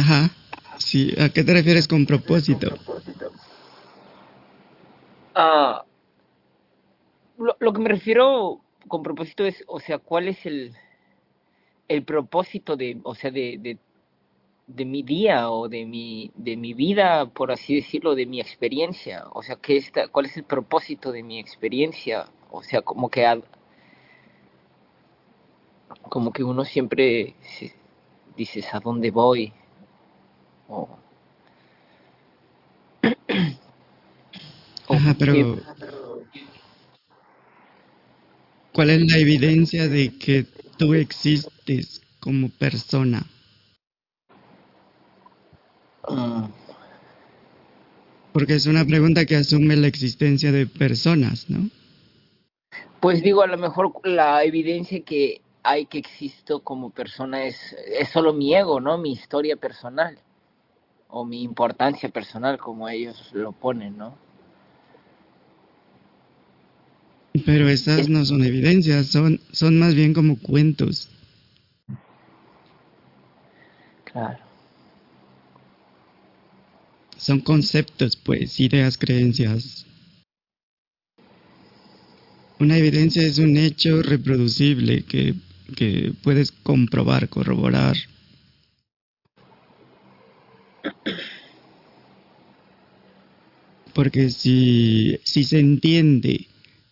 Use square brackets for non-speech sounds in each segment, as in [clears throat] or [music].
Ajá. Sí, ¿a qué te refieres con propósito? Ah, lo, lo que me refiero con propósito es, o sea, ¿cuál es el, el propósito de, o sea, de, de, de mi día o de mi, de mi vida, por así decirlo, de mi experiencia? O sea, ¿qué está, ¿cuál es el propósito de mi experiencia? O sea, como que, a- como que uno siempre se- dices, ¿a dónde voy? O, o Ajá, qué, pero ¿cuál es la evidencia de que tú existes como persona? mm, Porque es una pregunta que asume la existencia de personas, ¿no? Pues digo, a lo mejor la evidencia que hay que existo como persona es, es solo mi ego, ¿no? Mi historia personal o mi importancia personal, como ellos lo ponen, ¿no? Pero esas Es- no son evidencias, son, son más bien como cuentos. Claro. Son conceptos, pues, ideas, creencias. Una evidencia es un hecho reproducible que, que puedes comprobar, corroborar. Porque si, si se entiende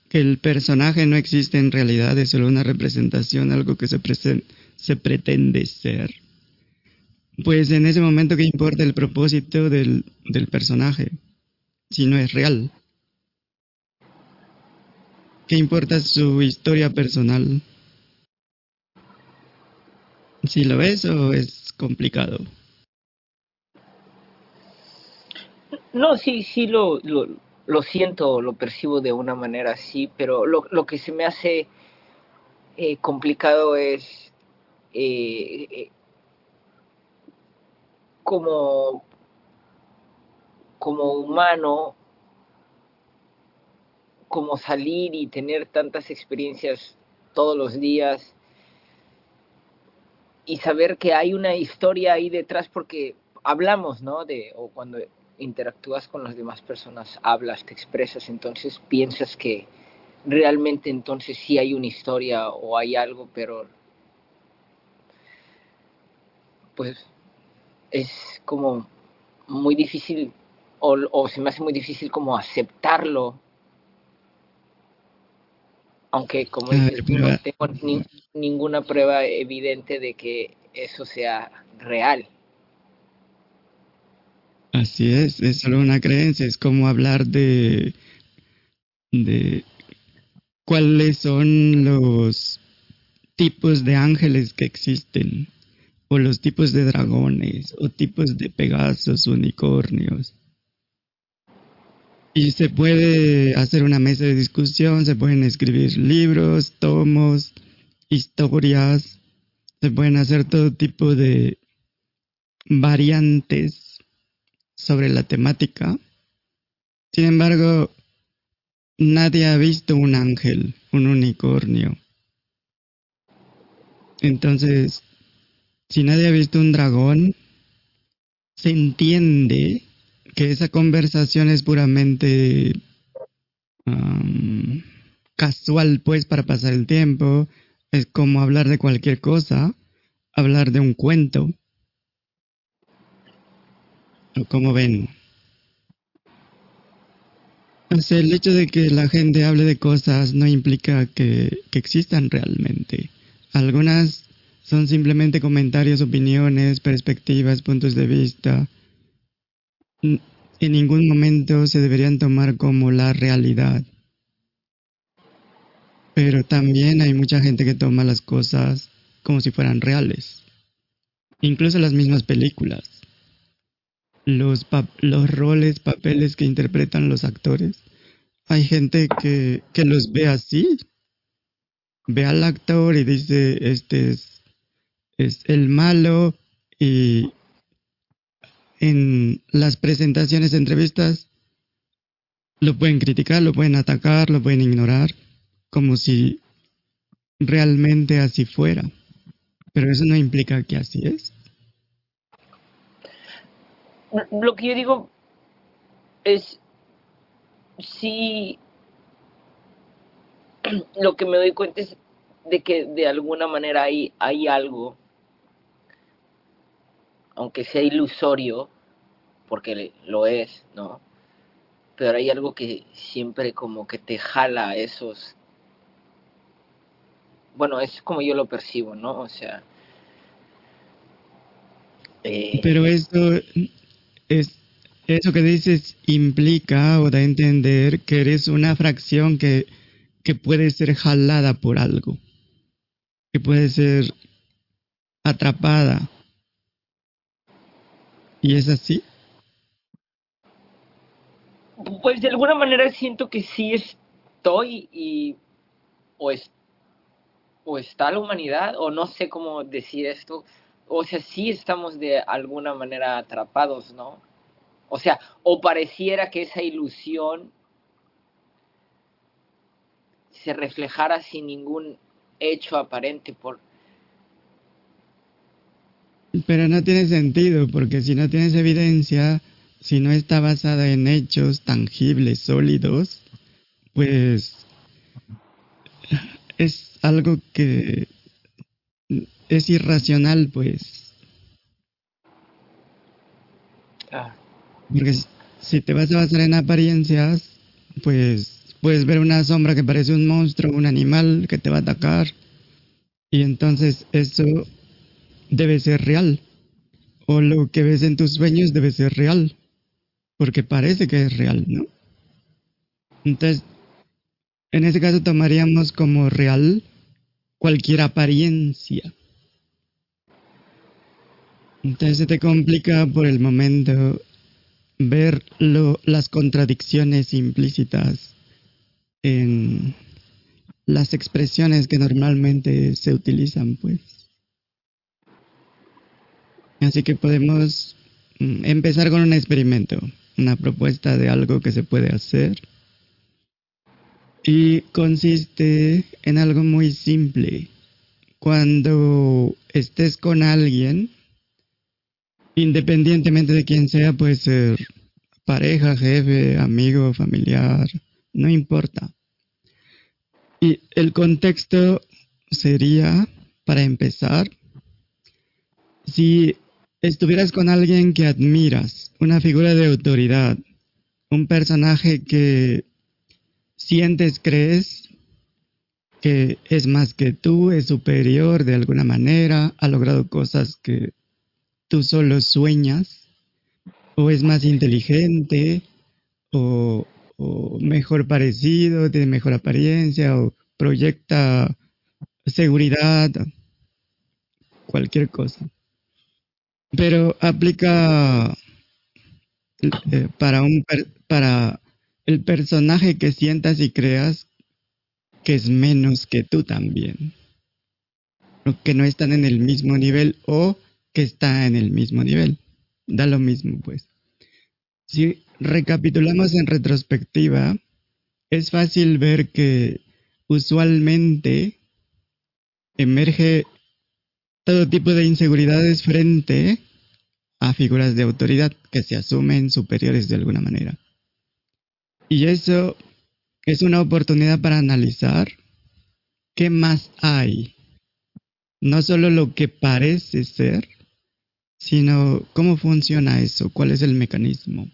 que el personaje no existe en realidad, es solo una representación, algo que se, se pretende ser, pues en ese momento, ¿qué importa el propósito del, del personaje? Si no es real. ¿Qué importa su historia personal? Si lo es o es complicado. No, sí, sí lo, lo, lo siento, lo percibo de una manera así, pero lo, lo que se me hace eh, complicado es eh, eh, como, como humano, como salir y tener tantas experiencias todos los días y saber que hay una historia ahí detrás porque hablamos, ¿no? De, o cuando interactúas con las demás personas, hablas, te expresas, entonces piensas que realmente entonces sí hay una historia o hay algo, pero pues es como muy difícil o, o se me hace muy difícil como aceptarlo. Aunque como dices no tengo ni- ninguna prueba evidente de que eso sea real así es, es solo una creencia, es como hablar de, cuáles son los tipos de ángeles que existen, o los tipos de dragones, o tipos de pegasos, unicornios. Y se puede hacer una mesa de discusión, se pueden escribir libros, tomos, historias, se pueden hacer todo tipo de variantes sobre la temática. Sin embargo, nadie ha visto un ángel, un unicornio. Entonces, si nadie ha visto un dragón, se entiende que esa conversación es puramente am, casual, pues, para pasar el tiempo. Es como hablar de cualquier cosa, hablar de un cuento. O como ven. El hecho de que la gente hable de cosas no implica que, existan realmente. Algunas son simplemente comentarios, opiniones, perspectivas, puntos de vista. En ningún momento se deberían tomar como la realidad. Pero también hay mucha gente que toma las cosas como si fueran reales. Incluso las mismas películas. Los, los roles, papeles que interpretan los actores. Hay gente que, que los ve así. Ve al actor y dice, este es, es el malo y en las presentaciones, entrevistas, lo pueden criticar, lo pueden atacar, lo pueden ignorar, como si realmente así fuera. Pero eso no implica que así es. Lo que yo digo es si [clears throat] lo que me doy cuenta es de que de alguna manera hay, hay algo, aunque sea ilusorio, porque lo es, ¿no? Pero hay algo que siempre como que te jala esos... Bueno, es como yo lo percibo, ¿no? O sea... Eh, Pero eso es eso que dices implica o da a entender que eres una fracción que, que puede ser jalada por algo, que puede ser atrapada. ¿Y es así? Pues de alguna manera siento que sí estoy y o, es, o está la humanidad o no sé cómo decir esto. O sea, sí estamos de alguna manera atrapados, ¿no? O sea, o pareciera que esa ilusión se reflejara sin ningún hecho aparente por... Pero no tiene sentido, porque si no tienes evidencia, si no está basada en hechos tangibles, sólidos, pues es algo que es irracional, pues. Ah. Porque si te vas a basar en apariencias, pues puedes ver una sombra que parece un monstruo, un animal que te va a atacar. Y entonces eso debe ser real. O lo que ves en tus sueños debe ser real. Porque parece que es real, ¿no? Entonces, en ese caso tomaríamos como real cualquier apariencia. Entonces se te complica por el momento ver las contradicciones implícitas en las expresiones que normalmente se utilizan, pues. Así que podemos mm, empezar con un experimento, una propuesta de algo que se puede hacer. Y consiste en algo muy simple. Cuando estés con alguien, independientemente de quién sea, puede ser pareja, jefe, amigo, familiar, no importa. Y el contexto sería, para empezar, si estuvieras con alguien que admiras, una figura de autoridad, un personaje que sientes, crees que es más que tú, es superior de alguna manera, ha logrado cosas que tú solo sueñas, o es más inteligente, o, mejor parecido, tiene mejor apariencia, o proyecta seguridad, cualquier cosa. Pero aplica eh, para, un, para el personaje que sientas y creas que es menos que tú también. que no están en el mismo nivel o que está en el mismo nivel. Da lo mismo, pues. Si recapitulamos en retrospectiva, es fácil ver que usualmente emerge todo tipo de inseguridades frente a figuras de autoridad que se asumen superiores de alguna manera. Y eso es una oportunidad para analizar qué más hay. No solo lo que parece ser, sino cómo funciona eso, cuál es el mecanismo.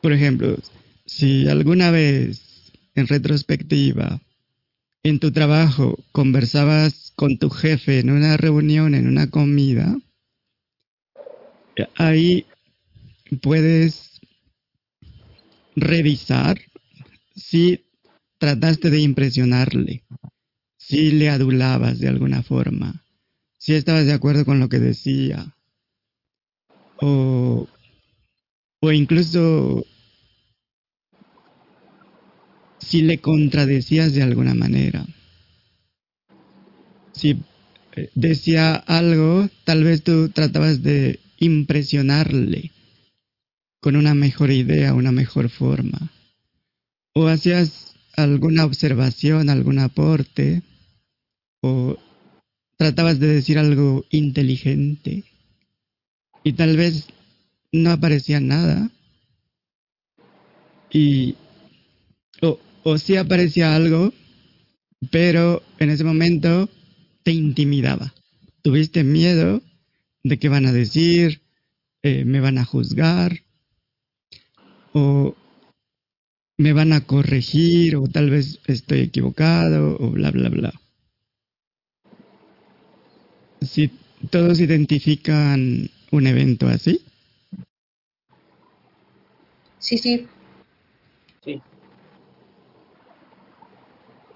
Por ejemplo, si alguna vez en retrospectiva en tu trabajo conversabas con tu jefe en una reunión, en una comida, ahí puedes revisar si trataste de impresionarle, si le adulabas de alguna forma, si estabas de acuerdo con lo que decía. O, o incluso si le contradecías de alguna manera. Si eh, decía algo, tal vez tú tratabas de impresionarle con una mejor idea, una mejor forma. O hacías alguna observación, algún aporte, o tratabas de decir algo inteligente y tal vez no aparecía nada. Y. O, o sí aparecía algo, pero en ese momento te intimidaba. Tuviste miedo de qué van a decir, eh, me van a juzgar, o me van a corregir, o tal vez estoy equivocado, o bla, bla, bla. Si todos identifican un evento así. Sí, sí. Sí.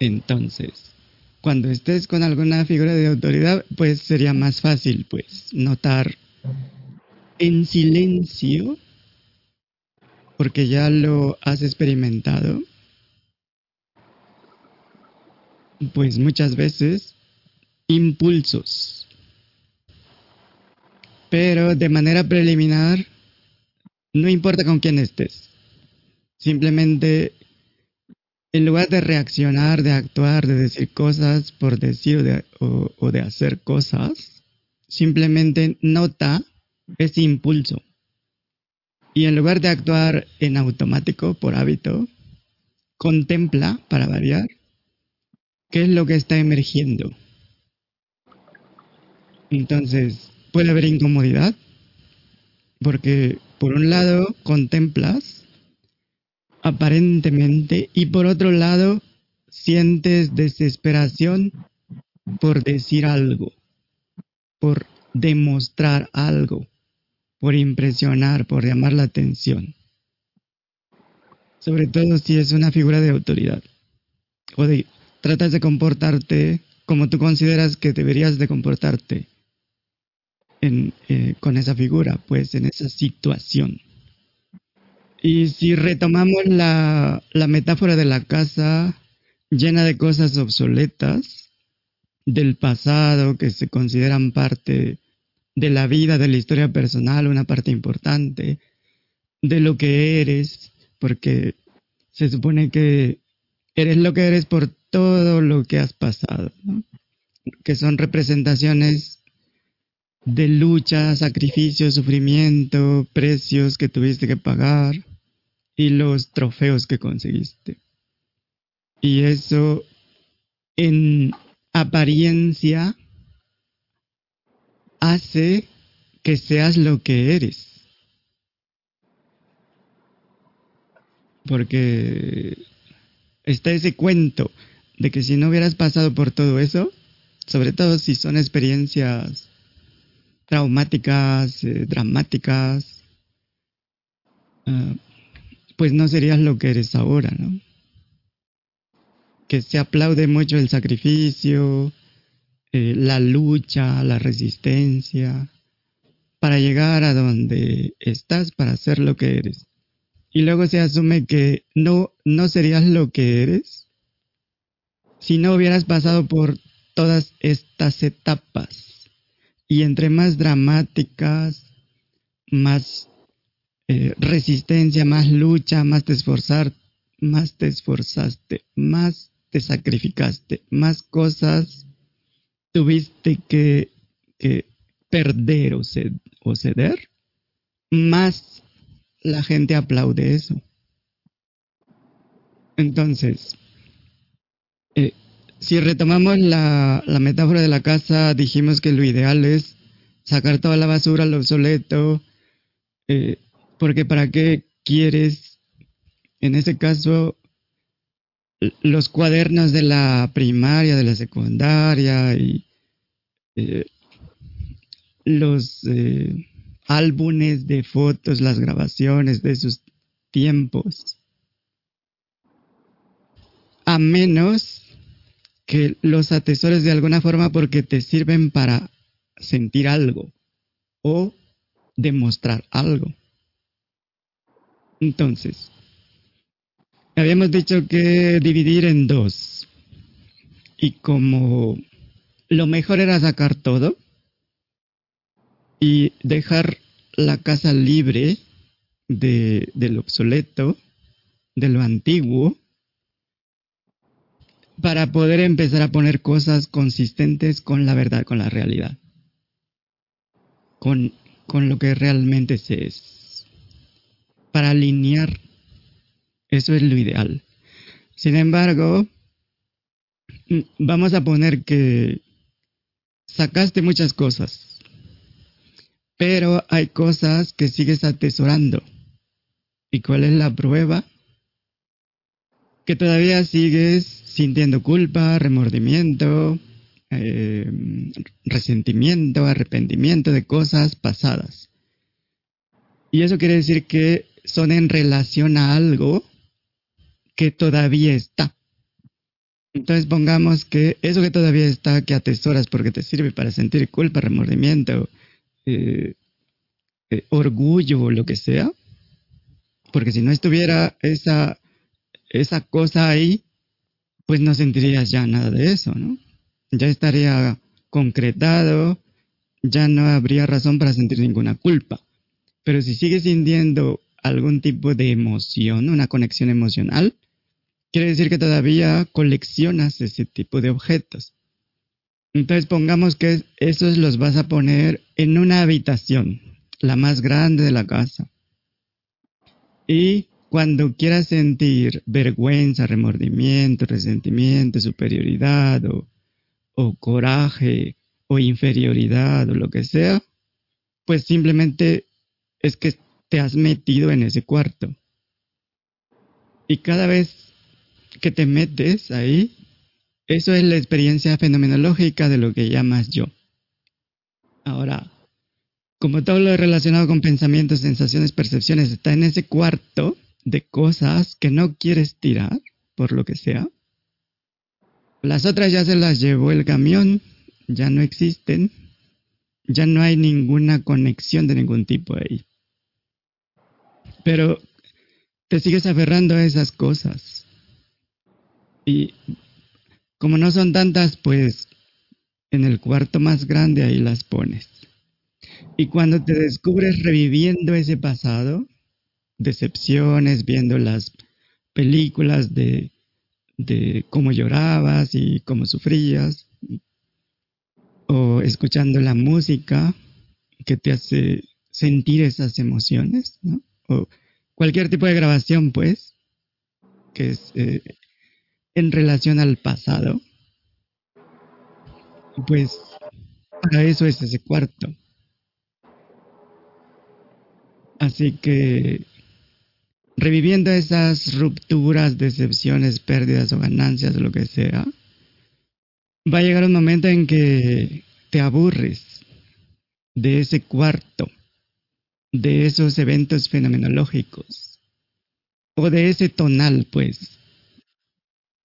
Entonces, cuando estés con alguna figura de autoridad, pues sería más fácil, pues, notar en silencio, porque ya lo has experimentado, pues muchas veces impulsos. Pero de manera preliminar, no importa con quién estés, simplemente en lugar de reaccionar, de actuar, de decir cosas por decir o de, hacer cosas, simplemente nota ese impulso. Y en lugar de actuar en automático, por hábito, contempla, para variar, qué es lo que está emergiendo. Entonces, puede haber incomodidad, porque por un lado contemplas aparentemente, y por otro lado, sientes desesperación por decir algo, por demostrar algo, por impresionar, por llamar la atención. Sobre todo si es una figura de autoridad. O de tratas de comportarte como tú consideras que deberías de comportarte eh, con esa figura, pues en esa situación. Y si retomamos la, metáfora de la casa llena de cosas obsoletas del pasado que se consideran parte de la vida, de la historia personal, una parte importante de lo que eres, porque se supone que eres lo que eres por todo lo que has pasado, que son representaciones de lucha, sacrificio, sufrimiento, precios que tuviste que pagar y los trofeos que conseguiste. Y eso en apariencia hace que seas lo que eres. Porque está ese cuento de que si no hubieras pasado por todo eso, sobre todo si son experiencias traumáticas, eh, dramáticas, ah, pues no serías lo que eres ahora, ¿no? Que se aplaude mucho el sacrificio, eh, la lucha, la resistencia, para llegar a donde estás, para ser lo que eres. Y luego se asume que no, no serías lo que eres si no hubieras pasado por todas estas etapas. Y entre más dramáticas, más eh, resistencia, más lucha, más te esforzar, más te esforzaste, más te sacrificaste, más cosas tuviste que, perder o, ceder, más la gente aplaude eso. Entonces, eh, si retomamos la, la, metáfora de la casa, dijimos que lo ideal es sacar toda la basura, lo obsoleto, eh, porque para qué quieres, en ese caso, los cuadernos de la primaria, de la secundaria y eh, los eh, álbumes de fotos, las grabaciones de esos tiempos. A menos que los atesores de alguna forma porque te sirven para sentir algo o demostrar algo. Entonces, habíamos dicho que dividir en dos. Y como lo mejor era sacar todo y dejar la casa libre de, del obsoleto, de lo antiguo, para poder empezar a poner cosas consistentes con la verdad, con la realidad, con, con lo que realmente se es. para alinear. Eso es lo ideal. Sin embargo, mm, vamos a poner que sacaste muchas cosas, pero hay cosas que sigues atesorando. ¿Y cuál es la prueba? Que todavía sigues sintiendo culpa, remordimiento, eh, resentimiento, arrepentimiento de cosas pasadas. Y eso quiere decir que son en relación a algo que todavía está. Entonces pongamos que eso que todavía está, que atesoras porque te sirve para sentir culpa, remordimiento, eh, eh, orgullo o lo que sea, porque si no estuviera esa, esa cosa ahí, pues no sentirías ya nada de eso, ¿no? Ya estaría concretado, ya no habría razón para sentir ninguna culpa. Pero si sigues sintiendo algún tipo de emoción, una conexión emocional, quiere decir que todavía coleccionas ese tipo de objetos. Entonces pongamos que esos los vas a poner en una habitación, la más grande de la casa. Y cuando quieras sentir vergüenza, remordimiento, resentimiento, superioridad o, o coraje o inferioridad o lo que sea, pues simplemente es que te has metido en ese cuarto. Y cada vez que te metes ahí, eso es la experiencia fenomenológica de lo que llamas yo. Ahora, como todo lo relacionado con pensamientos, sensaciones, percepciones está en ese cuarto de cosas que no quieres tirar, por lo que sea, las otras ya se las llevó el camión, ya no existen, ya no hay ninguna conexión de ningún tipo ahí. Pero te sigues aferrando a esas cosas. Y como no son tantas, pues en el cuarto más grande ahí las pones. Y cuando te descubres reviviendo ese pasado, decepciones, viendo las películas de, de cómo llorabas y cómo sufrías, o escuchando la música que te hace sentir esas emociones, ¿no? o cualquier tipo de grabación, pues, que es eh, en relación al pasado, pues para eso es ese cuarto. Así que reviviendo esas rupturas, decepciones, pérdidas o ganancias lo que sea, va a llegar un momento en que te aburres de ese cuarto de esos eventos fenomenológicos o de ese tonal, pues,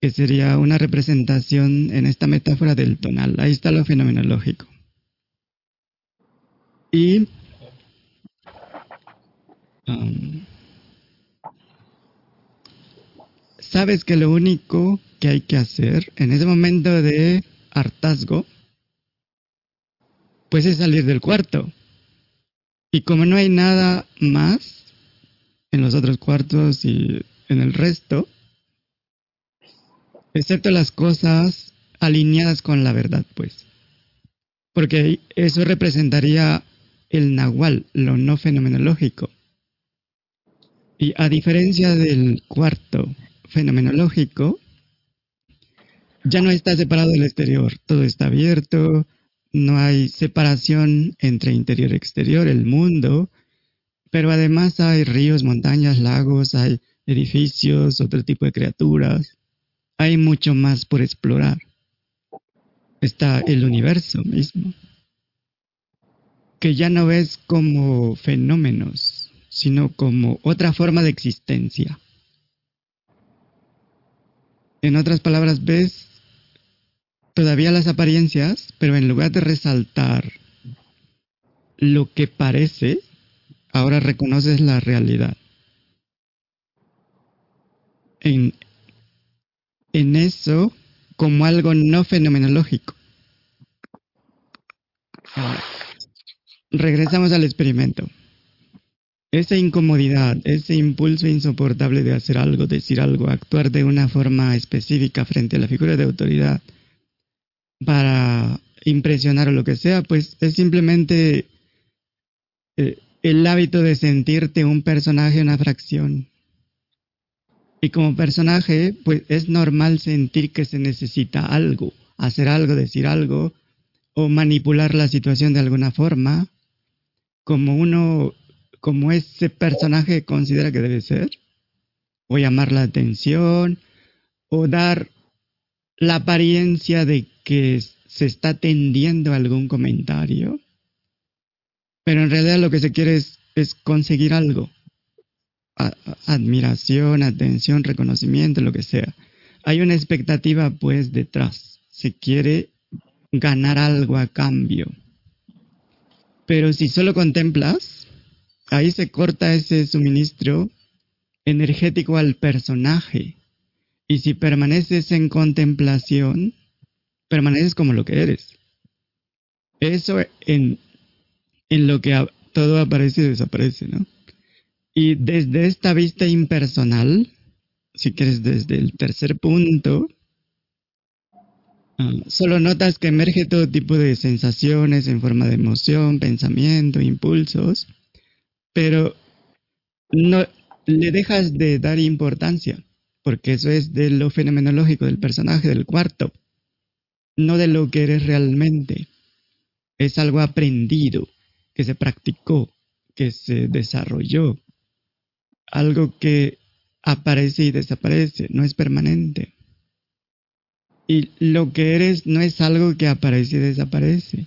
que sería una representación en esta metáfora del tonal. Ahí está lo fenomenológico. Y um, sabes que lo único que hay que hacer en ese momento de hartazgo, pues es salir del cuarto y como no hay nada más en los otros cuartos y en el resto, excepto las cosas alineadas con la verdad, pues. Porque eso representaría el nahual, lo no fenomenológico. Y a diferencia del cuarto fenomenológico, ya no está separado del exterior, todo está abierto, no hay separación entre interior y exterior, el mundo, pero además hay ríos, montañas, lagos, hay edificios, otro tipo de criaturas, hay mucho más por explorar. Está el universo mismo, que ya no ves como fenómenos, sino como otra forma de existencia. En otras palabras, ves todavía las apariencias, pero en lugar de resaltar lo que parece, ahora reconoces la realidad. En, en eso como algo no fenomenológico. regresamos al experimento. Esa incomodidad, ese impulso insoportable de hacer algo, decir algo, actuar de una forma específica frente a la figura de autoridad, para impresionar o lo que sea, pues es simplemente eh, el hábito de sentirte un personaje, una fracción. Y como personaje, pues es normal sentir que se necesita algo, hacer algo, decir algo, o manipular la situación de alguna forma, como uno, como ese personaje considera que debe ser, o llamar la atención, o dar la apariencia de que se está atendiendo algún comentario, pero en realidad lo que se quiere es, conseguir algo, admiración, atención, reconocimiento, lo que sea. Hay una expectativa pues detrás, se quiere ganar algo a cambio. Pero si solo contemplas, ahí se corta ese suministro energético al personaje. Y si permaneces en contemplación, permaneces como lo que eres. Eso en, en lo que todo aparece y desaparece, ¿no? Y desde esta vista impersonal, si quieres desde el tercer punto, ah, solo notas que emerge todo tipo de sensaciones en forma de emoción, pensamiento, impulsos, pero no le dejas de dar importancia, porque eso es de lo fenomenológico del personaje, del cuarto, no de lo que eres realmente. Es algo aprendido, que se practicó, que se desarrolló, algo que aparece y desaparece, no es permanente. Y lo que eres no es algo que aparece y desaparece.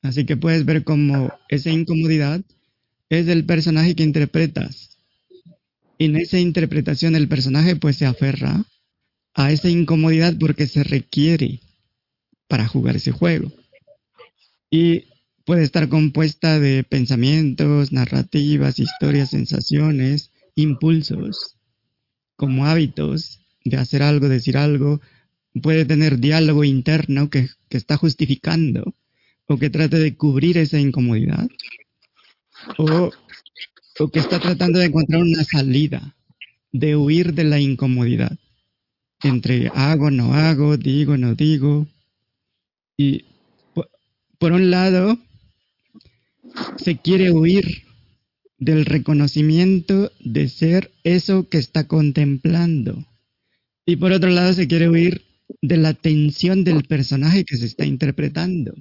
Así que puedes ver cómo esa incomodidad es del personaje que interpretas. Y en esa interpretación el personaje pues se aferra a esa incomodidad porque se requiere para jugar ese juego. Y puede estar compuesta de pensamientos, narrativas, historias, sensaciones, impulsos, como hábitos de hacer algo, decir algo. Puede tener diálogo interno que, está justificando o que trate de cubrir esa incomodidad. O, o que está tratando de encontrar una salida, de huir de la incomodidad. Entre hago, no hago, digo, no digo. Y por un lado, se quiere huir del reconocimiento de ser eso que está contemplando. Y por otro lado se quiere huir de la tensión del personaje que se está interpretando.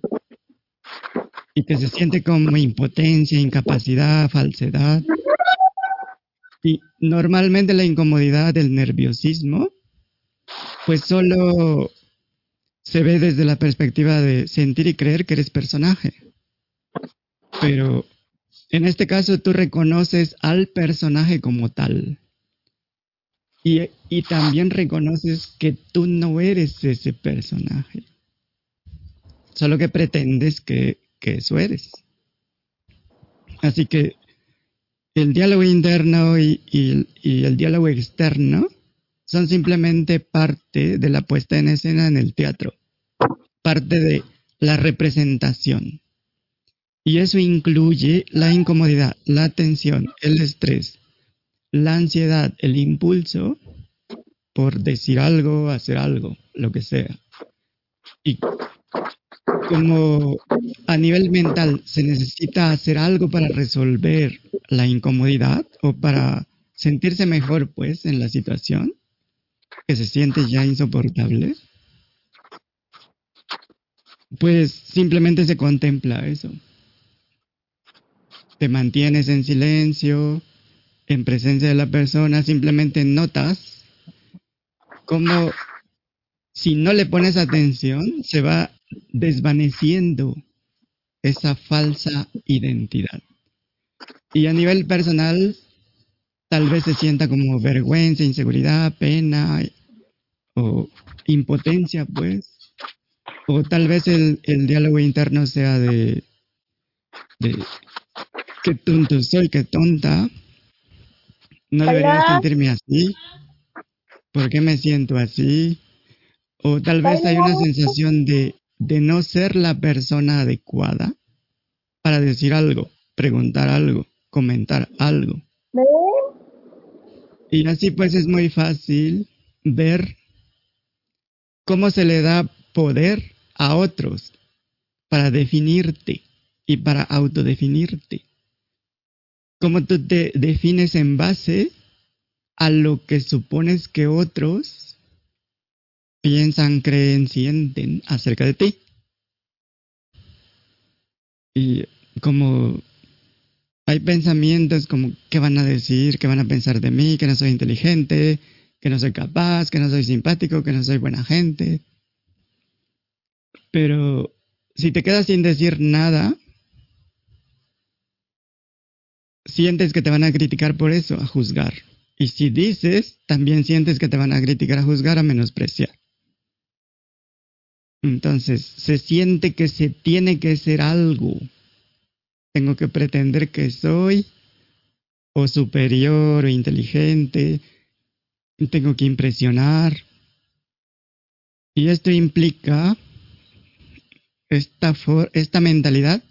Y que se siente como impotencia, incapacidad, falsedad. Y normalmente la incomodidad del nerviosismo, pues solo se ve desde la perspectiva de sentir y creer que eres personaje pero en este caso tú reconoces al personaje como tal. Y, también reconoces que tú no eres ese personaje. Solo que pretendes que, eso eres. Así que el diálogo interno y, el diálogo externo son simplemente parte de la puesta en escena en el teatro, parte de la representación. Y eso incluye la incomodidad, la tensión, el estrés, la ansiedad, el impulso por decir algo, hacer algo, lo que sea. Y como a nivel mental se necesita hacer algo para resolver la incomodidad o para sentirse mejor pues en la situación que se siente ya insoportable, pues simplemente se contempla eso te mantienes en silencio, en presencia de la persona, simplemente notas cómo si no le pones atención se va desvaneciendo esa falsa identidad. Y a nivel personal, tal vez se sienta como vergüenza, inseguridad, pena o impotencia, pues. O tal vez el, el diálogo interno sea de, de qué tonto soy, qué tonta. No debería sentirme así. ¿Por qué me siento así? O tal vez hay una sensación de, de no ser la persona adecuada para decir algo, preguntar algo, comentar algo. Y así pues es muy fácil ver cómo se le da poder a otros para definirte y para autodefinirte. Cómo tú te defines en base a lo que supones que otros piensan, creen, sienten acerca de ti. Y como hay pensamientos como qué van a decir, qué van a pensar de mí, que no soy inteligente, que no soy capaz, que no soy simpático, que no soy buena gente. Pero si te quedas sin decir nada, sientes que te van a criticar por eso, a juzgar. Y si dices, también sientes que te van a criticar, a juzgar, a menospreciar. Entonces, se siente que se tiene que ser algo. Tengo que pretender que soy o superior o inteligente. Tengo que impresionar. Y esto implica esta, esta mentalidad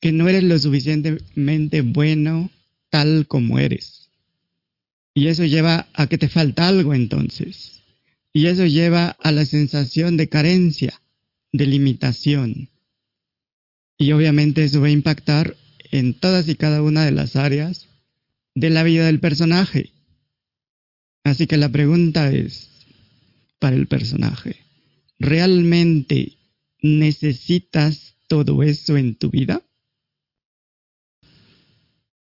que no eres lo suficientemente bueno tal como eres. Y eso lleva a que te falta algo entonces. Y eso lleva a la sensación de carencia, de limitación. Y obviamente eso va a impactar en todas y cada una de las áreas de la vida del personaje. Así que la pregunta es, para el personaje, ¿realmente necesitas todo eso en tu vida?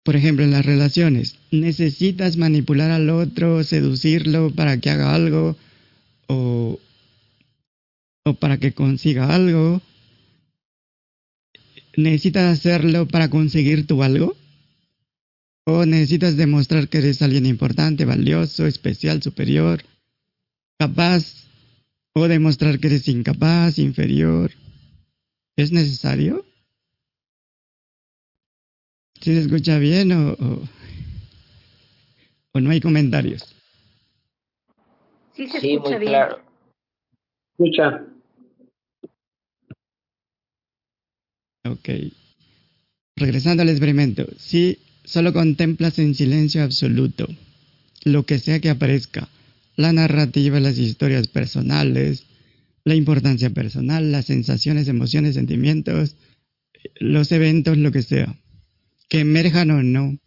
Por ejemplo, en las relaciones, necesitas manipular al otro, seducirlo para que haga algo o, o para que consiga algo. ¿Necesitas hacerlo para conseguir tu algo? ¿O necesitas demostrar que eres alguien importante, valioso, especial, superior, capaz? ¿O demostrar que eres incapaz, inferior? ¿Es necesario? ¿Si se escucha bien o, o, no hay comentarios? Sí, se escucha bien. Claro. Escucha. Ok. Regresando al experimento. Si solo contemplas en silencio absoluto lo que sea que aparezca, la narrativa, las historias personales, la importancia personal, las sensaciones, emociones, sentimientos, los eventos, lo que sea que emerjan o no,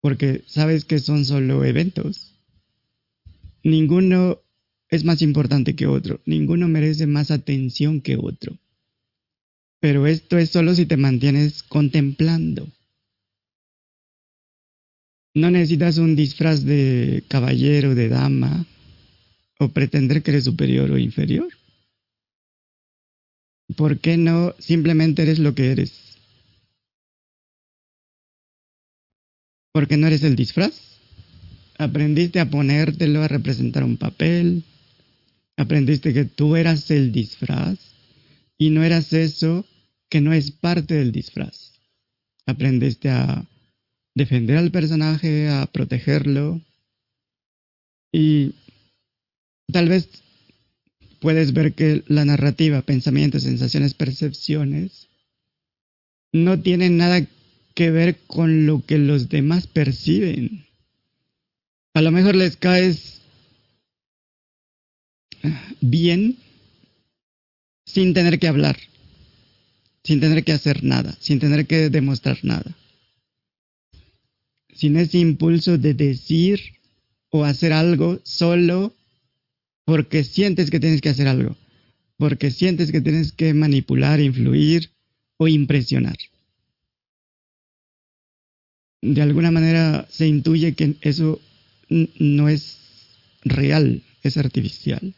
porque sabes que son solo eventos. Ninguno es más importante que otro, ninguno merece más atención que otro. Pero esto es solo si te mantienes contemplando. No necesitas un disfraz de caballero, de dama, o pretender que eres superior o inferior. ¿Por qué no simplemente eres lo que eres? Porque no eres el disfraz. Aprendiste a ponértelo, a representar un papel. Aprendiste que tú eras el disfraz y no eras eso que no es parte del disfraz. Aprendiste a defender al personaje, a protegerlo. Y tal vez puedes ver que la narrativa, pensamientos, sensaciones, percepciones, no tienen nada que ver con lo que los demás perciben. A lo mejor les caes bien sin tener que hablar, sin tener que hacer nada, sin tener que demostrar nada. Sin ese impulso de decir o hacer algo solo porque sientes que tienes que hacer algo, porque sientes que tienes que manipular, influir o impresionar de alguna manera se intuye que eso no es real, es artificial.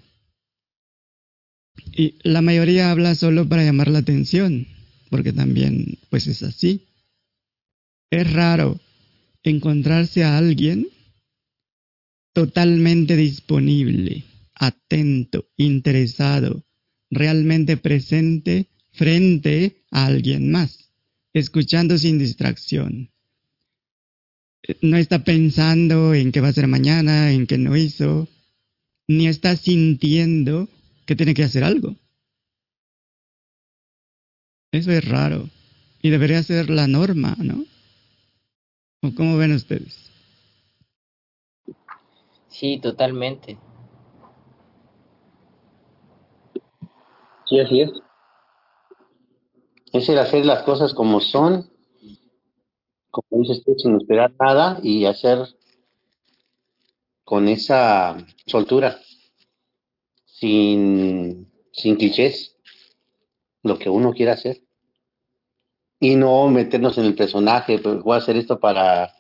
Y la mayoría habla solo para llamar la atención, porque también pues es así. Es raro encontrarse a alguien totalmente disponible, atento, interesado, realmente presente frente a alguien más, escuchando sin distracción, no está pensando en qué va a ser mañana, en qué no hizo, ni está sintiendo que tiene que hacer algo. Eso es raro y debería ser la norma, ¿no? ¿O cómo ven ustedes? Sí, totalmente. Sí, así es. Es el hacer las cosas como son como dices tú, sin esperar nada y hacer con esa soltura, sin, sin clichés, lo que uno quiera hacer. Y no meternos en el personaje, pues voy a hacer esto para,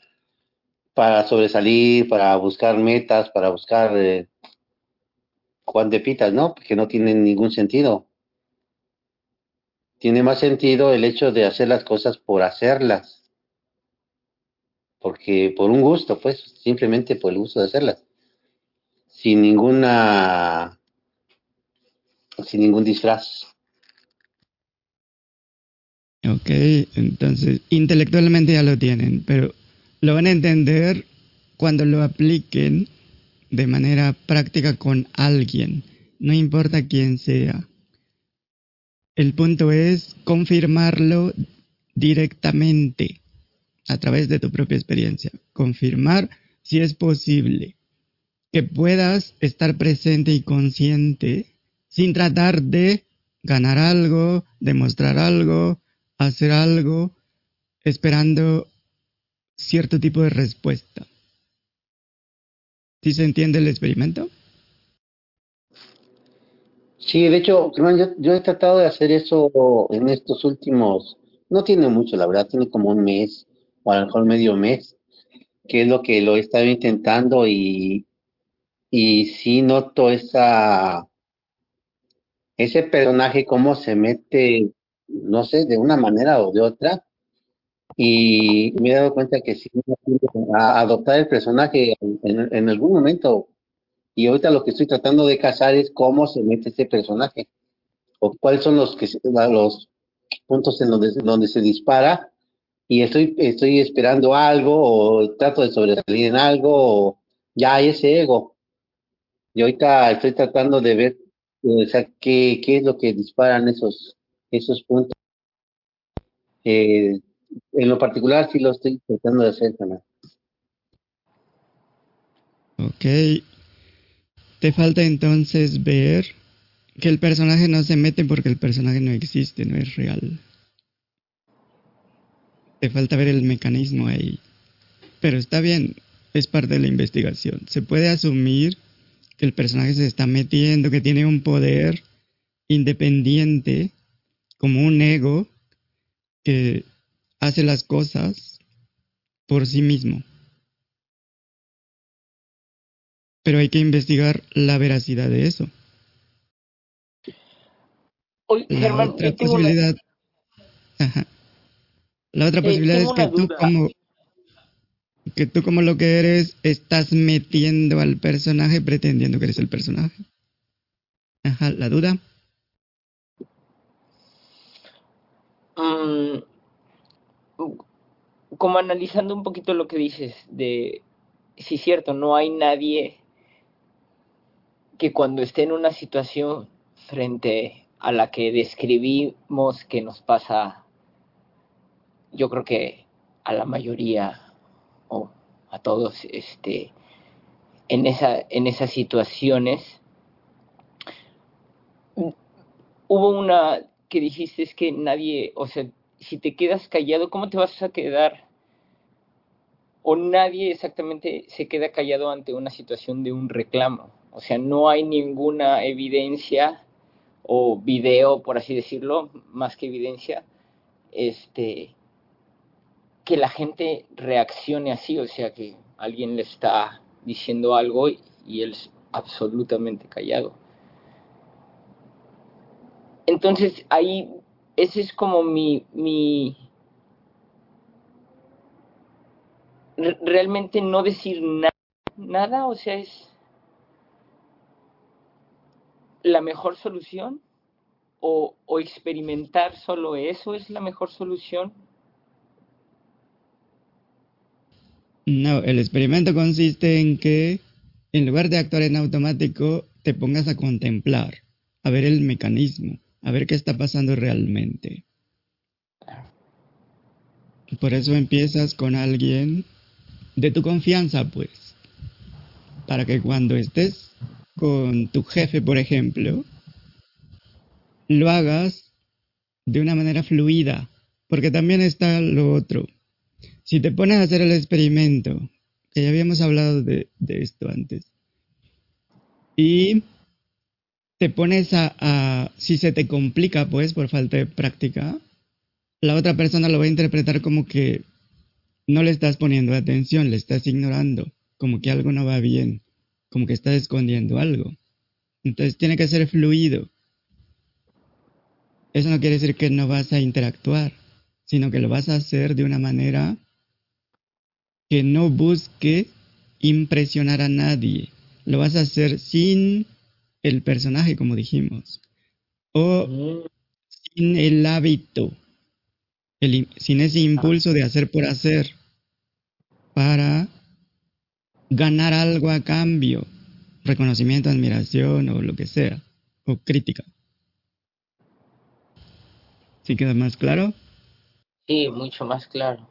para sobresalir, para buscar metas, para buscar eh, Juan de Pitas, ¿no? Que no tienen ningún sentido. Tiene más sentido el hecho de hacer las cosas por hacerlas porque por un gusto, pues, simplemente por el gusto de hacerlas, sin ninguna, sin ningún disfraz. Ok, entonces intelectualmente ya lo tienen, pero lo van a entender cuando lo apliquen de manera práctica con alguien, no importa quién sea. El punto es confirmarlo directamente a través de tu propia experiencia. Confirmar si es posible que puedas estar presente y consciente sin tratar de ganar algo, demostrar algo, hacer algo, esperando cierto tipo de respuesta. ¿Sí se entiende el experimento? Sí, de hecho, yo, yo he tratado de hacer eso en estos últimos, no tiene mucho, la verdad, tiene como un mes o a lo mejor medio mes, que es lo que lo he estado intentando y, y sí noto esa, ese personaje cómo se mete, no sé, de una manera o de otra, y me he dado cuenta que sí, a adoptar el personaje en, en algún momento, y ahorita lo que estoy tratando de cazar es cómo se mete ese personaje, o cuáles son los, que, los puntos en donde, donde se dispara y estoy, estoy esperando algo o trato de sobresalir en algo o ya hay ese ego. Y ahorita estoy tratando de ver sea, qué, qué es lo que disparan esos, esos puntos. Eh, en lo particular sí lo estoy tratando de hacer, Ana. Ok. Te falta entonces ver que el personaje no se mete porque el personaje no existe, no es real. Te falta ver el mecanismo ahí. Pero está bien, es parte de la investigación. Se puede asumir que el personaje se está metiendo, que tiene un poder independiente, como un ego, que hace las cosas por sí mismo. Pero hay que investigar la veracidad de eso. la otra posibilidad. Ajá. La otra eh, posibilidad es que tú como que tú como lo que eres estás metiendo al personaje pretendiendo que eres el personaje. Ajá, la duda. Mm, como analizando un poquito lo que dices de si es cierto, no hay nadie que cuando esté en una situación frente a la que describimos que nos pasa yo creo que a la mayoría o a todos este en esa en esas situaciones hubo una que dijiste es que nadie o sea si te quedas callado cómo te vas a quedar o nadie exactamente se queda callado ante una situación de un reclamo. O sea no hay ninguna evidencia o video por así decirlo más que evidencia este que la gente reaccione así, o sea, que alguien le está diciendo algo y, él es absolutamente callado. Entonces ahí, ese es como mi, mi, realmente no decir nada, nada, o sea, es la mejor solución o, o experimentar solo eso es la mejor solución No, el experimento consiste en que en lugar de actuar en automático, te pongas a contemplar, a ver el mecanismo, a ver qué está pasando realmente. Por eso empiezas con alguien de tu confianza, pues. Para que cuando estés con tu jefe, por ejemplo, lo hagas de una manera fluida. Porque también está lo otro Si te pones a hacer el experimento, que ya habíamos hablado de, esto antes, y te pones a, a, si se te complica, pues, por falta de práctica, la otra persona lo va a interpretar como que no le estás poniendo atención, le estás ignorando, como que algo no va bien, como que estás escondiendo algo. Entonces tiene que ser fluido. Eso no quiere decir que no vas a interactuar, sino que lo vas a hacer de una manera que no busque impresionar a nadie. Lo vas a hacer sin el personaje, como dijimos, o sin el hábito, sin ese impulso de hacer por hacer, para ganar algo a cambio, reconocimiento, admiración o lo que sea, o crítica. ¿Sí queda más claro? Sí, mucho más claro.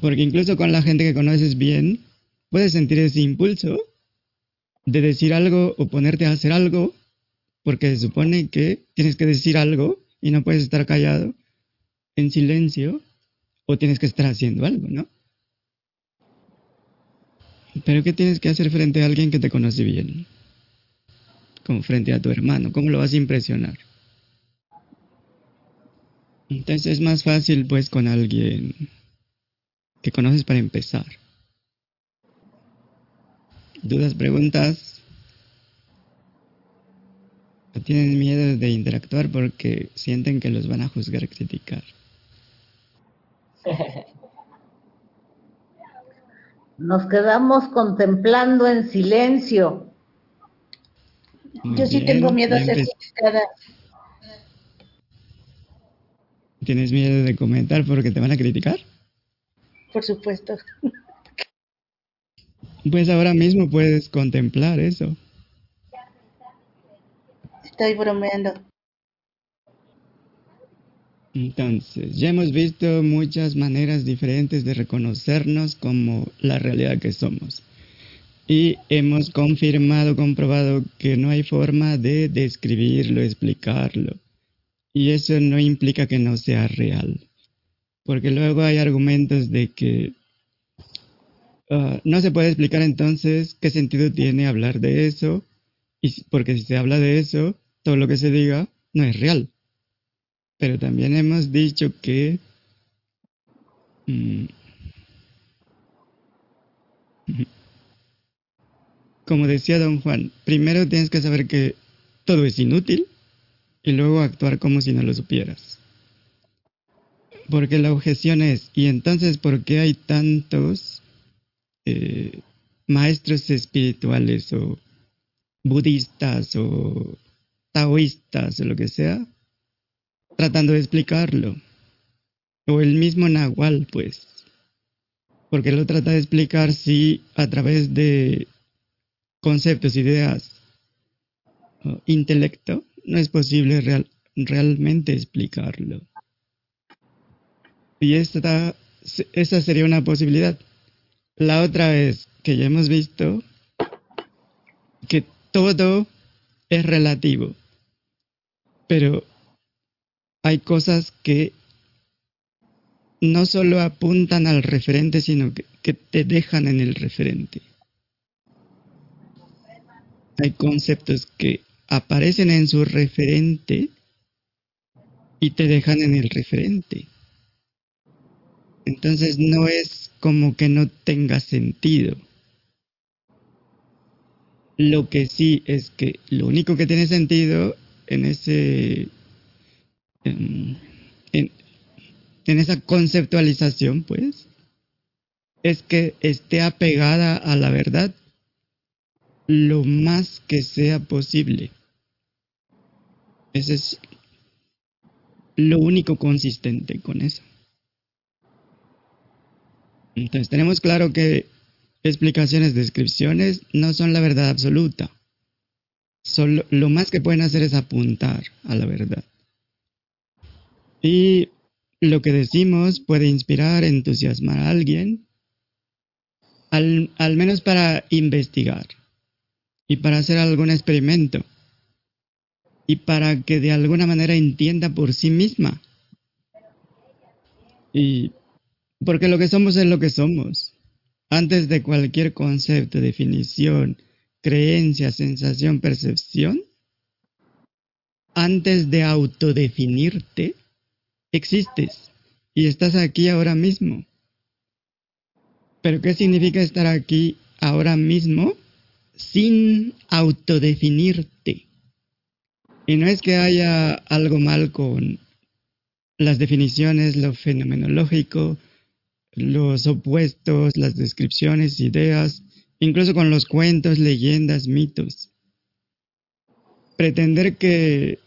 Porque incluso con la gente que conoces bien, puedes sentir ese impulso de decir algo o ponerte a hacer algo, porque se supone que tienes que decir algo y no puedes estar callado en silencio o tienes que estar haciendo algo, ¿no? Pero ¿qué tienes que hacer frente a alguien que te conoce bien? Como frente a tu hermano, ¿cómo lo vas a impresionar? Entonces es más fácil pues con alguien que conoces para empezar. ¿Dudas, preguntas? ¿O tienen miedo de interactuar porque sienten que los van a juzgar, criticar? [laughs] Nos quedamos contemplando en silencio. Muy Yo sí tengo miedo a ser criticada. ¿Tienes miedo de comentar porque te van a criticar? Por supuesto. [laughs] Pues ahora mismo puedes contemplar eso. Estoy bromeando. Entonces, ya hemos visto muchas maneras diferentes de reconocernos como la realidad que somos. Y hemos confirmado, comprobado que no hay forma de describirlo, explicarlo. Y eso no implica que no sea real. Porque luego hay argumentos de que ah, no se puede explicar entonces qué sentido tiene hablar de eso. Y porque si se habla de eso, todo lo que se diga no es real. Pero también hemos dicho que... mm, como decía don Juan, primero tienes que saber que todo es inútil y luego actuar como si no lo supieras. Porque la objeción es, ¿y entonces por qué hay tantos eh, maestros espirituales o budistas o taoístas o lo que sea tratando de explicarlo? O el mismo Nahual, pues. Porque lo trata de explicar si a través de conceptos, ideas, intelecto, no es posible real- realmente explicarlo. Y esta, sería una posibilidad. La otra es que ya hemos visto que todo es relativo, pero hay cosas que no solo apuntan al referente, sino que te dejan en el referente. Hay conceptos que aparecen en su referente y te dejan en el referente. Entonces no es como que no tenga sentido. Lo que sí es que lo único que tiene sentido en ese en, en, esa conceptualización, pues, es que esté apegada a la verdad lo más que sea posible. Ese es lo único consistente con eso. Entonces tenemos claro que explicaciones, descripciones no son la verdad absoluta. Solo, lo más que pueden hacer es apuntar a la verdad. Y lo que decimos puede inspirar, entusiasmar a alguien, al, al menos para investigar y para hacer algún experimento y para que de alguna manera entienda por sí misma. Y porque lo que somos es lo que somos. Antes de cualquier concepto, definición, creencia, sensación, percepción, antes de autodefinirte, existes y estás aquí ahora mismo. Pero ¿qué significa estar aquí ahora mismo sin autodefinirte? Y no es que haya algo mal con las definiciones, lo fenomenológico, los opuestos, las descripciones, ideas, incluso con los cuentos, leyendas, mitos. Pretender que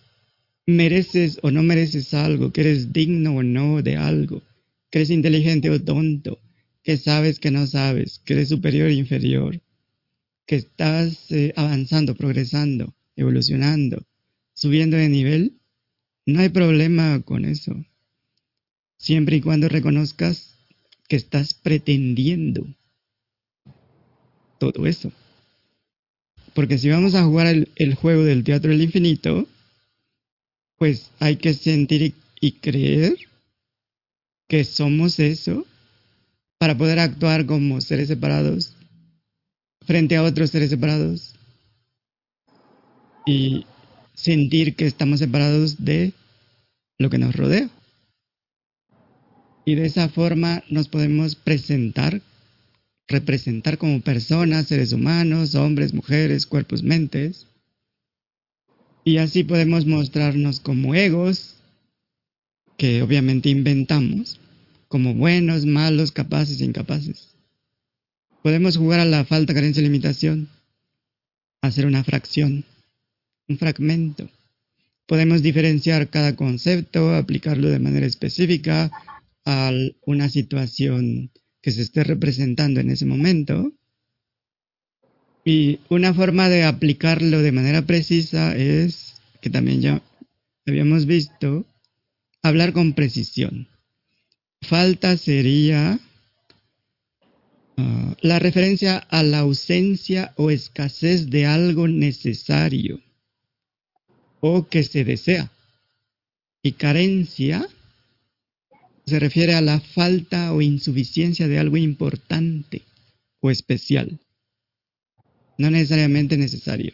mereces o no mereces algo, que eres digno o no de algo, que eres inteligente o tonto, que sabes que no sabes, que eres superior o inferior, que estás eh, avanzando, progresando, evolucionando, subiendo de nivel, no hay problema con eso. Siempre y cuando reconozcas que estás pretendiendo todo eso. Porque si vamos a jugar el, juego del teatro del infinito, pues hay que sentir y creer que somos eso para poder actuar como seres separados frente a otros seres separados y sentir que estamos separados de lo que nos rodea. Y de esa forma nos podemos presentar, representar como personas, seres humanos, hombres, mujeres, cuerpos, mentes, y así podemos mostrarnos como egos, que obviamente inventamos, como buenos, malos, capaces, incapaces. Podemos jugar a la falta, carencia, limitación, hacer una fracción, un fragmento. Podemos diferenciar cada concepto, aplicarlo de manera específica a una situación que se esté representando en ese momento y una forma de aplicarlo de manera precisa es, que también ya habíamos visto, hablar con precisión. Falta sería ah, la referencia a la ausencia o escasez de algo necesario o que se desea. Y carencia se refiere a la falta o insuficiencia de algo importante o especial no necesariamente necesario.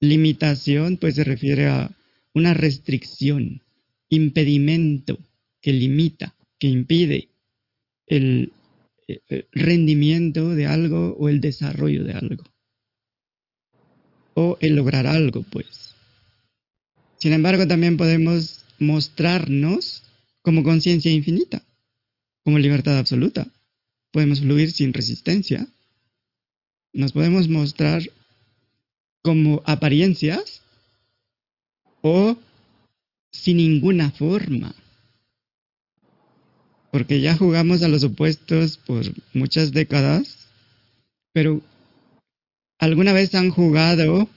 Limitación, pues se refiere a una restricción, impedimento que limita, que impide el eh, rendimiento de algo o el desarrollo de algo. O el lograr algo, pues. Sin embargo, también podemos mostrarnos como conciencia infinita, como libertad absoluta. Podemos fluir sin resistencia, nos podemos mostrar como apariencias o sin ninguna forma. Porque ya jugamos a los opuestos por muchas décadas, pero ¿alguna vez han jugado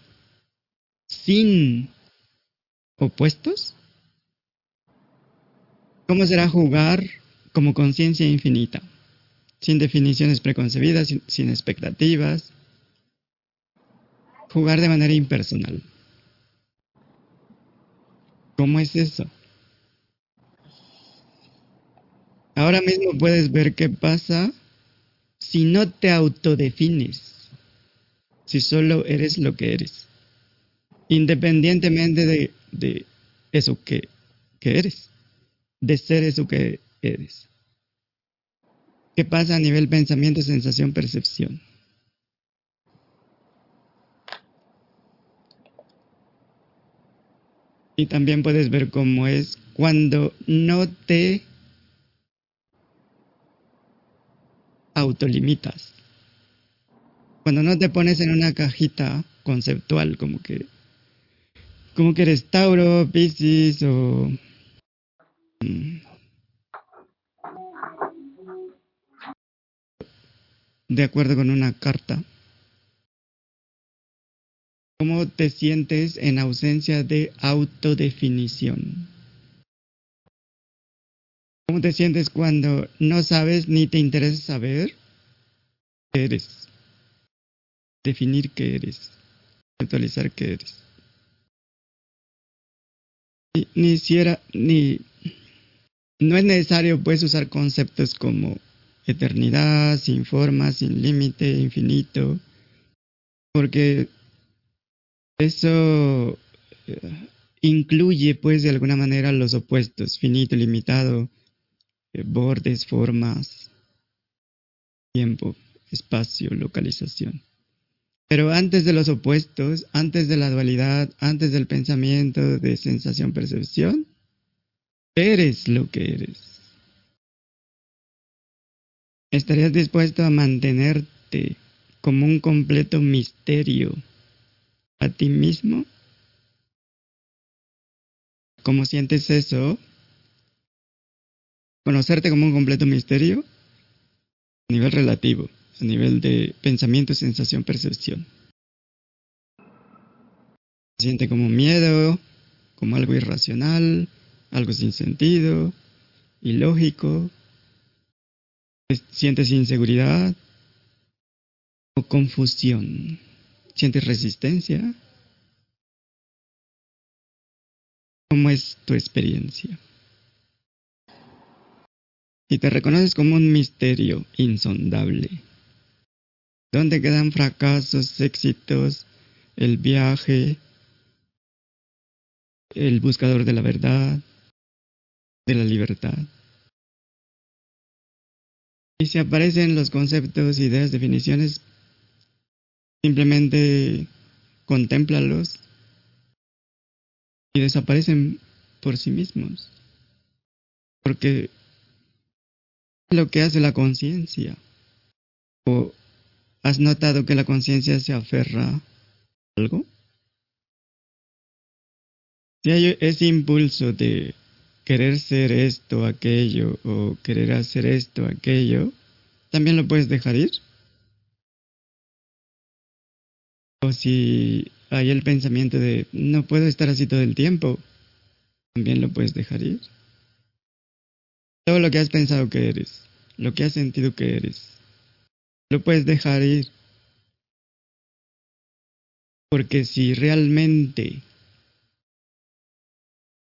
sin opuestos? ¿Cómo será jugar como conciencia infinita? sin definiciones preconcebidas, sin, expectativas, jugar de manera impersonal. ¿Cómo es eso? Ahora mismo puedes ver qué pasa si no te autodefines, si solo eres lo que eres, independientemente de, de eso que, que eres, de ser eso que eres. ¿Qué pasa a nivel pensamiento, sensación, percepción? Y también puedes ver cómo es cuando no te autolimitas. Cuando no te pones en una cajita conceptual como que como que eres Tauro, Piscis o de acuerdo con una carta. ¿Cómo te sientes en ausencia de autodefinición? ¿Cómo te sientes cuando no sabes ni te interesa saber qué eres? Definir qué eres. Actualizar qué eres. Ni, ni, ni no es necesario pues usar conceptos como eternidad, sin forma, sin límite, infinito, porque eso eh, incluye pues de alguna manera los opuestos, finito, limitado, eh, bordes, formas, tiempo, espacio, localización. Pero antes de los opuestos, antes de la dualidad, antes del pensamiento de sensación-percepción, eres lo que eres. ¿Estarías dispuesto a mantenerte como un completo misterio a ti mismo? ¿Cómo sientes eso? Conocerte como un completo misterio a nivel relativo, a nivel de pensamiento, sensación, percepción. Siente como miedo, como algo irracional, algo sin sentido, ilógico. Sientes inseguridad o confusión. Sientes resistencia. ¿Cómo es tu experiencia? Y te reconoces como un misterio insondable. ¿Dónde quedan fracasos, éxitos, el viaje, el buscador de la verdad, de la libertad? Y si aparecen los conceptos, ideas, definiciones, simplemente contémplalos y desaparecen por sí mismos. Porque lo que hace la conciencia. ¿O has notado que la conciencia se aferra a algo? Si hay ese impulso de querer ser esto, aquello, o querer hacer esto, aquello, también lo puedes dejar ir. O si hay el pensamiento de no puedo estar así todo el tiempo, también lo puedes dejar ir. Todo lo que has pensado que eres, lo que has sentido que eres, lo puedes dejar ir. Porque si realmente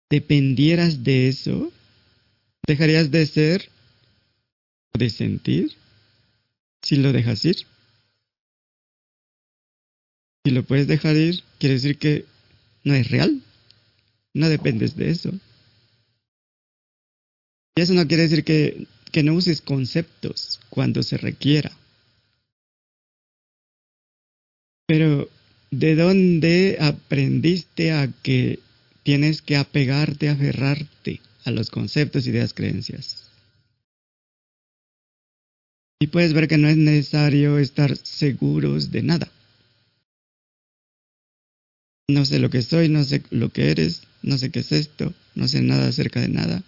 dependieras de eso, dejarías de ser, de sentir, si lo dejas ir. Si lo puedes dejar ir, quiere decir que no es real. No dependes de eso. Y eso no quiere decir que, que no uses conceptos cuando se requiera. Pero, ¿de dónde aprendiste a que tienes que apegarte, aferrarte a los conceptos, ideas, creencias? Y puedes ver que no es necesario estar seguros de nada. No sé lo que soy, no sé lo que eres, no sé qué es esto, no sé nada acerca de nada.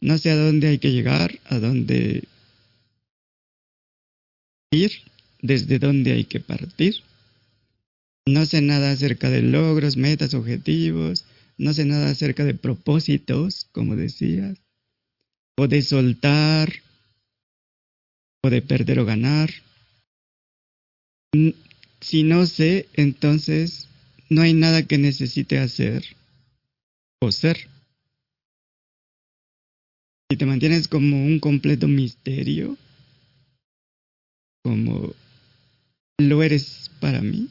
No sé a dónde hay que llegar, a dónde ir, desde dónde hay que partir. No sé nada acerca de logros, metas, objetivos. No sé nada acerca de propósitos, como decías. O de soltar. O de perder o ganar. Si no sé, entonces no hay nada que necesite hacer o ser. Si te mantienes como un completo misterio, como lo eres para mí,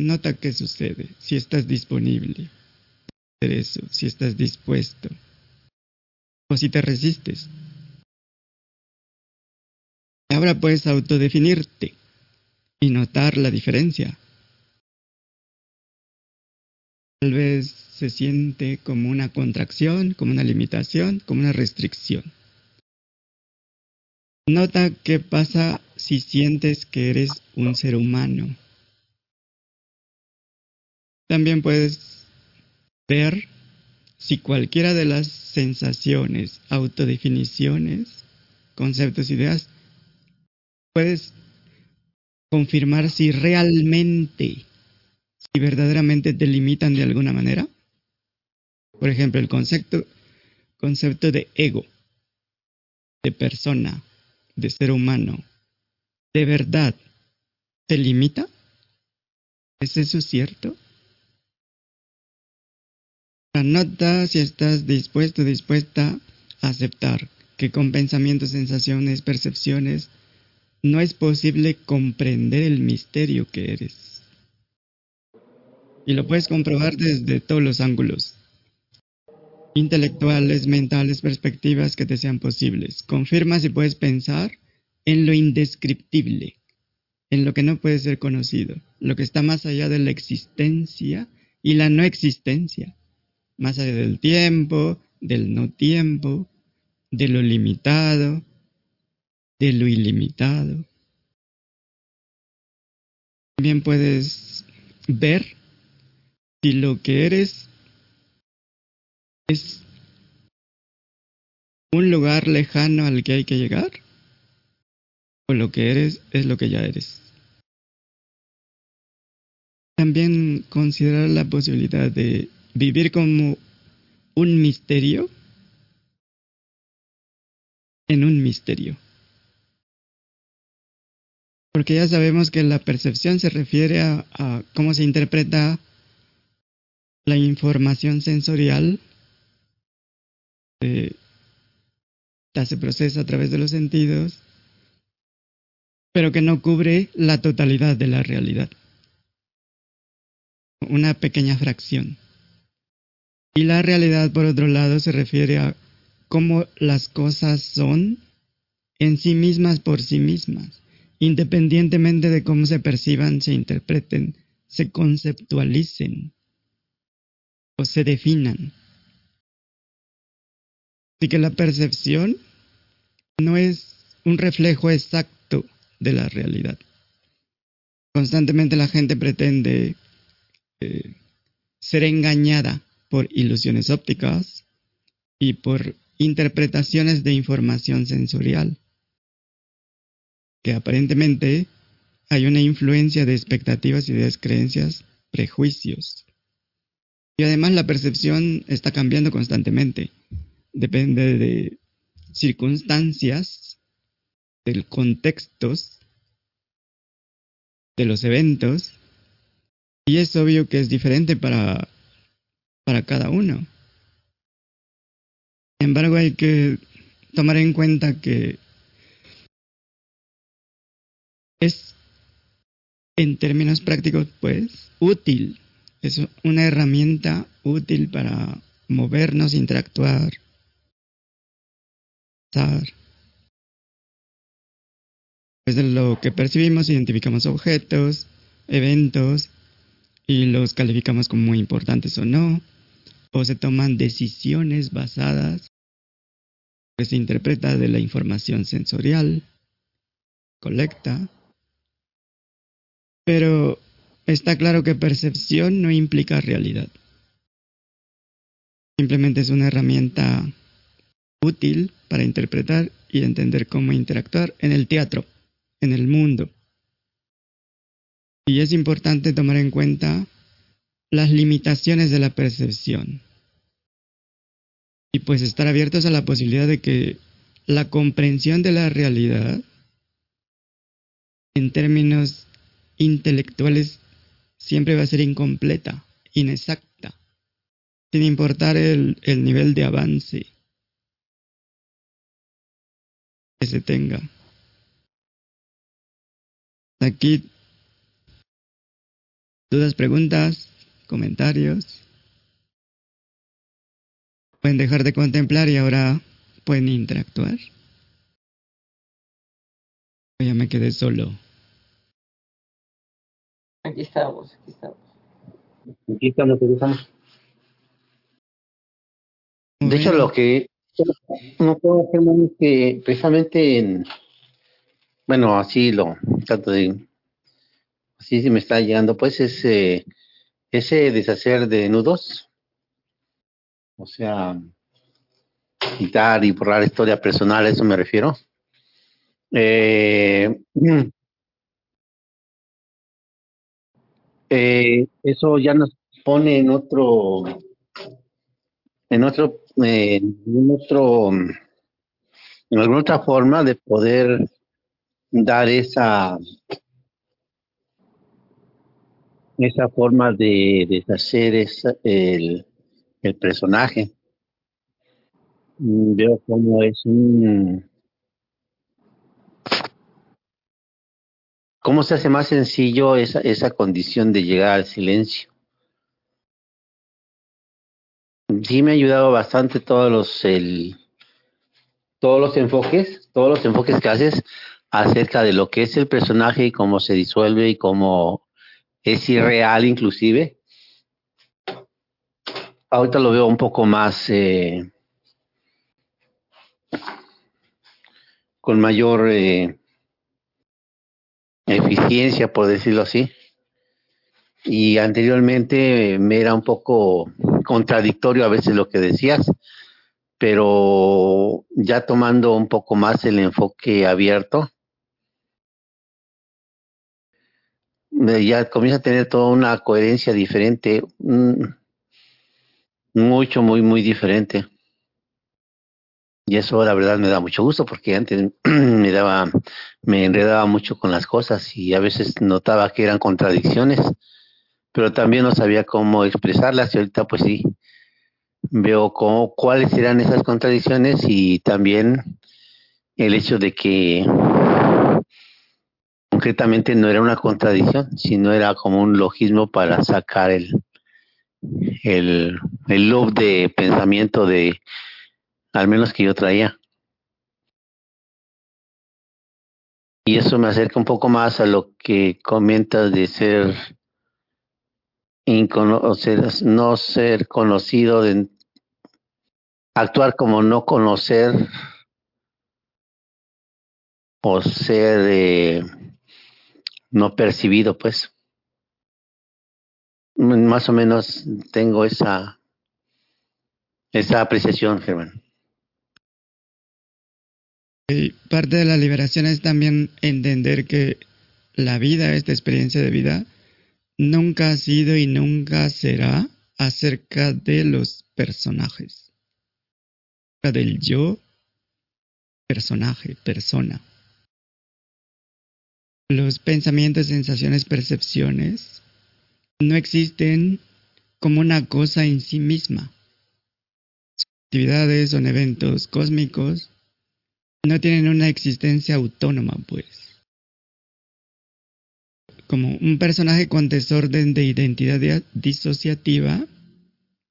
nota qué sucede si estás disponible hacer eso, si estás dispuesto o si te resistes. Ahora puedes autodefinirte y notar la diferencia. Tal vez se siente como una contracción, como una limitación, como una restricción. Nota qué pasa si sientes que eres un ser humano. También puedes ver si cualquiera de las sensaciones, autodefiniciones, conceptos, ideas, puedes confirmar si realmente, si verdaderamente te limitan de alguna manera. Por ejemplo, el concepto, concepto de ego, de persona, de ser humano, de verdad, ¿te limita? ¿Es eso cierto? Anota si estás dispuesto, dispuesta a aceptar que con pensamientos, sensaciones, percepciones, no es posible comprender el misterio que eres. Y lo puedes comprobar desde todos los ángulos. Intelectuales, mentales, perspectivas que te sean posibles. Confirma si puedes pensar en lo indescriptible, en lo que no puede ser conocido, lo que está más allá de la existencia y la no existencia, más allá del tiempo, del no tiempo, de lo limitado, de lo ilimitado. También puedes ver si lo que eres es un lugar lejano al que hay que llegar o lo que eres es lo que ya eres. También considerar la posibilidad de vivir como un misterio en un misterio. Porque ya sabemos que la percepción se refiere a, cómo se interpreta la información sensorial eh, se procesa a través de los sentidos, pero que no cubre la totalidad de la realidad. Una pequeña fracción. Y la realidad, por otro lado, se refiere a cómo las cosas son en sí mismas por sí mismas, independientemente de cómo se perciban, se interpreten, se conceptualicen o se definan. Así que la percepción no es un reflejo exacto de la realidad. Constantemente la gente pretende eh, ser engañada por ilusiones ópticas y por interpretaciones de información sensorial, que aparentemente hay una influencia de expectativas, ideas, creencias, prejuicios. Y además la percepción está cambiando constantemente. Depende de circunstancias, del contextos, de los eventos. Y es obvio que es diferente para, para cada uno. Sin embargo, hay que tomar en cuenta que es, en términos prácticos, pues, útil. Es una herramienta útil para movernos, interactuar, estar. Pues de lo que percibimos, identificamos objetos, eventos y los calificamos como muy importantes o no o se toman decisiones basadas que se interpreta de la información sensorial, colecta, pero está claro que percepción no implica realidad. Simplemente es una herramienta útil para interpretar y entender cómo interactuar en el teatro, en el mundo. Y es importante tomar en cuenta las limitaciones de la percepción. Y pues estar abiertos a la posibilidad de que la comprensión de la realidad en términos intelectuales siempre va a ser incompleta, inexacta, sin importar el, el nivel de avance que se tenga. Aquí, dudas, preguntas comentarios. Pueden dejar de contemplar y ahora pueden interactuar. Ya me quedé solo. Aquí estamos, aquí estamos. Aquí estamos, aquí estamos. De hecho, lo que no puedo hacer más es que precisamente en, bueno, así lo trato de, así se me está llegando, pues es eh, ese deshacer de nudos, o sea, quitar y borrar historia personal, a eso me refiero. Eh, eh, eso ya nos pone en otro, en otro, en otro, en alguna otra forma de poder dar esa esa forma de deshacer esa, el, el personaje. Mm, Veo cómo es un... ¿Cómo se hace más sencillo esa, esa condición de llegar al silencio? Sí me ha ayudado bastante todos los, el, todos los enfoques, todos los enfoques que haces acerca de lo que es el personaje y cómo se disuelve y cómo es irreal inclusive. Ahorita lo veo un poco más eh, con mayor eh, eficiencia, por decirlo así. Y anteriormente me era un poco contradictorio a veces lo que decías, pero ya tomando un poco más el enfoque abierto, ya comienza a tener toda una coherencia diferente, mucho, muy, muy diferente. Y eso la verdad me da mucho gusto porque antes [clears throat] me daba, me enredaba mucho con las cosas y a veces notaba que eran contradicciones, pero también no sabía cómo expresarlas y ahorita pues sí, veo cómo, cuáles eran esas contradicciones y también el hecho de que concretamente no era una contradicción, sino era como un logismo para sacar el, el, de pensamiento de, al menos que yo traía. Y eso me acerca un poco más a lo que comentas de ser, ser no ser conocido, actuar como no conocer o ser eh, no percibido, pues. Más o menos tengo esa, esa apreciación, Germán. Y parte de la liberación es también entender que la vida, esta experiencia de vida, nunca ha sido y nunca será acerca de los personajes. Del yo, personaje, persona. Los pensamientos, sensaciones, percepciones no existen como una cosa en sí misma. Son actividades, son eventos cósmicos no tienen una existencia autónoma, pues. Como un personaje con desorden de identidad disociativa,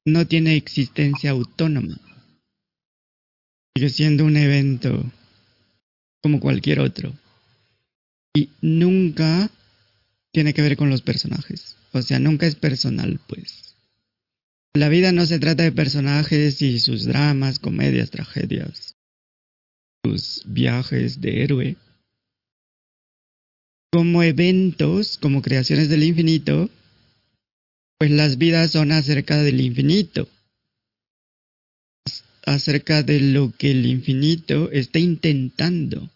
no tiene existencia autónoma. Sigue siendo un evento como cualquier otro. Y nunca tiene que ver con los personajes. O sea, nunca es personal, pues. La vida no se trata de personajes y sus dramas, comedias, tragedias sus viajes de héroe como eventos, como creaciones del infinito, pues las vidas son acerca del infinito, acerca de lo que el infinito está intentando,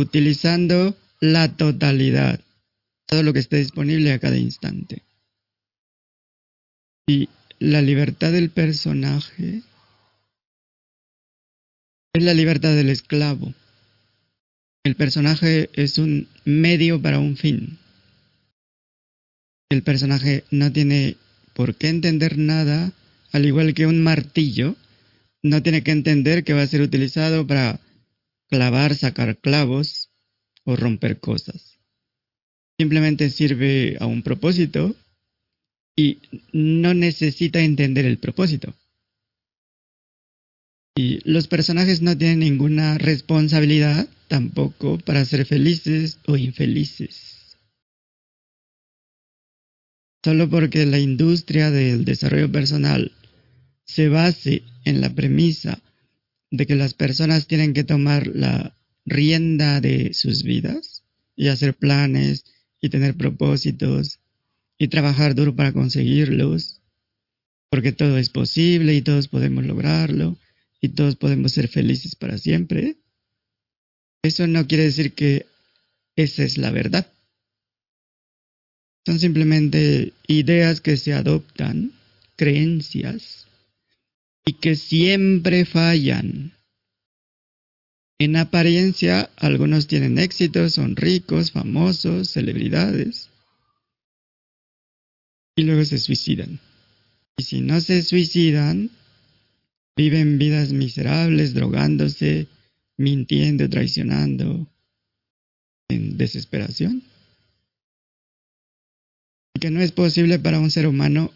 utilizando la totalidad, todo lo que esté disponible a cada instante. Y la libertad del personaje es la libertad del esclavo. El personaje es un medio para un fin. El personaje no tiene por qué entender nada, al igual que un martillo, no tiene que entender que va a ser utilizado para clavar, sacar clavos o romper cosas. Simplemente sirve a un propósito y no necesita entender el propósito. Y los personajes no tienen ninguna responsabilidad tampoco para ser felices o infelices. Solo porque la industria del desarrollo personal se base en la premisa de que las personas tienen que tomar la rienda de sus vidas y hacer planes y tener propósitos y trabajar duro para conseguirlos, porque todo es posible y todos podemos lograrlo y todos podemos ser felices para siempre, eso no quiere decir que esa es la verdad. Son simplemente ideas que se adoptan, creencias, y que siempre fallan. En apariencia, algunos tienen éxito, son ricos, famosos, celebridades, y luego se suicidan. Y si no se suicidan, viven vidas miserables, drogándose, mintiendo, traicionando, en desesperación. Y que no es posible para un ser humano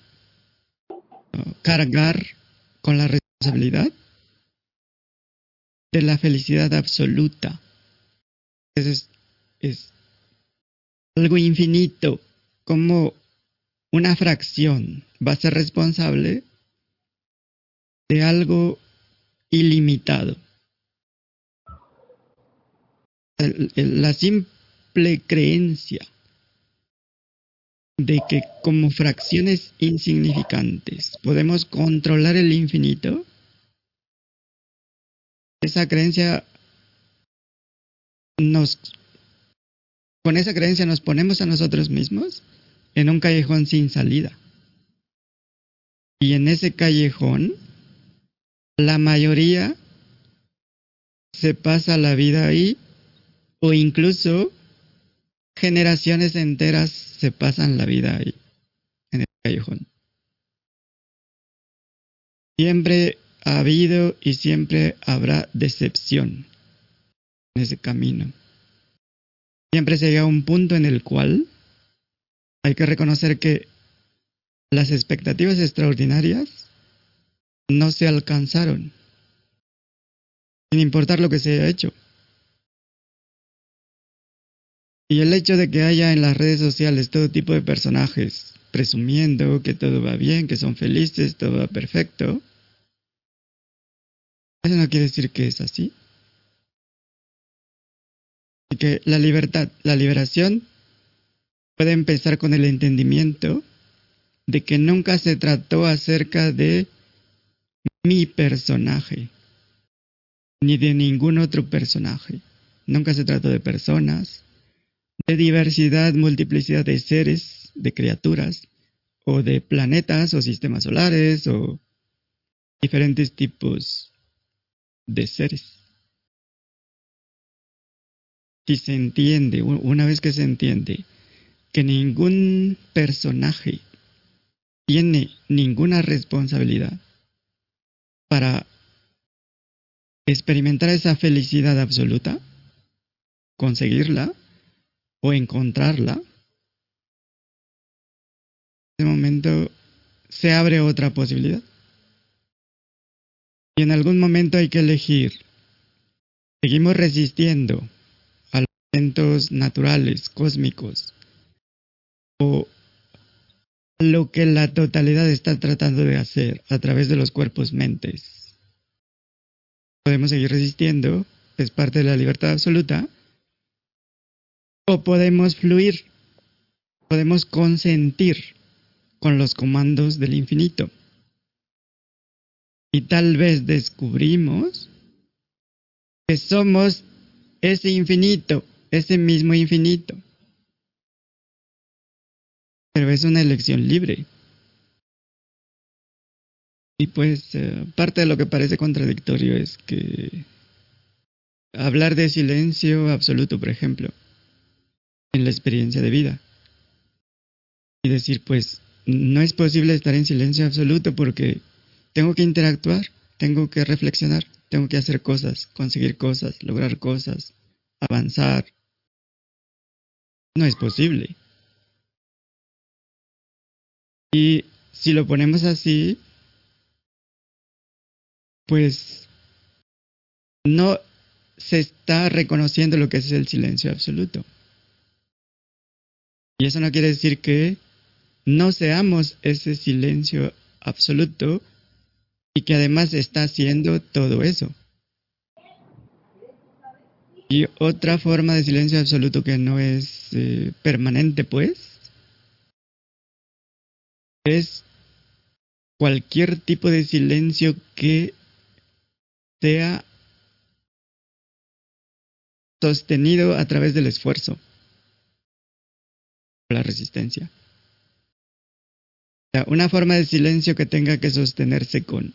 uh, cargar con la responsabilidad de la felicidad absoluta. Es, es algo infinito, como una fracción va a ser responsable de algo ilimitado. La simple creencia de que como fracciones insignificantes podemos controlar el infinito, esa creencia nos con esa creencia nos ponemos a nosotros mismos en un callejón sin salida. Y en ese callejón, la mayoría se pasa la vida ahí, o incluso generaciones enteras se pasan la vida ahí, en el callejón. Siempre ha habido y siempre habrá decepción en ese camino. Siempre se llega a un punto en el cual hay que reconocer que las expectativas extraordinarias no se alcanzaron, sin importar lo que se haya hecho. Y el hecho de que haya en las redes sociales todo tipo de personajes presumiendo que todo va bien, que son felices, todo va perfecto, eso no quiere decir que es así. Y que la libertad, la liberación puede empezar con el entendimiento de que nunca se trató acerca de mi personaje, ni de ningún otro personaje. Nunca se trató de personas, de diversidad, multiplicidad de seres, de criaturas, o de planetas o sistemas solares, o diferentes tipos de seres. Si se entiende, una vez que se entiende, que ningún personaje tiene ninguna responsabilidad para experimentar esa felicidad absoluta, conseguirla o encontrarla, en ese momento se abre otra posibilidad. Y en algún momento hay que elegir. Seguimos resistiendo a los eventos naturales, cósmicos, o lo que la totalidad está tratando de hacer a través de los cuerpos mentes. Podemos seguir resistiendo, es parte de la libertad absoluta, o podemos fluir, podemos consentir con los comandos del infinito. Y tal vez descubrimos que somos ese infinito, ese mismo infinito. Pero es una elección libre. Y pues eh, parte de lo que parece contradictorio es que hablar de silencio absoluto, por ejemplo, en la experiencia de vida. Y decir, pues, no es posible estar en silencio absoluto porque tengo que interactuar, tengo que reflexionar, tengo que hacer cosas, conseguir cosas, lograr cosas, avanzar. No es posible. Y si lo ponemos así, pues no se está reconociendo lo que es el silencio absoluto. Y eso no quiere decir que no seamos ese silencio absoluto y que además está haciendo todo eso. Y otra forma de silencio absoluto que no es eh, permanente, pues, es cualquier tipo de silencio que sea sostenido a través del esfuerzo, la resistencia. Una forma de silencio que tenga que sostenerse con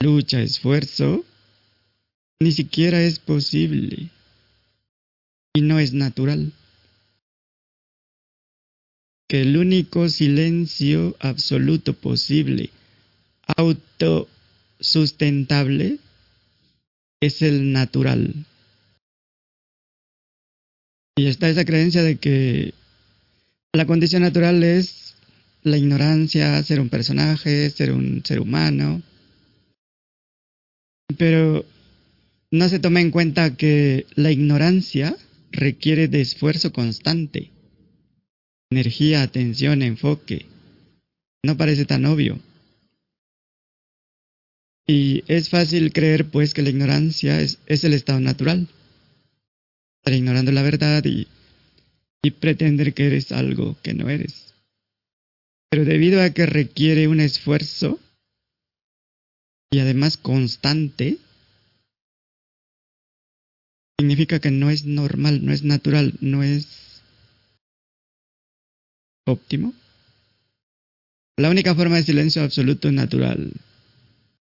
lucha, esfuerzo, ni siquiera es posible. Y no es natural. que el único silencio absoluto posible, autosustentable, es el natural. Y está esa creencia de que la condición natural es la ignorancia, ser un personaje, ser un ser humano. Pero no se toma en cuenta que la ignorancia requiere de esfuerzo constante, energía, atención, enfoque. No parece tan obvio. Y es fácil creer pues que la ignorancia es, es el estado natural. Estar ignorando la verdad y, y pretender que eres algo que no eres. Pero debido a que requiere un esfuerzo y además constante, significa que no es normal, no es natural, no es óptimo. La única forma de silencio absoluto natural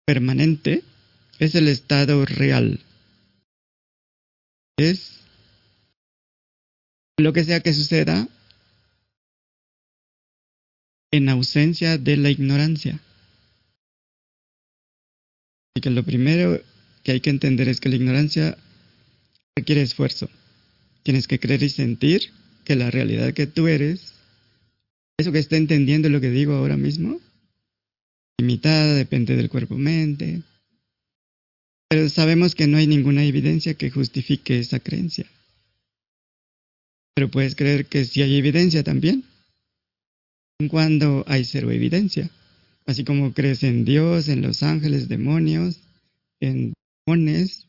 permanente es el estado real. Es lo que sea que suceda en ausencia de la ignorancia. Y que lo primero que hay que entender es que la ignorancia requiere esfuerzo. Tienes que creer y sentir que la realidad que tú eres, eso que está entendiendo lo que digo ahora mismo, limitada, depende del cuerpo-mente. Pero sabemos que no hay ninguna evidencia que justifique esa creencia. Pero puedes creer que sí hay evidencia también. Cuando hay cero evidencia. Así como crees en Dios, en los ángeles, demonios, en demonios,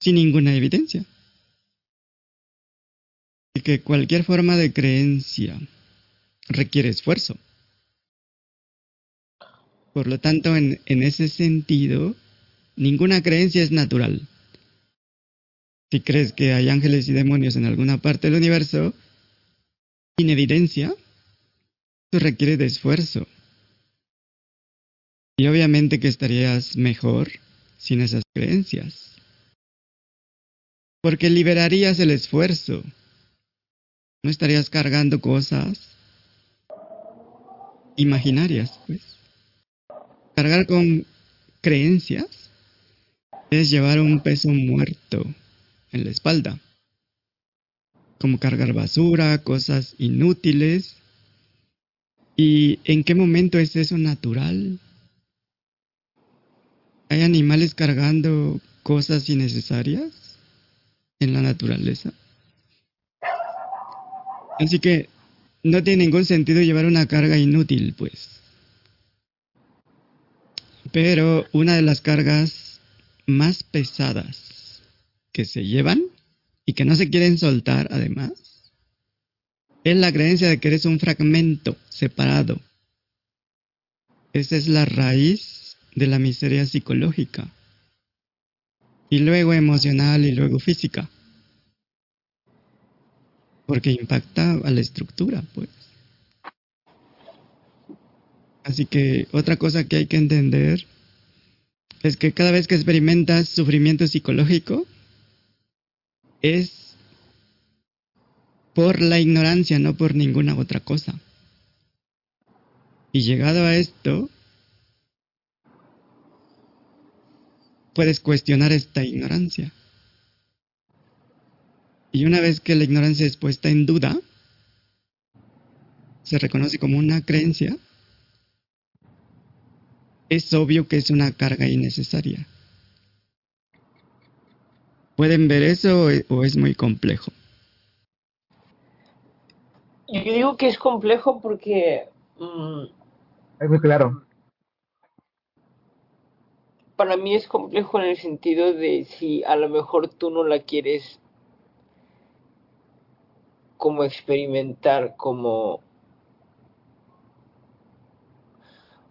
sin ninguna evidencia. Y que cualquier forma de creencia requiere esfuerzo. Por lo tanto, en, en ese sentido, ninguna creencia es natural. Si crees que hay ángeles y demonios en alguna parte del universo, sin evidencia, eso requiere de esfuerzo. Y obviamente que estarías mejor sin esas creencias. Porque liberarías el esfuerzo. No estarías cargando cosas imaginarias, pues. Cargar con creencias es llevar un peso muerto en la espalda. Como cargar basura, cosas inútiles. ¿Y en qué momento es eso natural? ¿Hay animales cargando cosas innecesarias en la naturaleza? Así que no tiene ningún sentido llevar una carga inútil, pues. Pero una de las cargas más pesadas que se llevan y que no se quieren soltar además es la creencia de que eres un fragmento separado. Esa es la raíz de la miseria psicológica. Y luego emocional y luego física. Porque impacta a la estructura, pues. Así que otra cosa que hay que entender es que cada vez que experimentas sufrimiento psicológico es por la ignorancia, no por ninguna otra cosa. Y llegado a esto, puedes cuestionar esta ignorancia. Y una vez que la ignorancia es puesta en duda, se reconoce como una creencia, es obvio que es una carga innecesaria. ¿Pueden ver eso o es muy complejo? Yo digo que es complejo porque mm, Es muy claro. para mí es complejo en el sentido de si a lo mejor tú no la quieres como experimentar, como...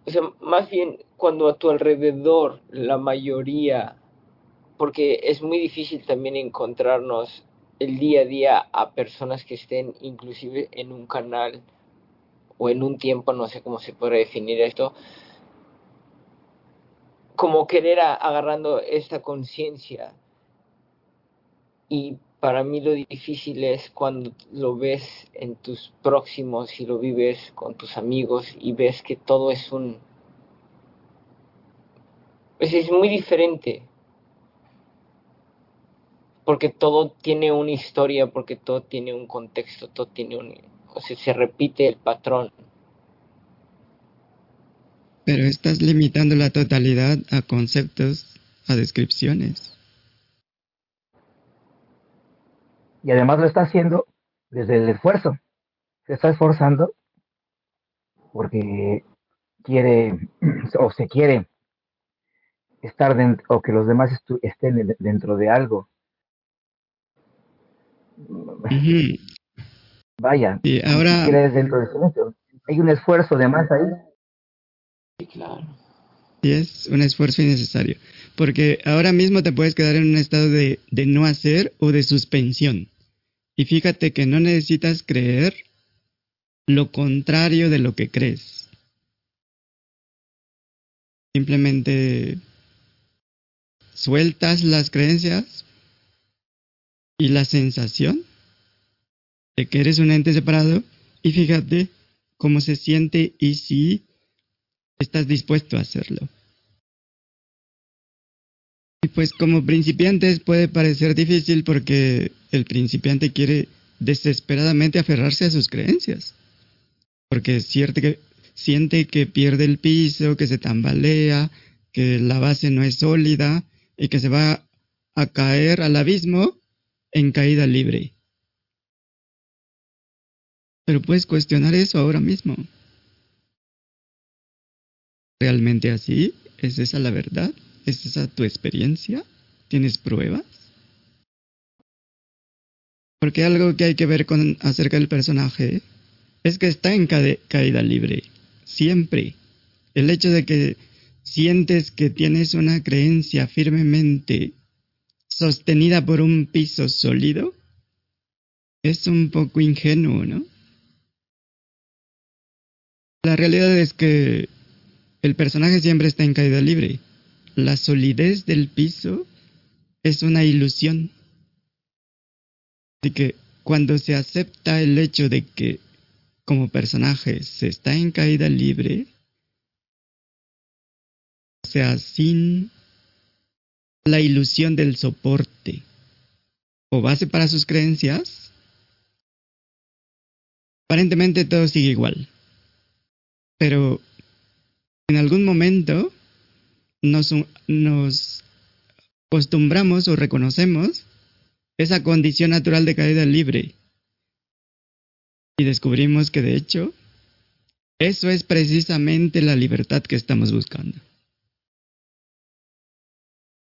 O sea, más bien cuando a tu alrededor la mayoría, porque es muy difícil también encontrarnos el día a día a personas que estén inclusive en un canal o en un tiempo, no sé cómo se puede definir esto, como querer a- agarrando esta conciencia Y para mí lo difícil es cuando lo ves en tus próximos y lo vives con tus amigos y ves que todo es un... Pues es muy diferente. Porque todo tiene una historia, porque todo tiene un contexto, todo tiene un... O sea, se repite el patrón. Pero estás limitando la totalidad a conceptos, a descripciones. Y además lo está haciendo desde el esfuerzo. Se está esforzando porque quiere [clears throat] o se quiere estar dentro, o que los demás estén dentro de algo. Vaya, y ahora dentro del silencio. Hay un esfuerzo de más ahí. Sí, claro. Y es un esfuerzo innecesario. Porque ahora mismo te puedes quedar en un estado de, de no hacer o de suspensión. Y fíjate que no necesitas creer lo contrario de lo que crees. Simplemente sueltas las creencias y la sensación de que eres un ente separado y fíjate cómo se siente y si estás dispuesto a hacerlo. Y pues como principiantes puede parecer difícil porque el principiante quiere desesperadamente aferrarse a sus creencias. Porque siente que, pierde el piso, que se tambalea, que la base no es sólida y que se va a caer al abismo en caída libre. Pero puedes cuestionar eso ahora mismo. ¿Realmente así? ¿Es esa la verdad? ¿Es esa tu experiencia? ¿Tienes pruebas? Porque algo que hay que ver con acerca del personaje es que está en caída libre. Siempre. El hecho de que sientes que tienes una creencia firmemente sostenida por un piso sólido es un poco ingenuo, ¿no? La realidad es que el personaje siempre está en caída libre. La solidez del piso es una ilusión. Así que cuando se acepta el hecho de que como personaje se está en caída libre, o sea, sin la ilusión del soporte o base para sus creencias, aparentemente todo sigue igual. Pero en algún momento nos, nos acostumbramos o reconocemos esa condición natural de caída libre. Y descubrimos que de hecho, eso es precisamente la libertad que estamos buscando.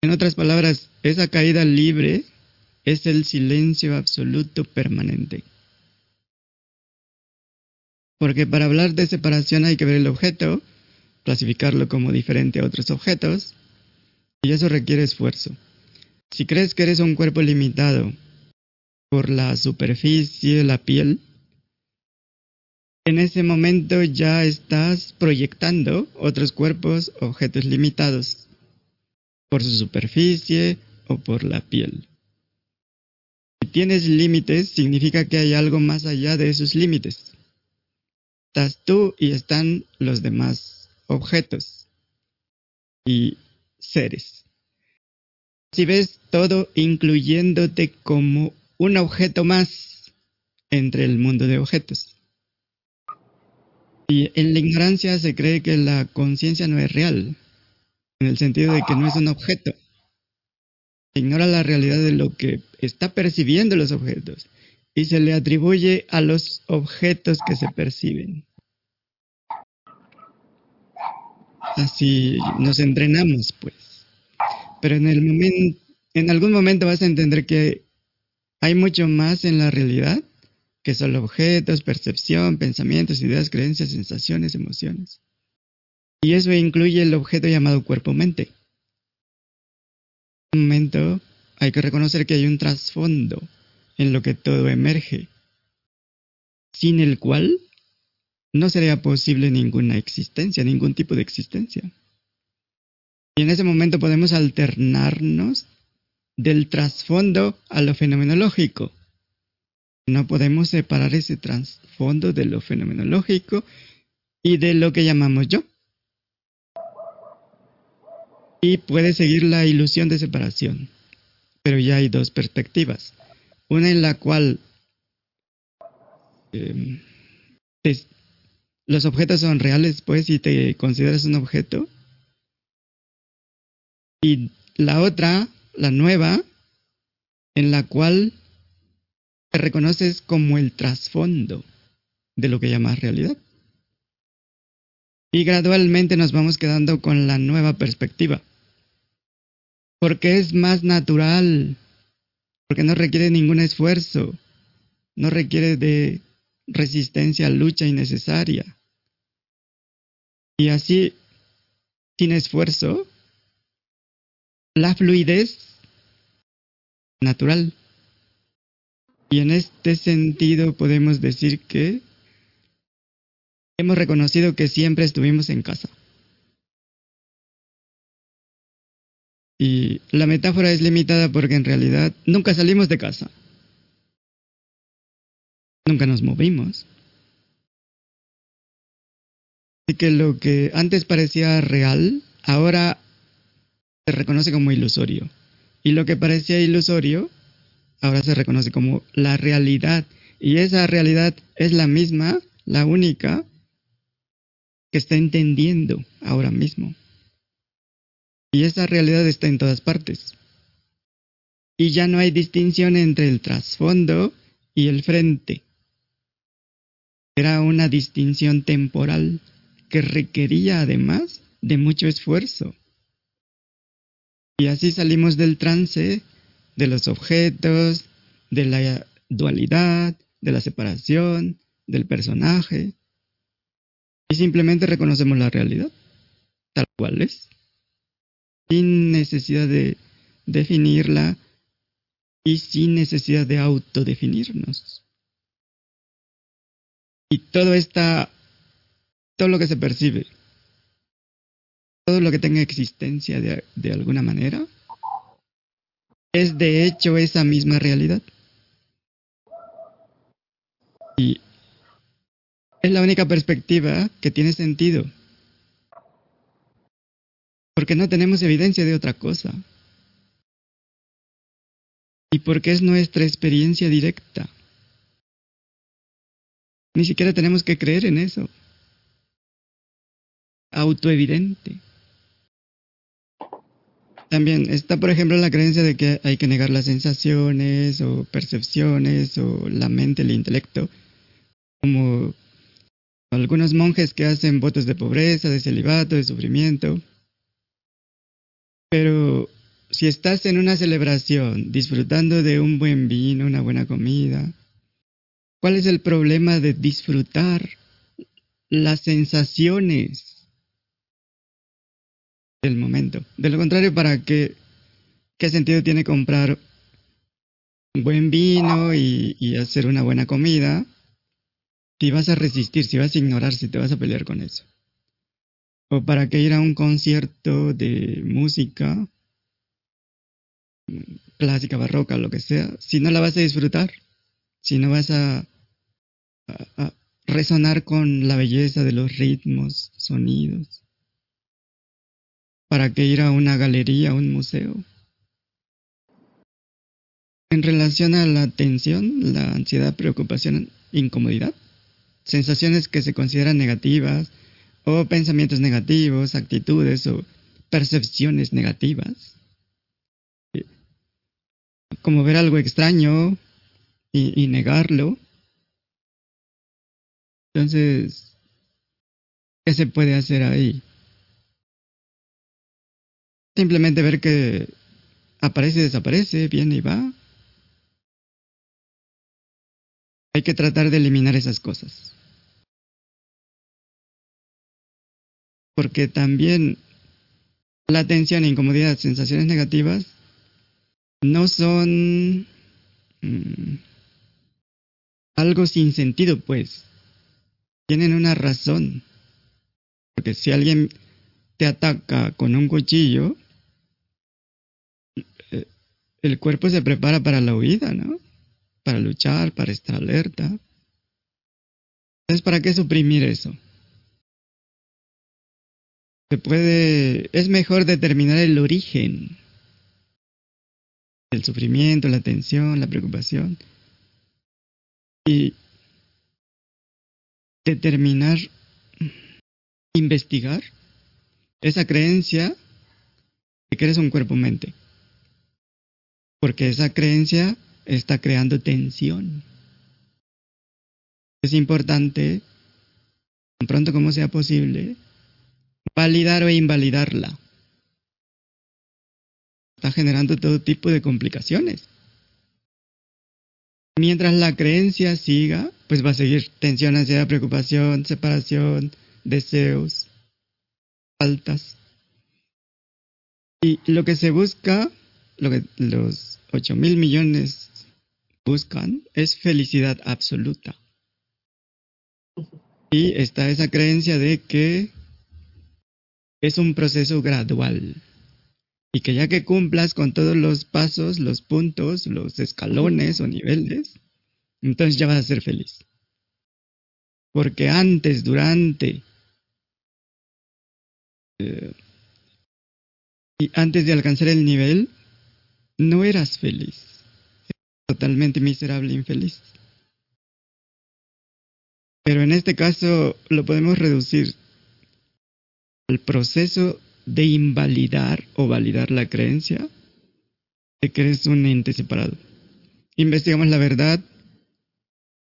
En otras palabras, esa caída libre es el silencio absoluto permanente. Porque para hablar de separación hay que ver el objeto, clasificarlo como diferente a otros objetos, y eso requiere esfuerzo. Si crees que eres un cuerpo limitado por la superficie, la piel, en ese momento ya estás proyectando otros cuerpos, objetos limitados, por su superficie o por la piel. Si tienes límites, significa que hay algo más allá de esos límites estás tú y están los demás objetos y seres. Si ves todo incluyéndote como un objeto más entre el mundo de objetos. Y en la ignorancia se cree que la conciencia no es real, en el sentido de que no es un objeto. ignora la realidad de lo que está percibiendo los objetos y se le atribuye a los objetos que se perciben. Así nos entrenamos, pues. Pero en el en algún momento vas a entender que hay mucho más en la realidad que solo objetos, percepción, pensamientos, ideas, creencias, sensaciones, emociones. Y eso incluye el objeto llamado cuerpo-mente. En un momento hay que reconocer que hay un trasfondo en lo que todo emerge, sin el cual no sería posible ninguna existencia, ningún tipo de existencia. Y en ese momento podemos alternarnos del trasfondo a lo fenomenológico. No podemos separar ese trasfondo de lo fenomenológico y de lo que llamamos yo. Y puede seguir la ilusión de separación. Pero ya hay dos perspectivas. Una en la cual em, los objetos son reales, pues, y te consideras un objeto. Y la otra, la nueva, en la cual te reconoces como el trasfondo de lo que llamas realidad. Y gradualmente nos vamos quedando con la nueva perspectiva. Porque es más natural, porque no requiere ningún esfuerzo, no requiere de resistencia, lucha innecesaria. Y así, sin esfuerzo, la fluidez natural. Y en este sentido podemos decir que hemos reconocido que siempre estuvimos en casa. Y la metáfora es limitada porque en realidad nunca salimos de casa. Nunca nos movimos. Así que lo que antes parecía real, ahora se reconoce como ilusorio. Y lo que parecía ilusorio, ahora se reconoce como la realidad. Y esa realidad es la misma, la única, que está entendiendo ahora mismo. Y esa realidad está en todas partes. Y ya no hay distinción entre el trasfondo y el frente. Era una distinción temporal que requería además de mucho esfuerzo. Y así salimos del trance, de los objetos, de la dualidad, de la separación, del personaje. Y simplemente reconocemos la realidad, tal cual es, sin necesidad de definirla y sin necesidad de autodefinirnos. Y todo está, todo lo que se percibe, todo lo que tenga existencia de, de alguna manera, es de hecho esa misma realidad. Y es la única perspectiva que tiene sentido. Porque no tenemos evidencia de otra cosa. Y porque es nuestra experiencia directa. Ni siquiera tenemos que creer en eso. Autoevidente. También está, por ejemplo, la creencia de que hay que negar las sensaciones o percepciones o la mente, el intelecto, como algunos monjes que hacen votos de pobreza, de celibato, de sufrimiento. Pero si estás en una celebración, disfrutando de un buen vino, una buena comida, ¿cuál es el problema de disfrutar las sensaciones del momento? De lo contrario, ¿para qué, qué sentido tiene comprar un buen vino y, y hacer una buena comida si vas a resistir, si vas a ignorar, si te vas a pelear con eso? ¿O para qué ir a un concierto de música clásica, barroca, lo que sea, si no la vas a disfrutar, si no vas a, resonar con la belleza de los ritmos, sonidos? ¿Para qué ir a una galería, a un museo? En relación a la tensión, la ansiedad, preocupación, incomodidad, sensaciones que se consideran negativas, o pensamientos negativos, actitudes o percepciones negativas, como ver algo extraño y, negarlo. Entonces, ¿qué se puede hacer ahí? Simplemente ver que aparece desaparece, viene y va. Hay que tratar de eliminar esas cosas. Porque también la tensión, incomodidad, sensaciones negativas no son mm, algo sin sentido, pues. Tienen una razón. Porque si alguien te ataca con un cuchillo, eh, el cuerpo se prepara para la huida, ¿no? Para luchar, para estar alerta. Entonces, ¿para qué suprimir eso? Se puede, es mejor determinar el origen del sufrimiento, la tensión, la preocupación y determinar, investigar esa creencia de que eres un cuerpo-mente. Porque esa creencia está creando tensión. Es importante, tan pronto como sea posible, validar o invalidarla. Está generando todo tipo de complicaciones. Mientras la creencia siga, pues va a seguir tensión, ansiedad, preocupación, separación, deseos, faltas. Y lo que se busca, lo que los 8 mil millones buscan, es felicidad absoluta. Y está esa creencia de que es un proceso gradual. Y que ya que cumplas con todos los pasos, los puntos, los escalones o niveles, entonces ya vas a ser feliz. Porque antes, durante eh, y antes de alcanzar el nivel, no eras feliz. Eras totalmente miserable infeliz. Pero en este caso lo podemos reducir al proceso de invalidar o validar la creencia de que eres un ente separado. Investigamos la verdad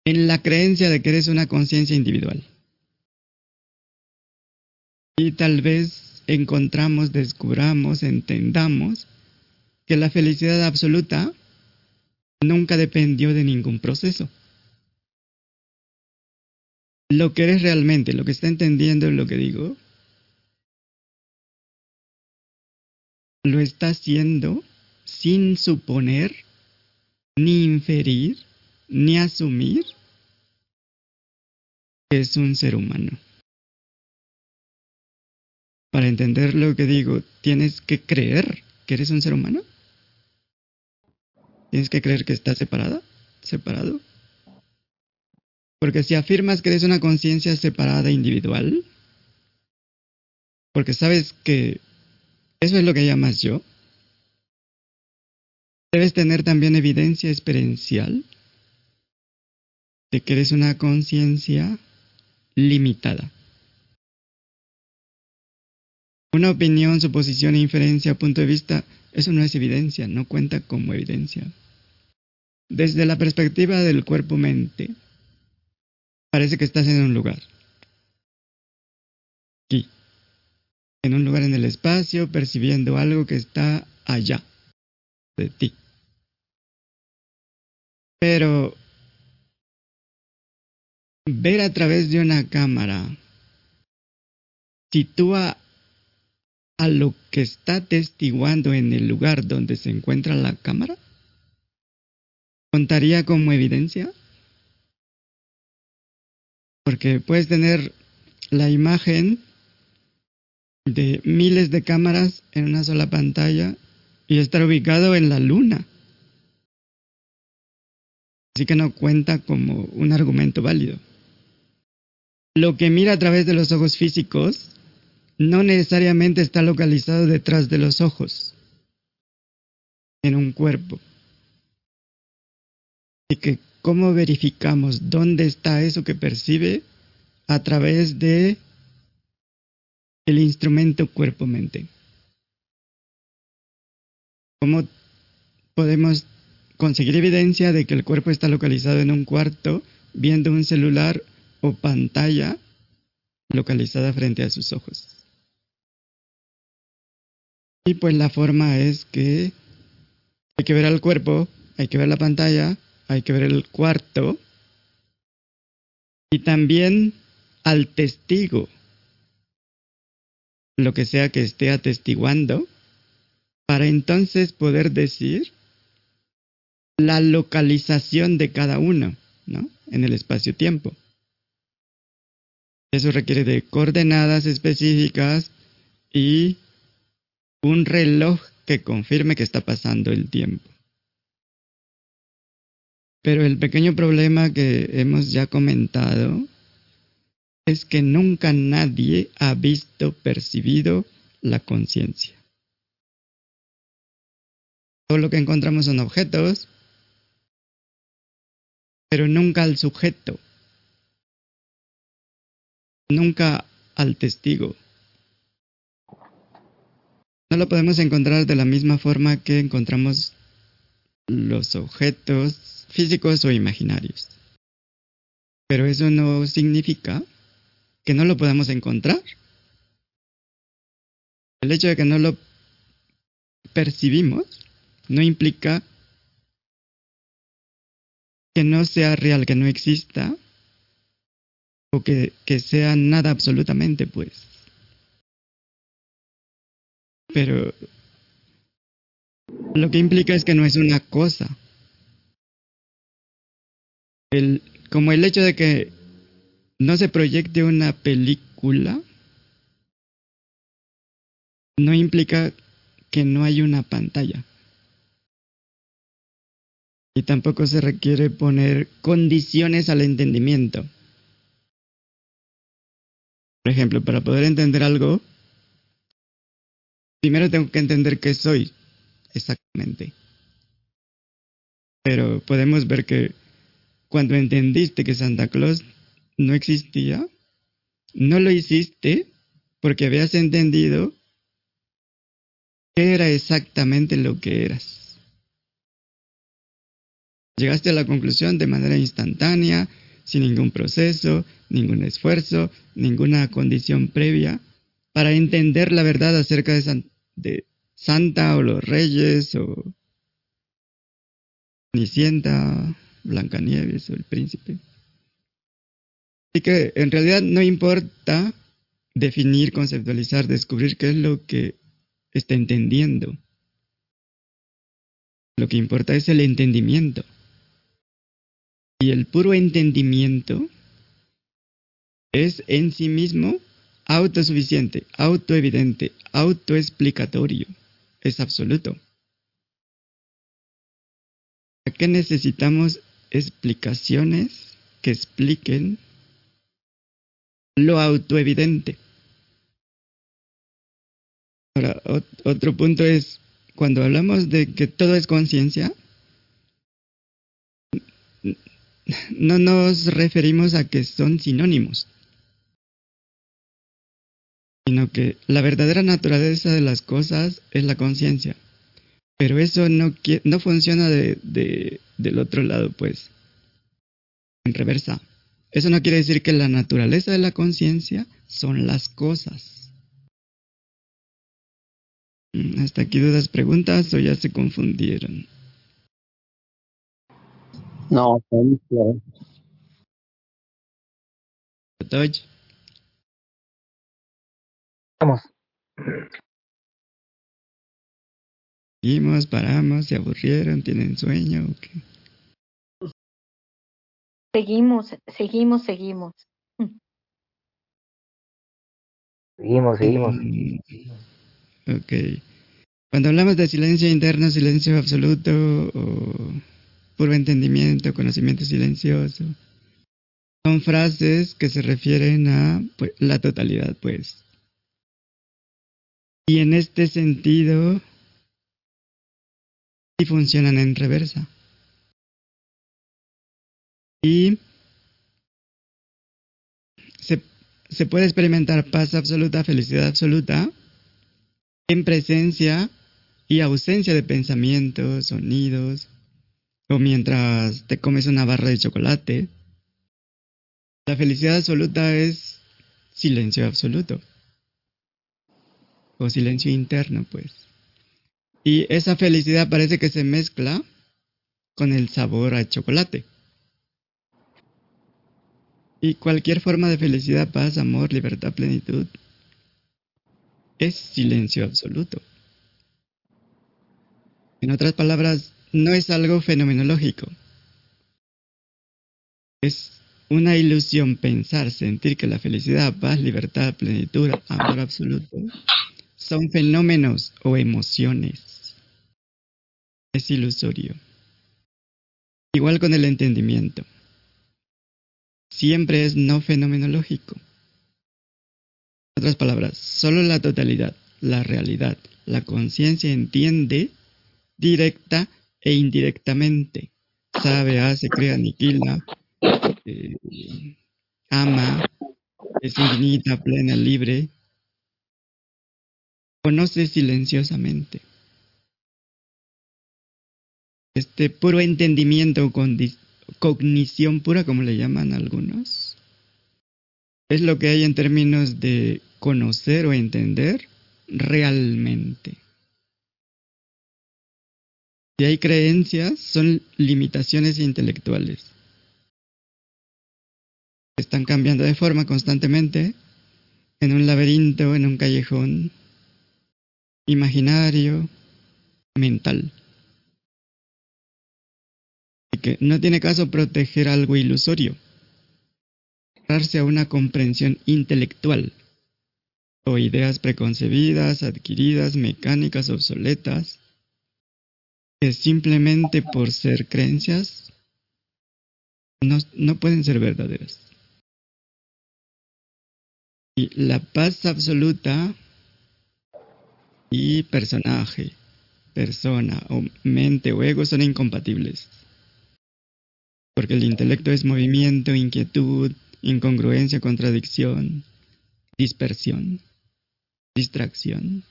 en la creencia de que eres una conciencia individual. Y tal vez encontramos, descubramos, entendamos que la felicidad absoluta nunca dependió de ningún proceso. Lo que eres realmente, lo que está entendiendo lo que digo, lo está haciendo sin suponer, ni inferir, ni asumir que es un ser humano. Para entender lo que digo, tienes que creer que eres un ser humano. Tienes que creer que estás separada, separado. Porque si afirmas que eres una conciencia separada, individual, porque sabes que eso es lo que llamas yo. Debes tener también evidencia experiencial de que eres una conciencia limitada. Una opinión, suposición, inferencia, punto de vista, eso no es evidencia, no cuenta como evidencia. Desde la perspectiva del cuerpo-mente, parece que estás en un lugar. Aquí en un lugar en el espacio, percibiendo algo que está allá de ti. Pero ver a través de una cámara sitúa a lo que está testiguando en el lugar donde se encuentra la cámara? ¿Contaría como evidencia? Porque puedes tener la imagen de miles de cámaras en una sola pantalla y estar ubicado en la luna. Así que no cuenta como un argumento válido. Lo que mira a través de los ojos físicos no necesariamente está localizado detrás de los ojos, en un cuerpo. Y que cómo verificamos dónde está eso que percibe a través de el instrumento cuerpo-mente. ¿Cómo podemos conseguir evidencia de que el cuerpo está localizado en un cuarto viendo un celular o pantalla localizada frente a sus ojos? Y pues la forma es que hay que ver al cuerpo, hay que ver la pantalla, hay que ver el cuarto y también al testigo lo que sea que esté atestiguando, para entonces poder decir la localización de cada uno, ¿no? En el espacio-tiempo. Eso requiere de coordenadas específicas y un reloj que confirme que está pasando el tiempo. Pero el pequeño problema que hemos ya comentado es que nunca nadie ha visto, percibido la conciencia. Todo lo que encontramos son objetos, pero nunca al sujeto, nunca al testigo. No lo podemos encontrar de la misma forma que encontramos los objetos físicos o imaginarios. Pero eso no significa que no lo podamos encontrar. El hecho de que no lo percibimos no implica que no sea real, que no exista, o que, que sea nada absolutamente, pues. Pero lo que implica es que no es una cosa. El, como el hecho de que no se proyecte una película no implica que no hay una pantalla. Y tampoco se requiere poner condiciones al entendimiento. Por ejemplo, para poder entender algo, primero tengo que entender qué soy exactamente. Pero podemos ver que cuando entendiste que Santa Claus no existía, no lo hiciste porque habías entendido qué era exactamente lo que eras. Llegaste a la conclusión de manera instantánea, sin ningún proceso, ningún esfuerzo, ninguna condición previa, para entender la verdad acerca de, de Santa o los Reyes o Cenicienta, Blancanieves o el Príncipe. Así que en realidad no importa definir, conceptualizar, descubrir qué es lo que está entendiendo. Lo que importa es el entendimiento. Y el puro entendimiento es en sí mismo autosuficiente, autoevidente, autoexplicatorio. Es absoluto. ¿A qué necesitamos explicaciones que expliquen lo autoevidente? Ahora, otro punto es, cuando hablamos de que todo es conciencia, no nos referimos a que son sinónimos, sino que la verdadera naturaleza de las cosas es la conciencia. Pero eso no, no funciona de, de, del otro lado, pues, en reversa. Eso no quiere decir que la naturaleza de la conciencia son las cosas. Mm, ¿Hasta aquí dudas, preguntas o ya se confundieron? No. Touch. Vamos. Seguimos, paramos, se aburrieron, tienen sueño o qué? Seguimos, seguimos, seguimos. Seguimos, seguimos. Ok. Cuando hablamos de silencio interno, silencio absoluto o puro entendimiento, conocimiento silencioso, son frases que se refieren a pues, la totalidad, pues. Y en este sentido, sí funcionan en reversa. Y se, puede experimentar paz absoluta, felicidad absoluta, en presencia y ausencia de pensamientos, sonidos, o mientras te comes una barra de chocolate. La felicidad absoluta es silencio absoluto. O silencio interno, pues. Y esa felicidad parece que se mezcla con el sabor a chocolate. Y cualquier forma de felicidad, paz, amor, libertad, plenitud, es silencio absoluto. En otras palabras, no es algo fenomenológico. Es una ilusión pensar, sentir que la felicidad, paz, libertad, plenitud, amor absoluto son fenómenos o emociones. Es ilusorio. Igual con el entendimiento. Siempre es no fenomenológico. En otras palabras, solo la totalidad, la realidad, la conciencia entiende directa e indirectamente. Sabe, hace, crea, aniquila, eh, ama, es infinita, plena, libre. Conoce silenciosamente. Este puro entendimiento con cognición pura, como le llaman algunos, es lo que hay en términos de conocer o entender realmente. Si hay creencias, son limitaciones intelectuales. Están cambiando de forma constantemente en un laberinto, en un callejón imaginario, mental. Que no tiene caso proteger algo ilusorio, cerrarse a una comprensión intelectual o ideas preconcebidas, adquiridas, mecánicas, obsoletas, que simplemente por ser creencias no, no pueden ser verdaderas. Y la paz absoluta y personaje, persona o mente o ego son incompatibles. Porque el intelecto es movimiento, inquietud, incongruencia, contradicción, dispersión, distracción.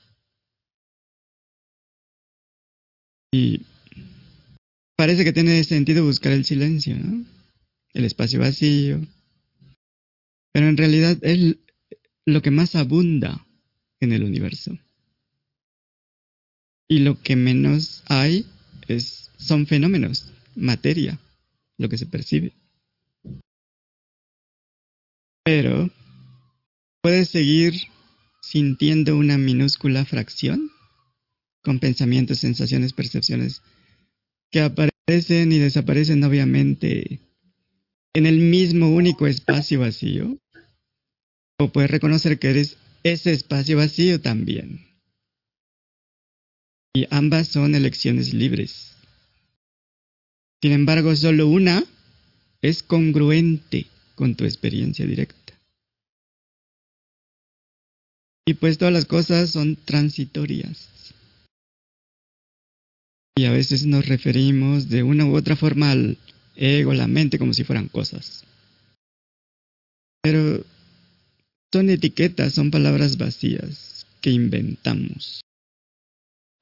Y parece que tiene sentido buscar el silencio, ¿no? El espacio vacío. Pero en realidad es lo que más abunda en el universo. Y lo que menos hay es, son fenómenos, materia, lo que se percibe. Pero puedes seguir sintiendo una minúscula fracción con pensamientos, sensaciones, percepciones que aparecen y desaparecen obviamente en el mismo único espacio vacío. O puedes reconocer que eres ese espacio vacío también. Y ambas son elecciones libres. Sin embargo, solo una es congruente con tu experiencia directa. Y pues todas las cosas son transitorias. Y a veces nos referimos de una u otra forma al ego, la mente, como si fueran cosas. Pero son etiquetas, son palabras vacías que inventamos.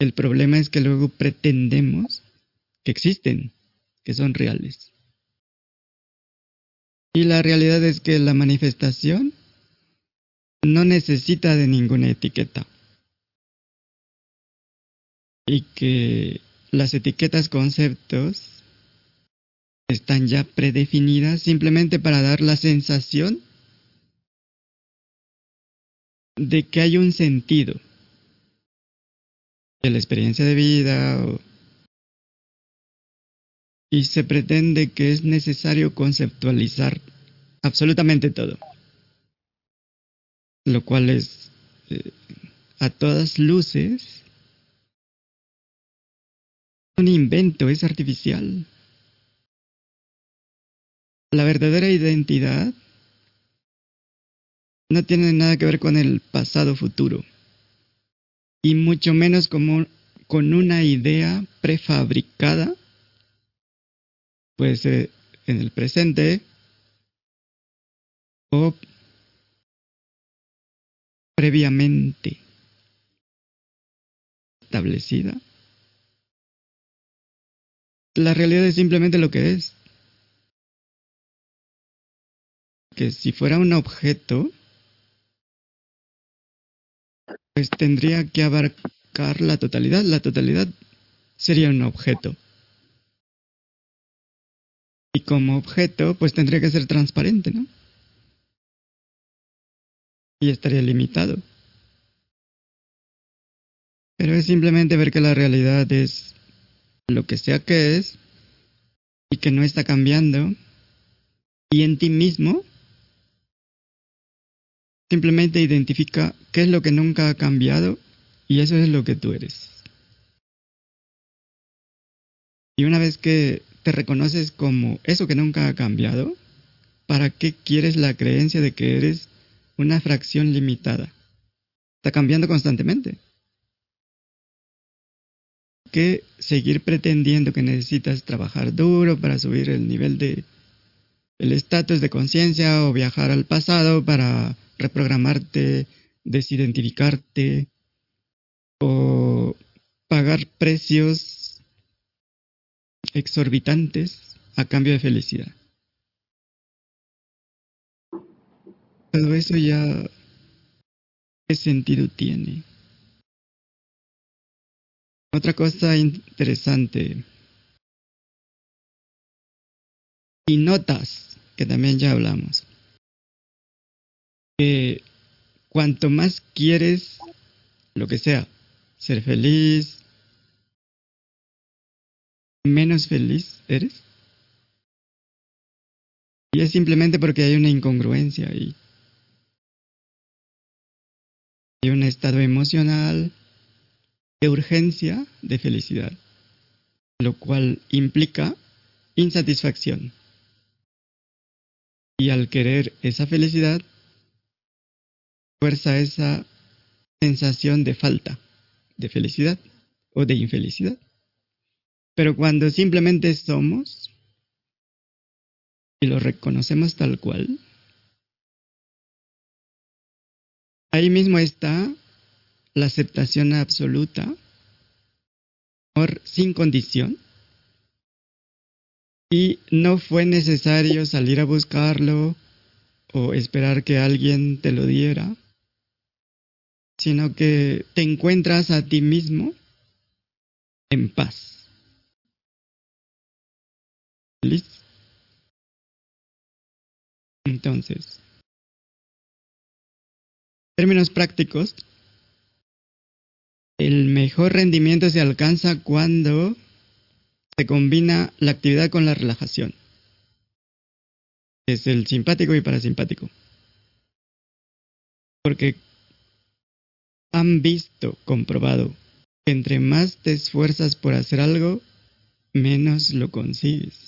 El problema es que luego pretendemos que existen, que son reales. Y la realidad es que la manifestación no necesita de ninguna etiqueta. Y que las etiquetas conceptos están ya predefinidas simplemente para dar la sensación de que hay un sentido de la experiencia de vida o- y se pretende que es necesario conceptualizar absolutamente todo, lo cual es eh, a todas luces un invento, es artificial. La verdadera identidad no tiene nada que ver con el pasado futuro y mucho menos como con una idea prefabricada, puede ser en el presente o previamente establecida. La realidad es simplemente lo que es. Que si fuera un objeto, pues tendría que abarcar la totalidad. La totalidad sería un objeto. Y como objeto, pues tendría que ser transparente, ¿no? Y estaría limitado. Pero es simplemente ver que la realidad es lo que sea que es y que no está cambiando. Y en ti mismo simplemente identifica qué es lo que nunca ha cambiado y eso es lo que tú eres. Y una vez que te reconoces como eso que nunca ha cambiado, ¿para qué quieres la creencia de que eres una fracción limitada? Está cambiando constantemente. ¿Qué seguir pretendiendo que necesitas trabajar duro para subir el nivel de el estatus de conciencia o viajar al pasado para reprogramarte, desidentificarte o pagar precios exorbitantes a cambio de felicidad. Todo eso ya, ¿qué sentido tiene? Otra cosa interesante. Y notas, que también ya hablamos. Que cuanto más quieres, lo que sea, ser feliz, menos feliz eres. Y es simplemente porque hay una incongruencia ahí. Hay un estado emocional de urgencia de felicidad, lo cual implica insatisfacción. Y al querer esa felicidad, fuerza esa sensación de falta de felicidad o de infelicidad. Pero cuando simplemente somos y lo reconocemos tal cual, ahí mismo está la aceptación absoluta, sin condición, y no fue necesario salir a buscarlo o esperar que alguien te lo diera, sino que te encuentras a ti mismo en paz. Entonces, términos prácticos, el mejor rendimiento se alcanza cuando se combina la actividad con la relajación. Es el simpático y parasimpático. Porque han visto, comprobado, que entre más te esfuerzas por hacer algo, menos lo consigues.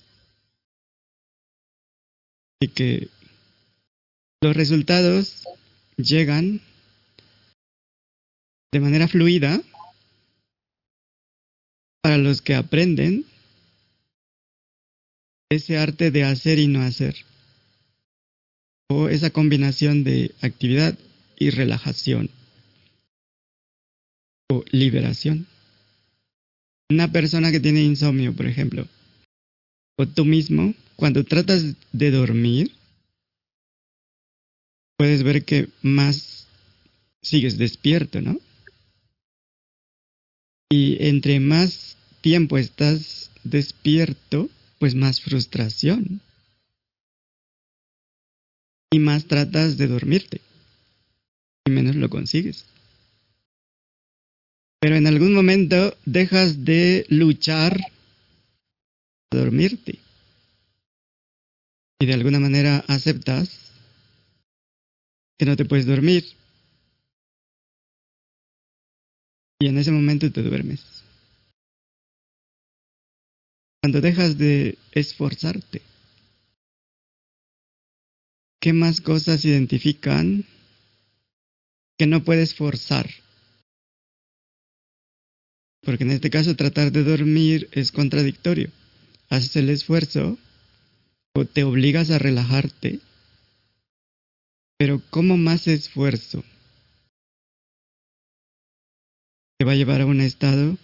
Y que los resultados llegan de manera fluida para los que aprenden ese arte de hacer y no hacer, o esa combinación de actividad y relajación, o liberación. Una persona que tiene insomnio, por ejemplo, o tú mismo, cuando tratas de dormir, puedes ver que más sigues despierto, ¿no? Y entre más tiempo estás despierto, pues más frustración. Y más tratas de dormirte. Y menos lo consigues. Pero en algún momento dejas de luchar a dormirte. Y de alguna manera aceptas que no te puedes dormir. Y en ese momento te duermes. Cuando dejas de esforzarte. ¿Qué más cosas identifican que no puedes forzar? Porque en este caso tratar de dormir es contradictorio. Haces el esfuerzo o te obligas a relajarte. Pero ¿cómo más esfuerzo te va a llevar a un estado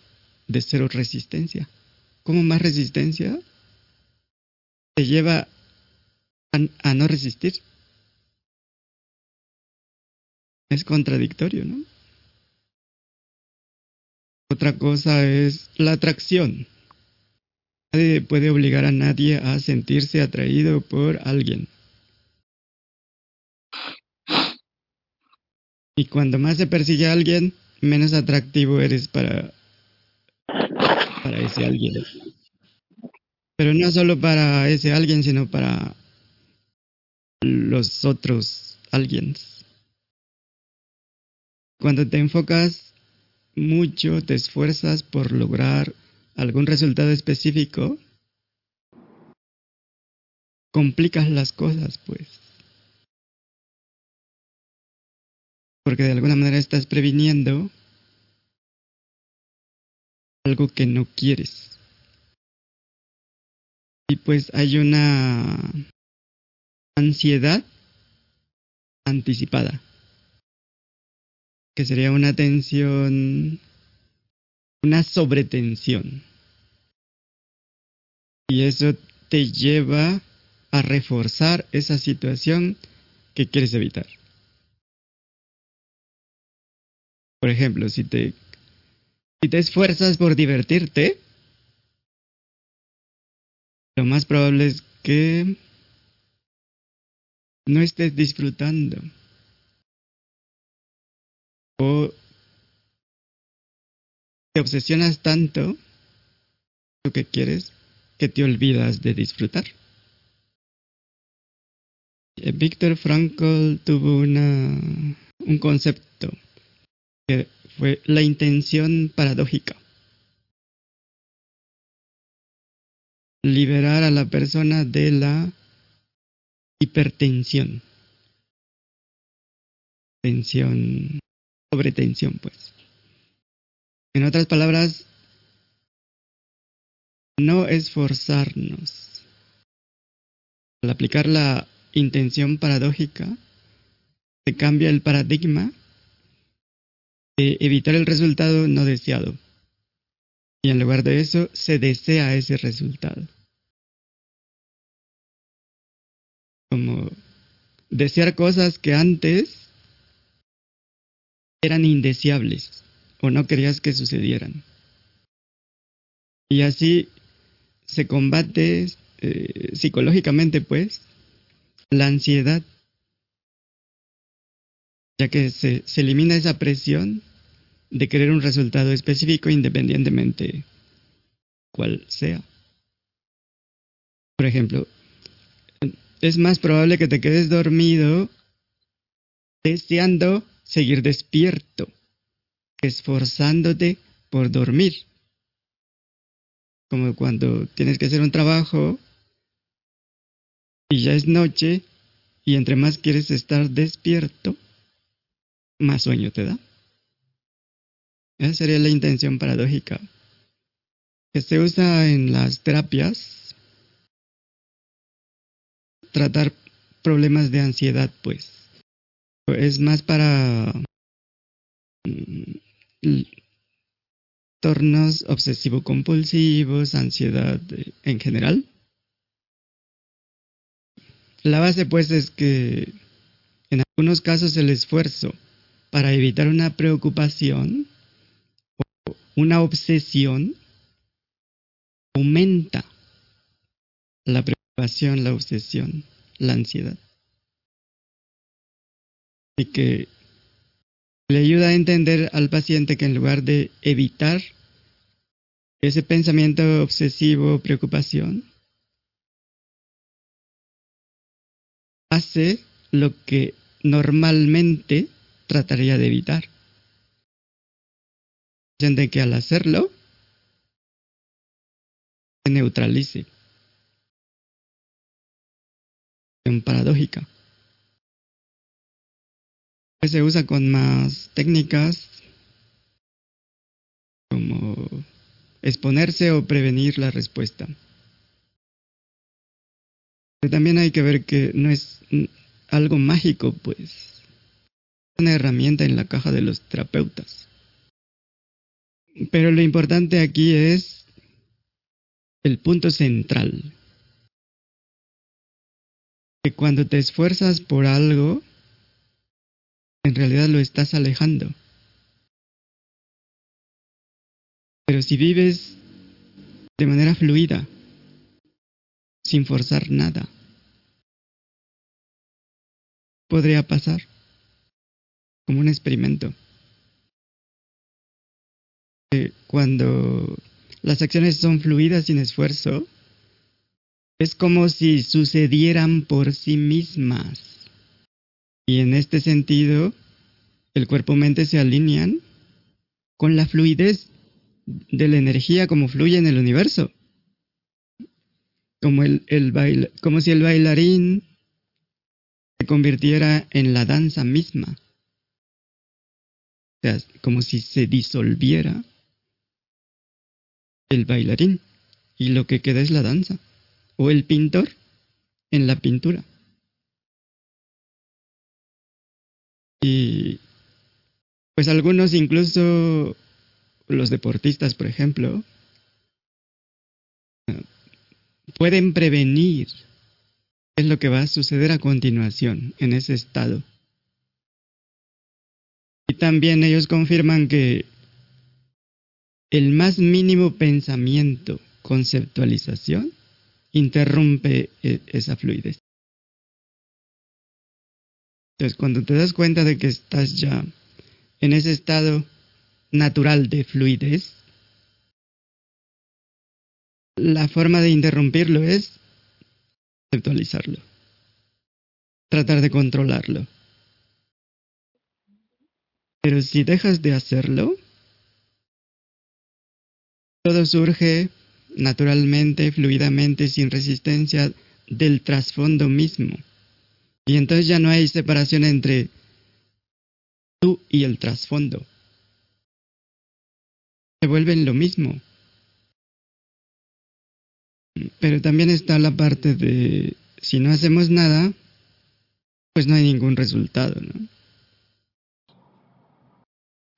de cero resistencia? ¿Cómo más resistencia te lleva a, a no resistir? Es contradictorio, ¿no? Otra cosa es la atracción. Nadie puede obligar a nadie a sentirse atraído por alguien. Y cuando más se persigue a alguien, menos atractivo eres para, para ese alguien. Pero no solo para ese alguien, sino para los otros alguien. Cuando te enfocas mucho, te esfuerzas por lograr algún resultado específico, complicas las cosas, pues. Porque de alguna manera estás previniendo algo que no quieres. Y pues hay una ansiedad anticipada, que sería una tensión, una sobretensión. Y eso te lleva a reforzar esa situación que quieres evitar. Por ejemplo, si te, si te esfuerzas por divertirte, lo más probable es que no estés disfrutando. O te obsesionas tanto lo que quieres que te olvidas de disfrutar. Eh, Víctor Frankl tuvo una, un concepto que fue la intención paradójica. Liberar a la persona de la hipertensión. Tensión, sobretensión, pues. En otras palabras, no esforzarnos. Al aplicar la intención paradójica, se cambia el paradigma de evitar el resultado no deseado. Y en lugar de eso, se desea ese resultado. Como desear cosas que antes eran indeseables o no querías que sucedieran. Y así se combate eh, psicológicamente, pues, la ansiedad, ya que se, se elimina esa presión de querer un resultado específico independientemente cual sea. Por ejemplo, es más probable que te quedes dormido deseando seguir despierto esforzándote por dormir. Como cuando tienes que hacer un trabajo y ya es noche y entre más quieres estar despierto, más sueño te da. Esa sería la intención paradójica que se usa en las terapias. Tratar problemas de ansiedad, pues. Es más para mm, tornos obsesivo-compulsivos, ansiedad en general. La base pues es que en algunos casos el esfuerzo para evitar una preocupación o una obsesión aumenta la preocupación, la obsesión, la ansiedad. Y que le ayuda a entender al paciente que en lugar de evitar ese pensamiento obsesivo, preocupación, hace lo que normalmente trataría de evitar. De que al hacerlo, se neutralice. En paradójica. Se usa con más técnicas como exponerse o prevenir la respuesta. Pero también hay que ver que no es algo mágico, pues. Es una herramienta en la caja de los terapeutas. Pero lo importante aquí es el punto central. Que cuando te esfuerzas por algo, en realidad lo estás alejando. Pero si vives de manera fluida, sin forzar nada, podría pasar como un experimento. Cuando las acciones son fluidas sin esfuerzo, es como si sucedieran por sí mismas. Y en este sentido, el cuerpo-mente se alinean con la fluidez de la energía como fluye en el universo. como, el, como si el bailarín se convirtiera en la danza misma. O sea, como si se disolviera el bailarín y lo que queda es la danza. O el pintor en la pintura. Y pues algunos, incluso los deportistas, por ejemplo, pueden prevenir qué es lo que va a suceder a continuación en ese estado. Y también ellos confirman que el más mínimo pensamiento, conceptualización, interrumpe e- esa fluidez. Entonces, cuando te das cuenta de que estás ya en ese estado natural de fluidez, la forma de interrumpirlo es conceptualizarlo, tratar de controlarlo. Pero si dejas de hacerlo, todo surge naturalmente, fluidamente, sin resistencia del trasfondo mismo. Y entonces ya no hay separación entre tú y el trasfondo. Se vuelven lo mismo. Pero también está la parte de si no hacemos nada, pues no hay ningún resultado, ¿no?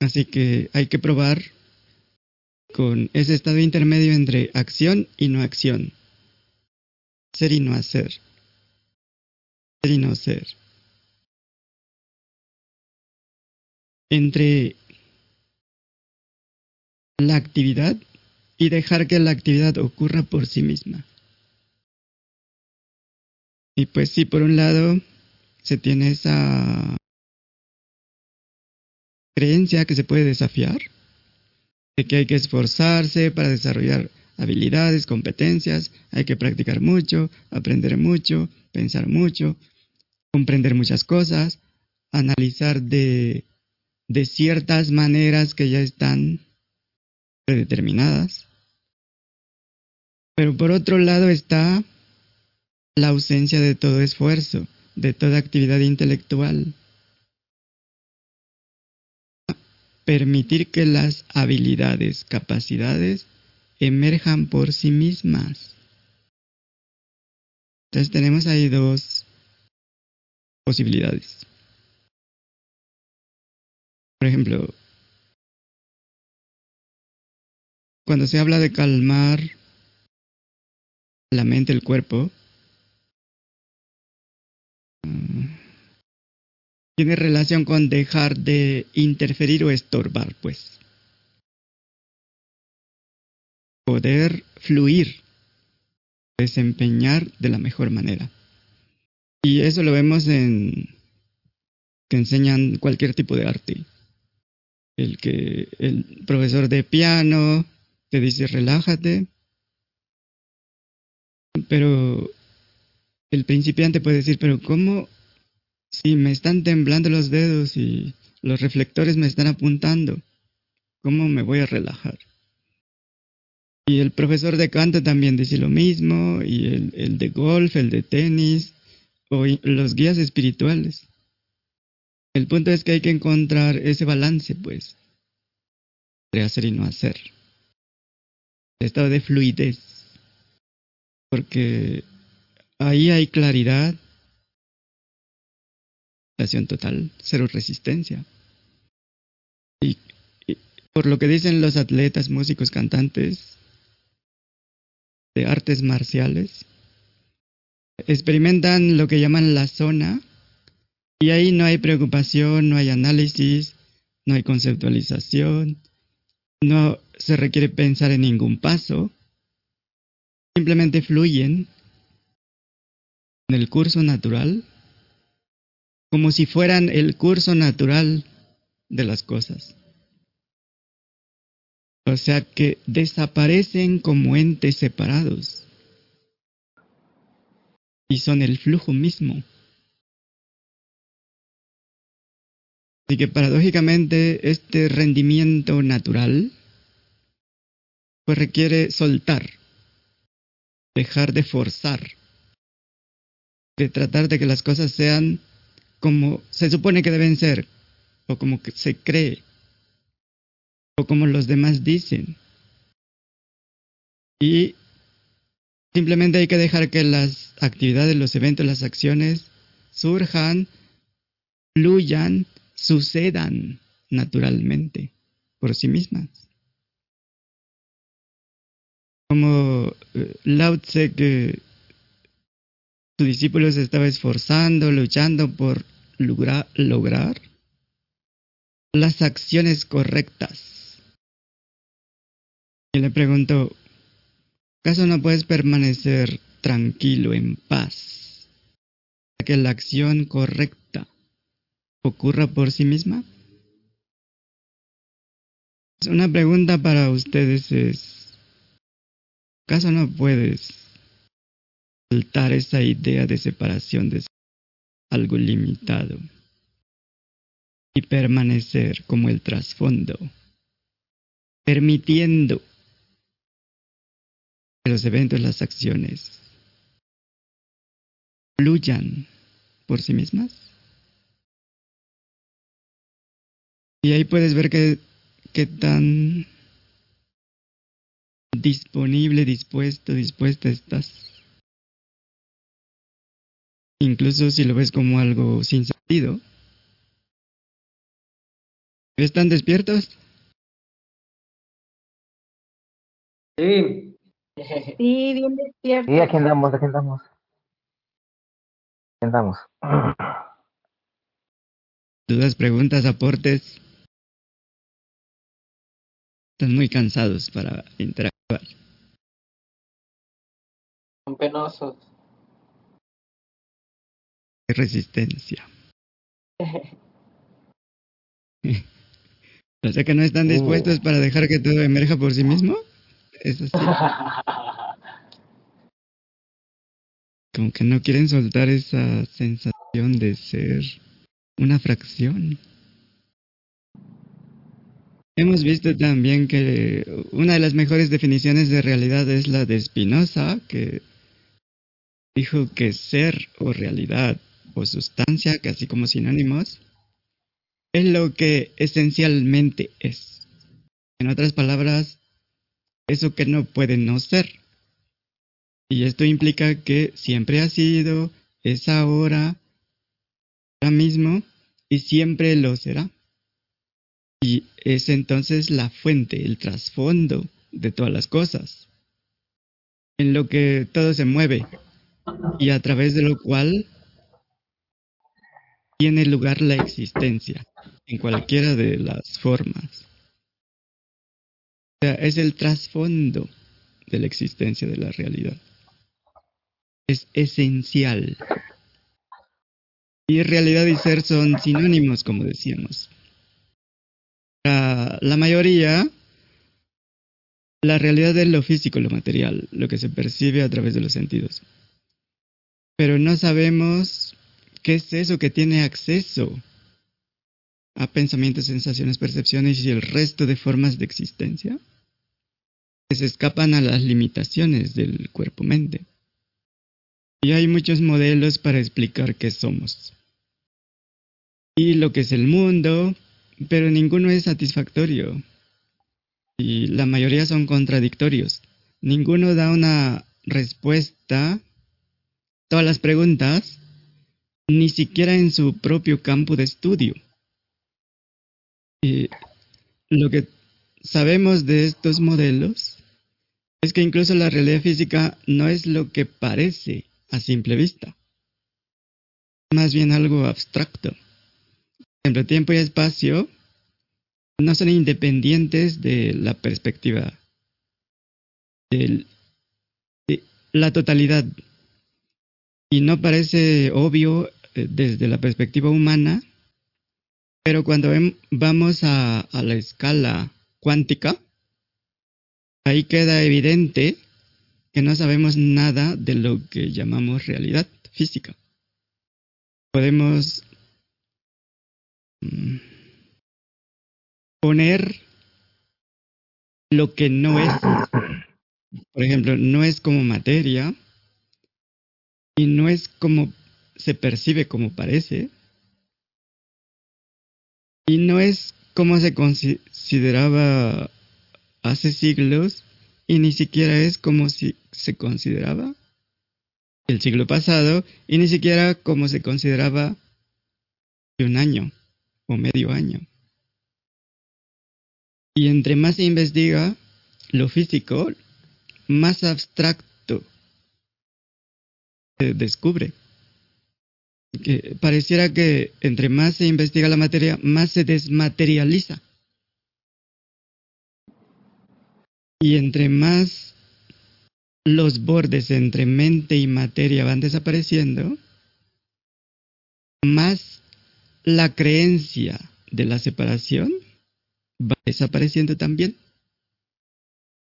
Así que hay que probar con ese estado intermedio entre acción y no acción. Ser y no hacer. Y no ser. Entre la actividad y dejar que la actividad ocurra por sí misma. Y pues sí, por un lado se tiene esa creencia que se puede desafiar, de que hay que esforzarse para desarrollar habilidades, competencias, hay que practicar mucho, aprender mucho, pensar mucho, comprender muchas cosas, analizar de, de ciertas maneras que ya están predeterminadas. Pero por otro lado está la ausencia de todo esfuerzo, de toda actividad intelectual. Permitir que las habilidades, capacidades emerjan por sí mismas. Entonces tenemos ahí dos posibilidades. Por ejemplo, cuando se habla de calmar la mente, el cuerpo, mm, tiene relación con dejar de interferir o estorbar, pues. Poder fluir, desempeñar de la mejor manera. Y eso lo vemos en que enseñan cualquier tipo de arte. El que el profesor de piano te dice relájate, pero el principiante puede decir, pero ¿cómo si me están temblando los dedos y los reflectores me están apuntando? ¿Cómo me voy a relajar? Y el profesor de canto también dice lo mismo, y el, el de golf, el de tenis, los guías espirituales. El punto es que hay que encontrar ese balance, pues, entre hacer y no hacer. Estado de fluidez. Porque ahí hay claridad, acción total, cero resistencia. Y por lo que dicen los atletas, músicos, cantantes de artes marciales, experimentan lo que llaman la zona y ahí no hay preocupación, no hay análisis, no hay conceptualización, no se requiere pensar en ningún paso, simplemente fluyen en el curso natural como si fueran el curso natural de las cosas. O sea que desaparecen como entes separados y son el flujo mismo. Así que paradójicamente este rendimiento natural pues requiere soltar, dejar de forzar, de tratar de que las cosas sean como se supone que deben ser, o como se cree, o como los demás dicen. Y simplemente hay que dejar que las actividades, los eventos, las acciones surjan, fluyan, sucedan naturalmente por sí mismas. Como eh, Lao Tse que su discípulo se estaba esforzando, luchando por lograr, las acciones correctas. Y le pregunto, ¿acaso no puedes permanecer tranquilo, en paz, para que la acción correcta ocurra por sí misma? Una pregunta para ustedes es, ¿acaso no puedes soltar esa idea de separación de algo limitado y permanecer como el trasfondo, permitiendo los eventos, las acciones fluyan por sí mismas? Y ahí puedes ver que qué tan disponible, dispuesto, dispuesta estás. Incluso si lo ves como algo sin sentido. ¿Están despiertos? Sí. [laughs] Sí, bien despierto. Sí, aquí andamos, aquí andamos. Aquí andamos. Dudas, preguntas, aportes. Están muy cansados para interactuar. Son penosos. Resistencia. [laughs] [laughs] o sea que no están dispuestos para dejar que todo emerja por sí mismo. [laughs] Como que no quieren soltar esa sensación de ser una fracción. Hemos visto también que una de las mejores definiciones de realidad es la de Spinoza, que dijo que ser o realidad o sustancia, casi como sinónimos, es lo que esencialmente es. En otras palabras, eso que no puede no ser. Y esto implica que siempre ha sido, es ahora, ahora mismo y siempre lo será. Y es entonces la fuente, el trasfondo de todas las cosas, en lo que todo se mueve y a través de lo cual tiene lugar la existencia, en cualquiera de las formas. Es el trasfondo de la existencia de la realidad. Es esencial. Y realidad y ser son sinónimos, como decíamos. Para la mayoría, la realidad es lo físico, lo material, lo que se percibe a través de los sentidos. Pero no sabemos qué es eso que tiene acceso a pensamientos, sensaciones, percepciones y el resto de formas de existencia que se escapan a las limitaciones del cuerpo-mente. Y hay muchos modelos para explicar qué somos. Y lo que es el mundo, pero ninguno es satisfactorio. Y la mayoría son contradictorios. Ninguno da una respuesta a todas las preguntas, ni siquiera en su propio campo de estudio. Y lo que sabemos de estos modelos es que incluso la realidad física no es lo que parece a simple vista. Más bien algo abstracto. Por ejemplo, tiempo y espacio no son independientes de la perspectiva de la totalidad. Y no parece obvio eh, desde la perspectiva humana, pero cuando vamos a, a la escala cuántica, ahí queda evidente que no sabemos nada de lo que llamamos realidad física. Podemos mm, poner lo que no es por ejemplo, no es como materia y no es como se percibe como parece y no es como se consideraba hace siglos y ni siquiera es como si se consideraba el siglo pasado y ni siquiera como se consideraba de un año o medio año. Y entre más se investiga lo físico, más abstracto se descubre. Que pareciera que entre más se investiga la materia, más se desmaterializa. Y entre más los bordes entre mente y materia van desapareciendo, más la creencia de la separación va desapareciendo también.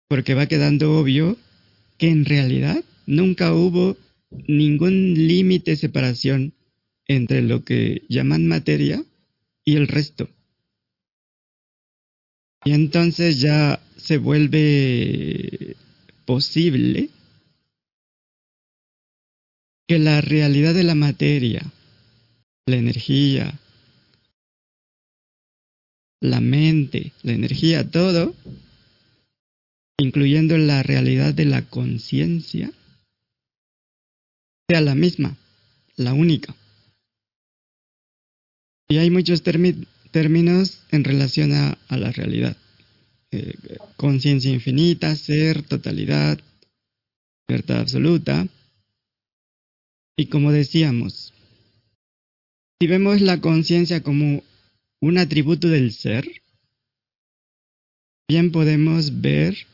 Porque va quedando obvio que en realidad nunca hubo ningún límite de separación entre lo que llaman materia y el resto. Y entonces ya se vuelve posible que la realidad de la materia, la energía, la mente, la energía, todo, incluyendo la realidad de la conciencia, sea la misma, la única. Y hay muchos términos en relación a, la realidad. Eh, conciencia infinita, ser, totalidad, libertad absoluta. Y como decíamos, si vemos la conciencia como un atributo del ser, bien podemos ver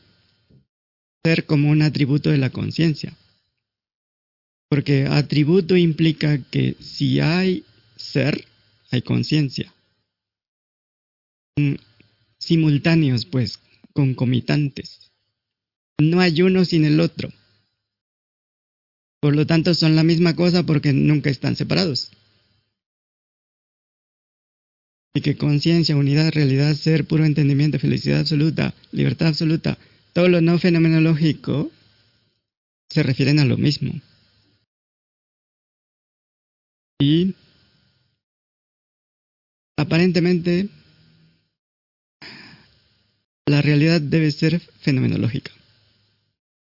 ser como un atributo de la conciencia. Porque atributo implica que si hay ser, hay conciencia. Mm, simultáneos, pues, concomitantes. No hay uno sin el otro. Por lo tanto, son la misma cosa porque nunca están separados. Y que conciencia, unidad, realidad, ser, puro entendimiento, felicidad absoluta, libertad absoluta, todo lo no fenomenológico se refieren a lo mismo. Y aparentemente la realidad debe ser fenomenológica.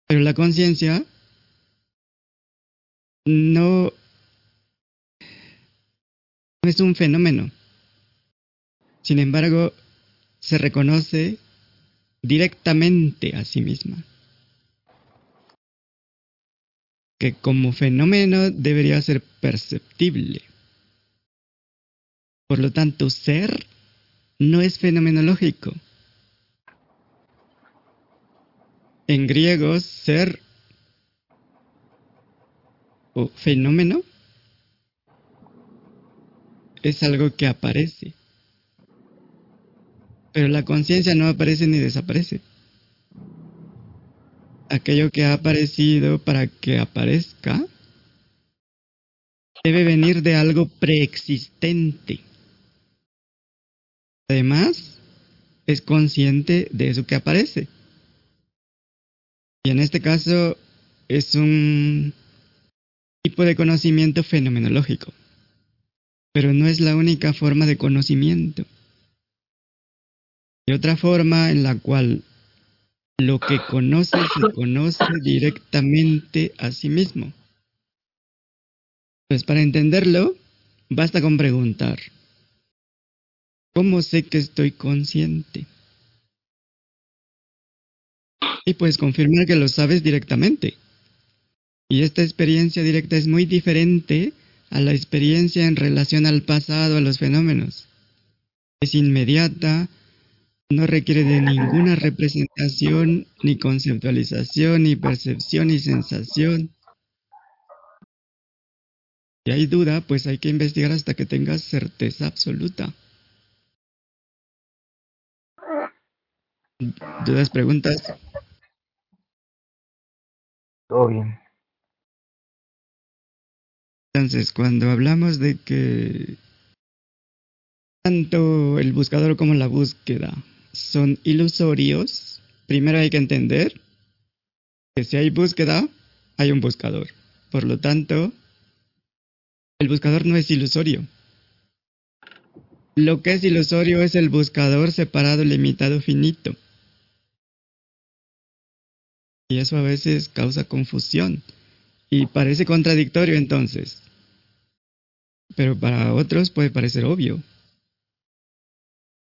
Pero la conciencia no, es un fenómeno. Sin embargo, se reconoce directamente a sí misma. Que como fenómeno debería ser perceptible. Por lo tanto, ser no es fenomenológico. En griego, ser o fenómeno es algo que aparece. Pero la conciencia no aparece ni desaparece. Aquello que ha aparecido para que aparezca debe venir de algo preexistente. Además, es consciente de eso que aparece. Y en este caso es un tipo de conocimiento fenomenológico. Pero no es la única forma de conocimiento. Y otra forma en la cual lo que conoce se conoce directamente a sí mismo. Pues para entenderlo, basta con preguntar, ¿cómo sé que estoy consciente? Y pues confirmar que lo sabes directamente. Y esta experiencia directa es muy diferente a la experiencia en relación al pasado, a los fenómenos. Es inmediata, no requiere de ninguna representación, ni conceptualización, ni percepción, ni sensación. Si hay duda, pues hay que investigar hasta que tengas certeza absoluta. ¿Dudas, preguntas? Todo bien. Entonces, cuando hablamos de que tanto el buscador como la búsqueda son ilusorios, primero hay que entender Que si hay búsqueda, hay un buscador. Por lo tanto, el buscador no es ilusorio. Lo que es ilusorio es el buscador separado, limitado, finito. Y eso a veces causa confusión. Y parece contradictorio entonces. Pero para otros puede parecer obvio.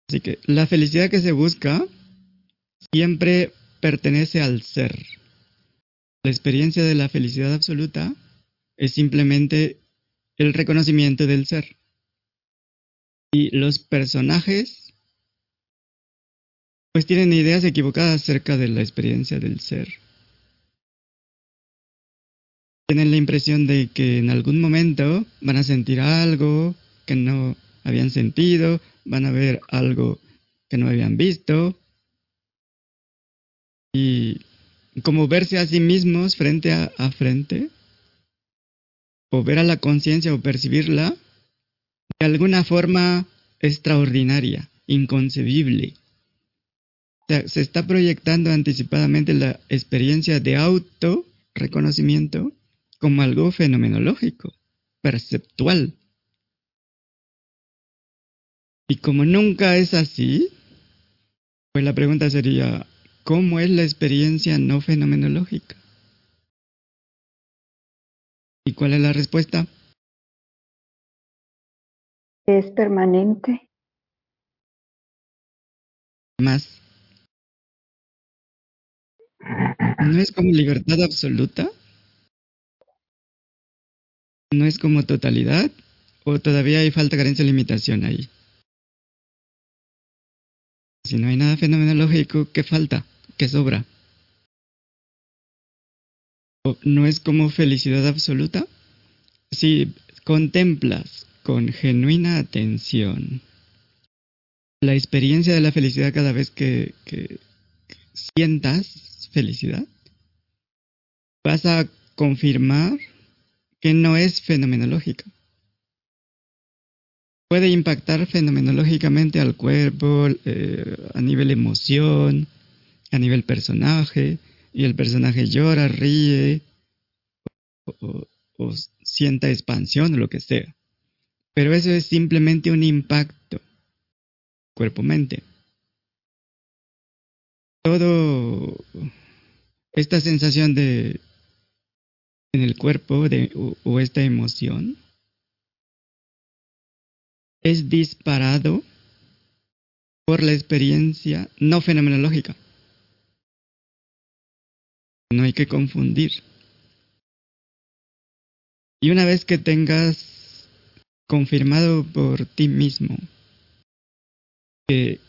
Así que la felicidad que se busca siempre pertenece al ser. La experiencia de la felicidad absoluta es simplemente el reconocimiento del ser. Y los personajes pues tienen ideas equivocadas acerca de la experiencia del ser. Tienen la impresión de que en algún momento van a sentir algo que no habían sentido, van a ver algo que no habían visto. Y como verse a sí mismos frente a, frente, o ver a la conciencia o percibirla de alguna forma extraordinaria, inconcebible. Se está proyectando anticipadamente la experiencia de auto reconocimiento como algo fenomenológico, perceptual. Y como nunca es así, pues la pregunta sería, ¿cómo es la experiencia no fenomenológica? ¿Y cuál es la respuesta? Es permanente. Más. ¿No es como libertad absoluta? ¿No es como totalidad? ¿O todavía hay falta, carencia, limitación ahí? Si no hay nada fenomenológico, ¿qué falta? ¿Qué sobra? ¿O ¿No es como felicidad absoluta? Si contemplas con genuina atención la experiencia de la felicidad cada vez que, que sientas felicidad, vas a confirmar que no es fenomenológica. Puede impactar fenomenológicamente al cuerpo, eh, a nivel emoción, a nivel personaje, y el personaje llora, ríe, o, o- sienta expansión o lo que sea. Pero eso es simplemente un impacto, cuerpo-mente. Todo esta sensación de en el cuerpo de, o, o esta emoción es disparado por la experiencia no fenomenológica. No hay que confundir. Y una vez que tengas confirmado por ti mismo que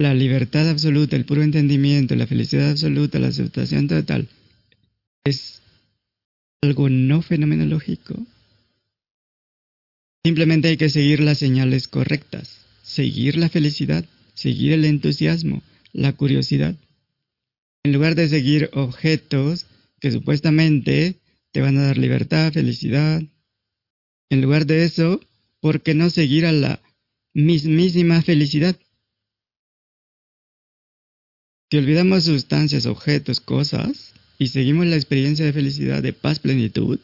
la libertad absoluta, el puro entendimiento, la felicidad absoluta, la aceptación total es algo no fenomenológico, simplemente hay que seguir las señales correctas, seguir la felicidad, seguir el entusiasmo, la curiosidad, en lugar de seguir objetos que supuestamente te van a dar libertad, felicidad. En lugar de eso, ¿por qué no seguir a la mismísima felicidad? Si olvidamos sustancias, objetos, cosas, y seguimos la experiencia de felicidad, de paz, plenitud,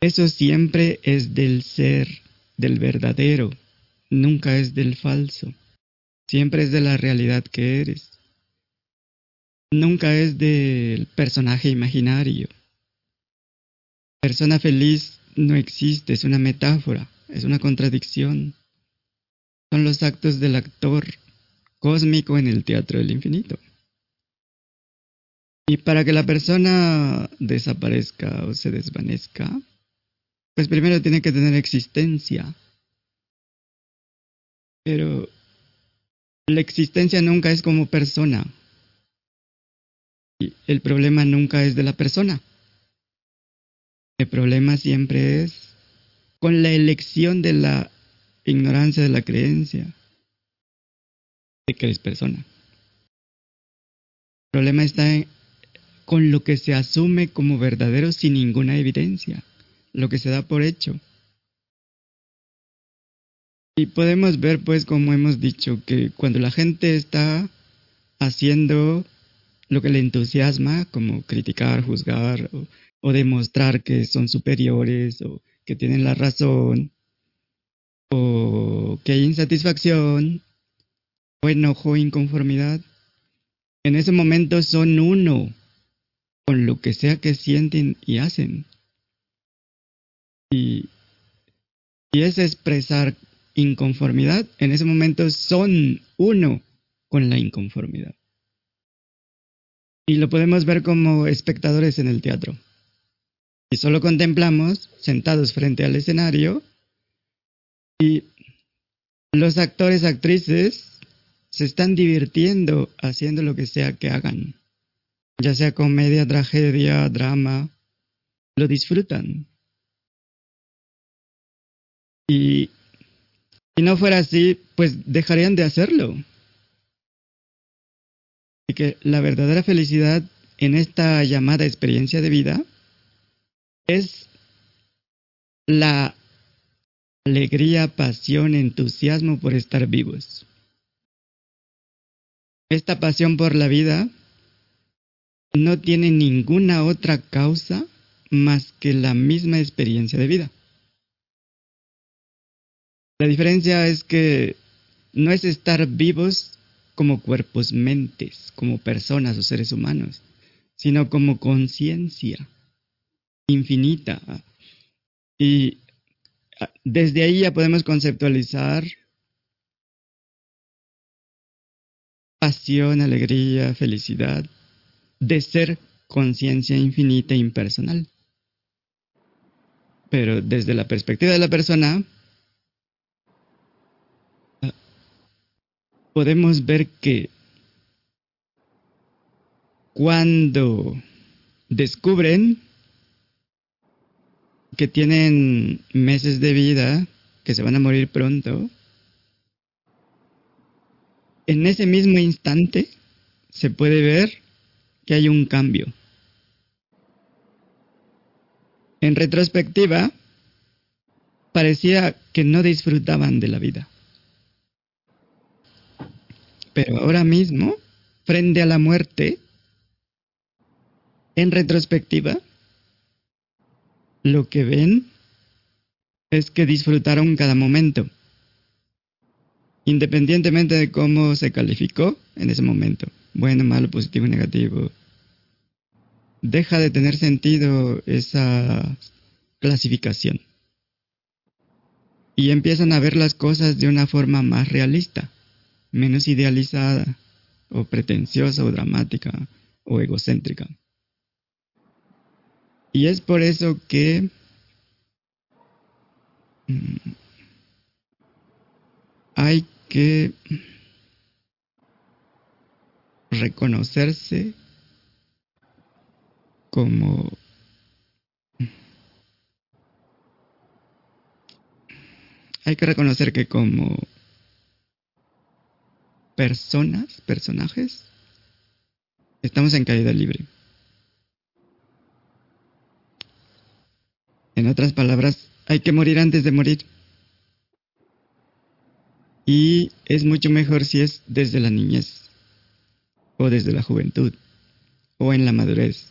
eso siempre es del ser, del verdadero, nunca es del falso, siempre es de la realidad que eres, nunca es del personaje imaginario. Persona feliz no existe, es una metáfora, es una contradicción. Son los actos del actor cósmico en el teatro del infinito. Y para que la persona desaparezca o se desvanezca, pues primero tiene que tener existencia. Pero la existencia nunca es como persona. Y el problema nunca es de la persona. El problema siempre es con la elección de la ignorancia de la creencia de que eres persona. El problema está en- con lo que se asume como verdadero sin ninguna evidencia, lo que se da por hecho. Y podemos ver, pues, como hemos dicho, que cuando la gente está haciendo lo que le entusiasma, como criticar, juzgar o, demostrar que son superiores o que tienen la razón o que hay insatisfacción o enojo inconformidad, en ese momento son uno con lo que sea que sienten y hacen. Y, y es expresar inconformidad, en ese momento son uno con la inconformidad. Y lo podemos ver como espectadores en el teatro. Y solo contemplamos sentados frente al escenario y los actores, actrices se están divirtiendo haciendo lo que sea que hagan. Ya sea comedia, tragedia, drama, lo disfrutan. Y si no fuera así, pues dejarían de hacerlo. Y que la verdadera felicidad en esta llamada experiencia de vida es la alegría, pasión, entusiasmo por estar vivos. Esta pasión por la vida no tiene ninguna otra causa más que la misma experiencia de vida. La diferencia es que no es estar vivos como cuerpos mentes, como personas o seres humanos, sino como conciencia infinita. Y desde ahí ya podemos conceptualizar pasión, alegría, felicidad, de ser conciencia infinita e impersonal. Pero desde la perspectiva de la persona, podemos ver que cuando descubren que tienen meses de vida, que se van a morir pronto, en ese mismo instante se puede ver que hay un cambio. En retrospectiva, parecía que no disfrutaban de la vida. Pero ahora mismo, frente a la muerte, en retrospectiva, lo que ven es que disfrutaron cada momento, independientemente de cómo se calificó en ese momento, bueno, malo, positivo, negativo. Deja de tener sentido esa clasificación. Y empiezan a ver las cosas de una forma más realista, menos idealizada, o pretenciosa, o dramática, o egocéntrica. Y es por eso que mm, hay que reconocerse como hay que reconocer que como personas, personajes, estamos en caída libre. En otras palabras, hay que morir antes de morir. Y es mucho mejor si es desde la niñez, o desde la juventud, o en la madurez.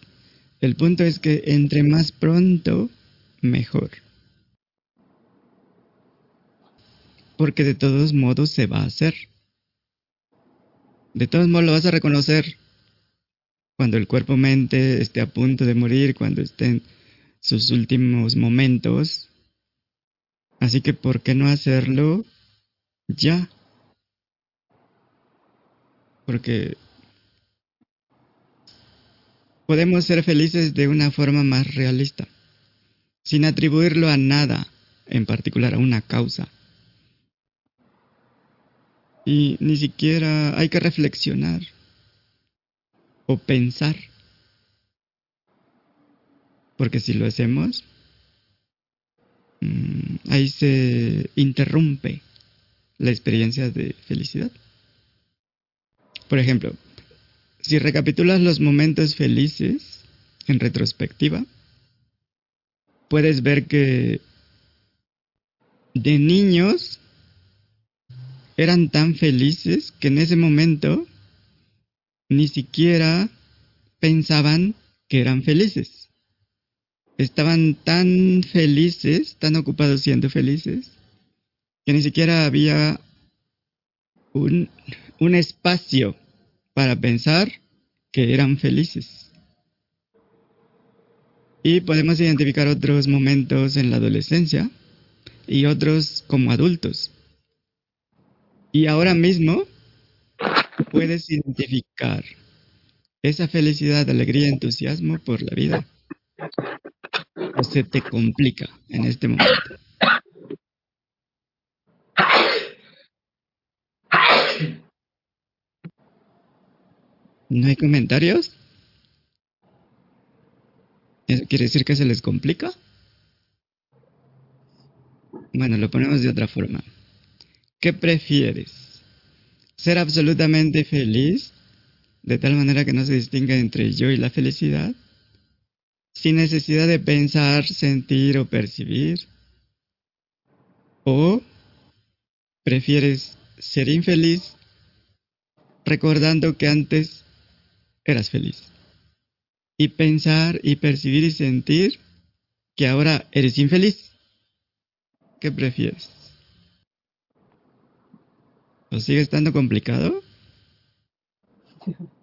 El punto es que entre más pronto, mejor. Porque de todos modos se va a hacer. De todos modos lo vas a reconocer cuando el cuerpo-mente esté a punto de morir, cuando estén sus últimos momentos. Así que, ¿por qué no hacerlo ya? Porque podemos ser felices de una forma más realista, sin atribuirlo a nada, en particular a una causa. Y ni siquiera hay que reflexionar o pensar porque si lo hacemos, mm, ahí se interrumpe la experiencia de felicidad. Por ejemplo, si recapitulas los momentos felices en retrospectiva, puedes ver que de niños eran tan felices que en ese momento ni siquiera pensaban que eran felices. Estaban tan felices, tan ocupados siendo felices, que ni siquiera había un, un espacio para pensar que eran felices. Y podemos identificar otros momentos en la adolescencia y otros como adultos. Y ahora mismo puedes identificar esa felicidad, alegría, entusiasmo por la vida. O se te complica en este momento. ¿No hay comentarios? ¿Eso quiere decir que se les complica? Bueno, lo ponemos de otra forma. ¿Qué prefieres? ¿Ser absolutamente feliz de tal manera que no se distinga entre yo y la felicidad? Sin necesidad de pensar, sentir o percibir. ¿O prefieres ser infeliz recordando que antes eras feliz? Y pensar y percibir y sentir que ahora eres infeliz. ¿Qué prefieres? ¿O sigue estando complicado?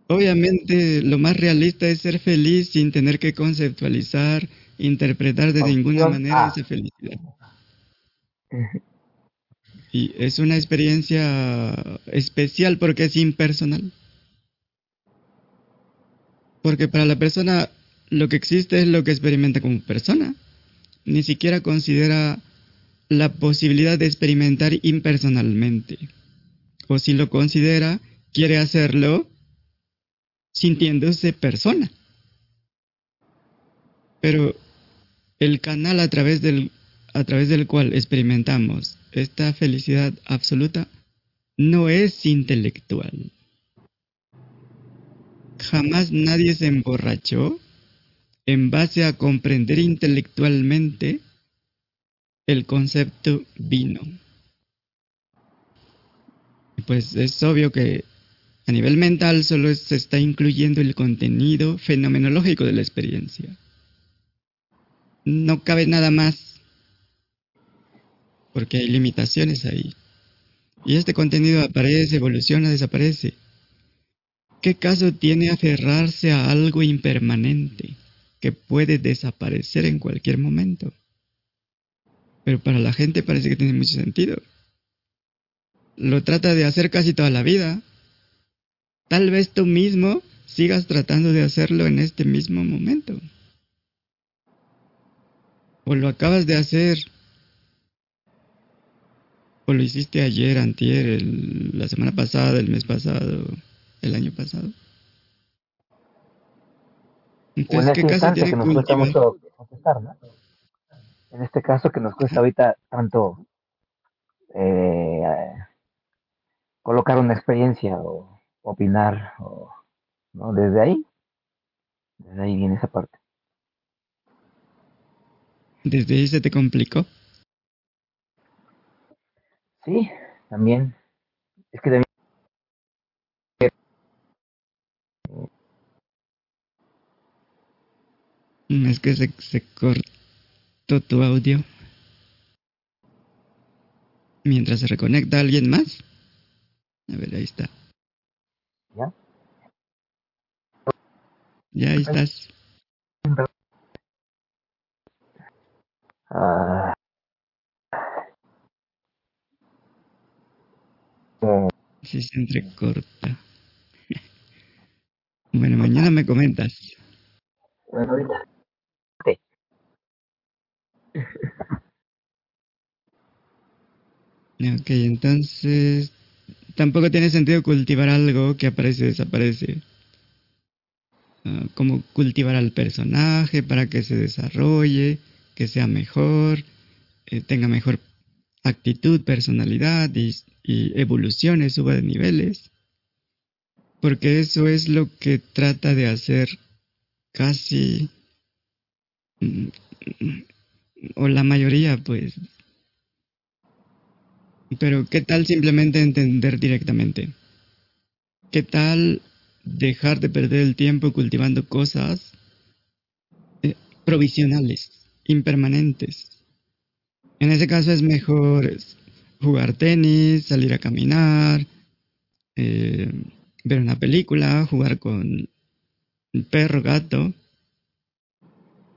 Obviamente lo más realista es ser feliz sin tener que conceptualizar, interpretar de ninguna manera esa felicidad. [laughs] Y es una experiencia especial porque es impersonal. Porque para la persona lo que existe es lo que experimenta como persona. Ni siquiera considera la posibilidad de experimentar impersonalmente. O si lo considera, quiere hacerlo sintiéndose persona. Pero el canal a través del, a través del cual experimentamos esta felicidad absoluta no es intelectual. Jamás nadie se emborrachó en base a comprender intelectualmente el concepto vino. Pues es obvio que a nivel mental solo se está incluyendo el contenido fenomenológico de la experiencia. No cabe nada más, porque hay limitaciones ahí. Y este contenido aparece, evoluciona, desaparece. ¿Qué caso tiene aferrarse a algo impermanente que puede desaparecer en cualquier momento? Pero para la gente parece que tiene mucho sentido. Lo trata de hacer casi toda la vida. Tal vez tú mismo sigas tratando de hacerlo en este mismo momento. O lo acabas de hacer. O lo hiciste ayer, antier, la semana pasada, el mes pasado, el año pasado. En Entonces, este ¿qué caso instante tiene que nos cuesta mucho contestar, ¿no? En este caso que nos cuesta ahorita tanto eh, colocar una experiencia o opinar, o, ¿no? Desde ahí, desde ahí viene esa parte. Desde ahí se te complicó. Sí, también. Es que también Es que se, se cortó tu audio. Mientras se reconecta alguien más. A ver, ahí está. ¿Ya? Ya ahí estás. ah, eh, Sí, se entrecorta. [laughs] Bueno, mañana me comentas. bueno, ahorita. Ok, entonces tampoco tiene sentido cultivar algo que aparece y desaparece. Ah, como cultivar al personaje para que se desarrolle, que sea mejor, eh, tenga mejor actitud, personalidad y, y evolucione, suba de niveles. Porque eso es lo que trata de hacer casi... o la mayoría, pues, pero ¿qué tal simplemente entender directamente? ¿Qué tal dejar de perder el tiempo cultivando cosas eh, provisionales, impermanentes. En ese caso es mejor jugar tenis, salir a caminar, eh, ver una película, jugar con el perro, gato.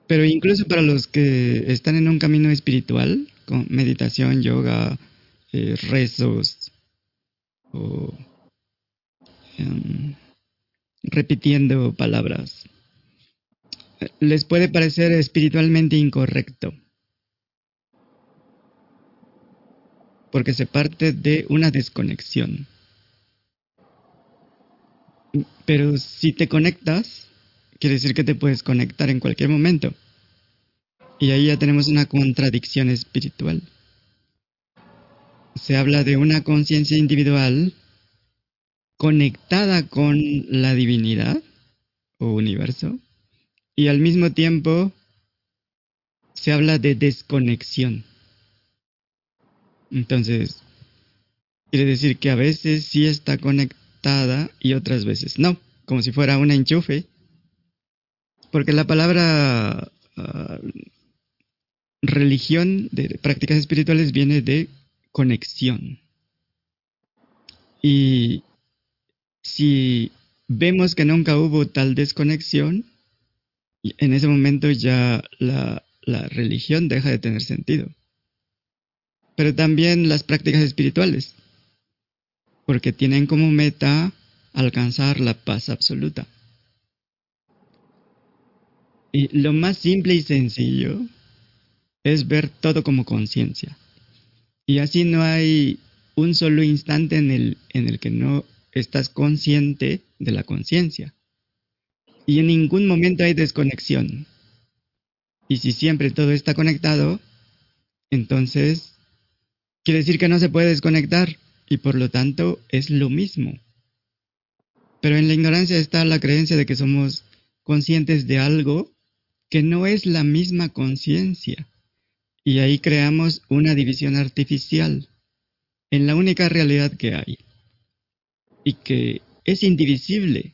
Pero incluso para los que están en un camino espiritual, con meditación, yoga, eh, rezos, o em, repitiendo palabras, les puede parecer espiritualmente incorrecto. Porque se parte de una desconexión. Pero si te conectas, quiere decir que te puedes conectar en cualquier momento. Y ahí ya tenemos una contradicción espiritual. Se habla de una conciencia individual conectada con la divinidad o universo y al mismo tiempo se habla de desconexión. Entonces, quiere decir que a veces sí está conectada y otras veces no, como si fuera una enchufe. Porque la palabra uh, religión de prácticas espirituales viene de conexión. Y si vemos que nunca hubo tal desconexión, en ese momento ya la religión deja de tener sentido. Pero también las prácticas espirituales, porque tienen como meta alcanzar la paz absoluta. Y lo más simple y sencillo es ver todo como conciencia. Y así no hay un solo instante en el, en el que no estás consciente de la conciencia. Y en ningún momento hay desconexión. Y si siempre todo está conectado, entonces quiere decir que no se puede desconectar y por lo tanto es lo mismo. Pero en la ignorancia está la creencia de que somos conscientes de algo que no es la misma conciencia. Y ahí creamos una división artificial en la única realidad que hay. Y que es indivisible.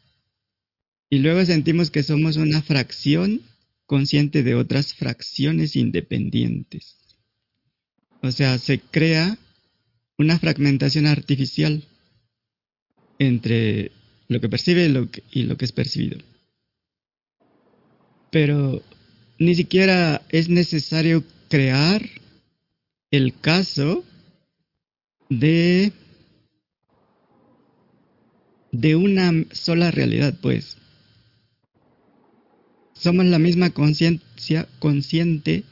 Y luego sentimos que somos una fracción consciente de otras fracciones independientes. O sea, se crea una fragmentación artificial entre lo que percibe y lo que, y lo que es percibido. Pero ni siquiera es necesario crear el caso de de una sola realidad, pues. Somos la misma conciencia consciente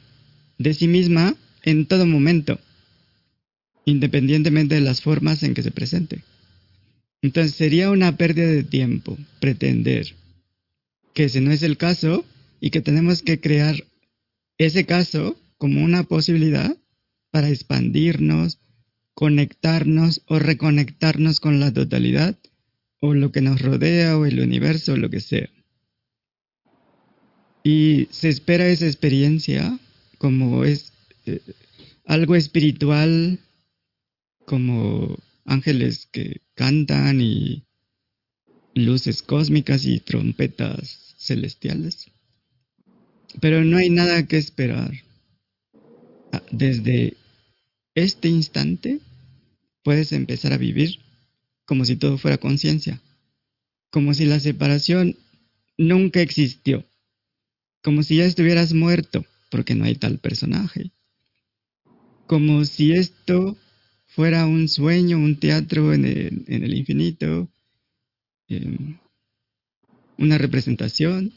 de sí misma en todo momento, independientemente de las formas en que se presente. Entonces sería una pérdida de tiempo pretender que ese no es el caso y que tenemos que crear ese caso como una posibilidad para expandirnos, conectarnos o reconectarnos con la totalidad o lo que nos rodea o el universo o lo que sea. Y se espera esa experiencia como es eh, algo espiritual, como ángeles que cantan y luces cósmicas y trompetas celestiales. Pero no hay nada que esperar. Ah, desde este instante puedes empezar a vivir como si todo fuera conciencia, como si la separación nunca existió, como si ya estuvieras muerto porque no hay tal personaje, como si esto fuera un sueño, un teatro en el, infinito, em, una representación.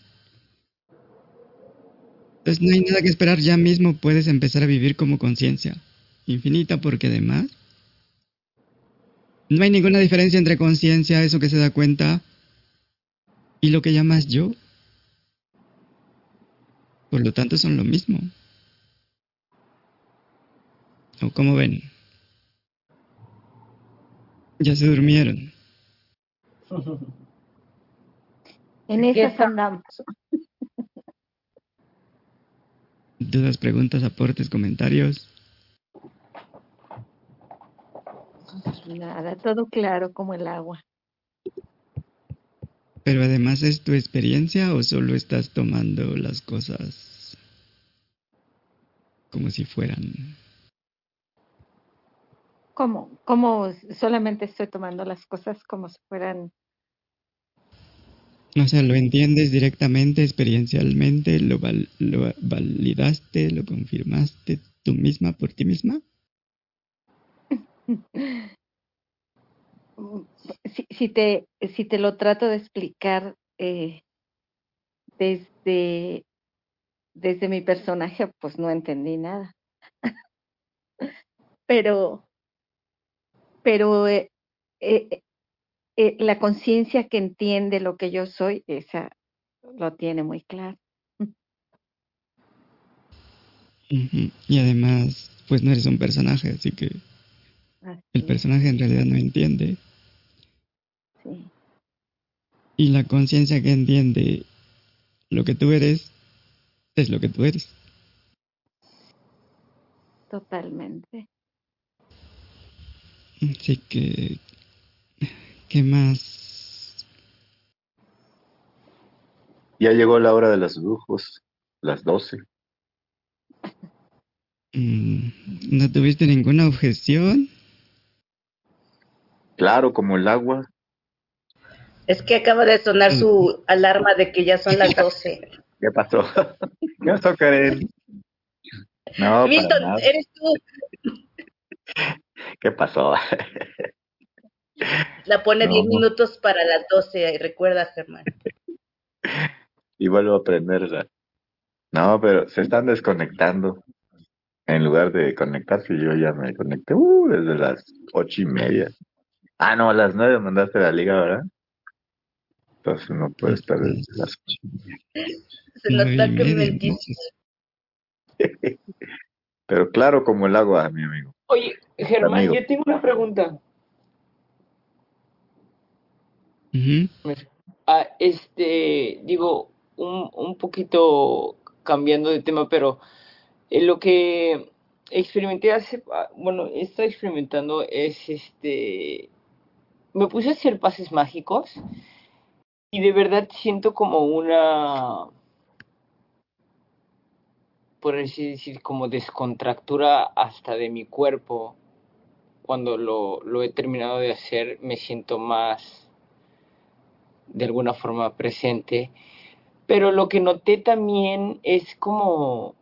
Entonces no hay nada que esperar, ya mismo puedes empezar a vivir como conciencia infinita porque además no hay ninguna diferencia entre conciencia, eso que se da cuenta, y lo que llamas yo. Por lo tanto, son lo mismo. ¿O cómo ven? Ya se durmieron. [laughs] En esas andamos. Dudas, preguntas, aportes, comentarios. Nada, todo claro como el agua. Pero además es tu experiencia o solo estás tomando las cosas como si fueran. ¿Cómo? ¿Cómo solamente estoy tomando las cosas como si fueran... O sea, lo entiendes directamente, experiencialmente, lo, val- lo validaste, lo confirmaste tú misma por ti misma. Si, te, si te lo trato de explicar eh, desde, desde mi personaje, pues no entendí nada. [laughs] pero pero eh, eh, eh, la conciencia que entiende lo que yo soy, esa lo tiene muy claro. Ujú. Y además, pues no eres un personaje, así que Así el personaje en realidad no entiende. sí. Y la conciencia que entiende lo que tú eres, es lo que tú eres. Totalmente. Así que, ¿qué más? Ya llegó la hora de los brujos, las 12. Mm, ¿No tuviste ninguna objeción? Claro, como el agua. Es que acaba de sonar su alarma de que ya son las 12. [laughs] ¿Qué pasó? [laughs] ¿Qué pasó, Karen? No, para Milton, nada. eres tú. ¿Qué pasó? [laughs] La pone No. 10 minutos para las 12. Recuerda, Germán. [laughs] y vuelvo a prenderla. No, pero se están desconectando. En lugar de conectarse, yo ya me conecté uh, desde las ocho y media. Ah, no, a las nueve mandaste la liga, ¿verdad? Entonces no puedo estar desde las ocho y media. Se nos [laughs] está. Pero claro como el agua, mi amigo. Oye, Germán, Amigo. yo tengo una pregunta. Ah, este, digo, un, un poquito cambiando de tema, pero eh, lo que experimenté hace, ah, bueno, estoy experimentando es este, me puse a hacer pases mágicos y de verdad siento como una, por así decir, como descontractura hasta de mi cuerpo. Cuando lo, lo he terminado de hacer, me siento más de alguna forma presente. Pero lo que noté también es como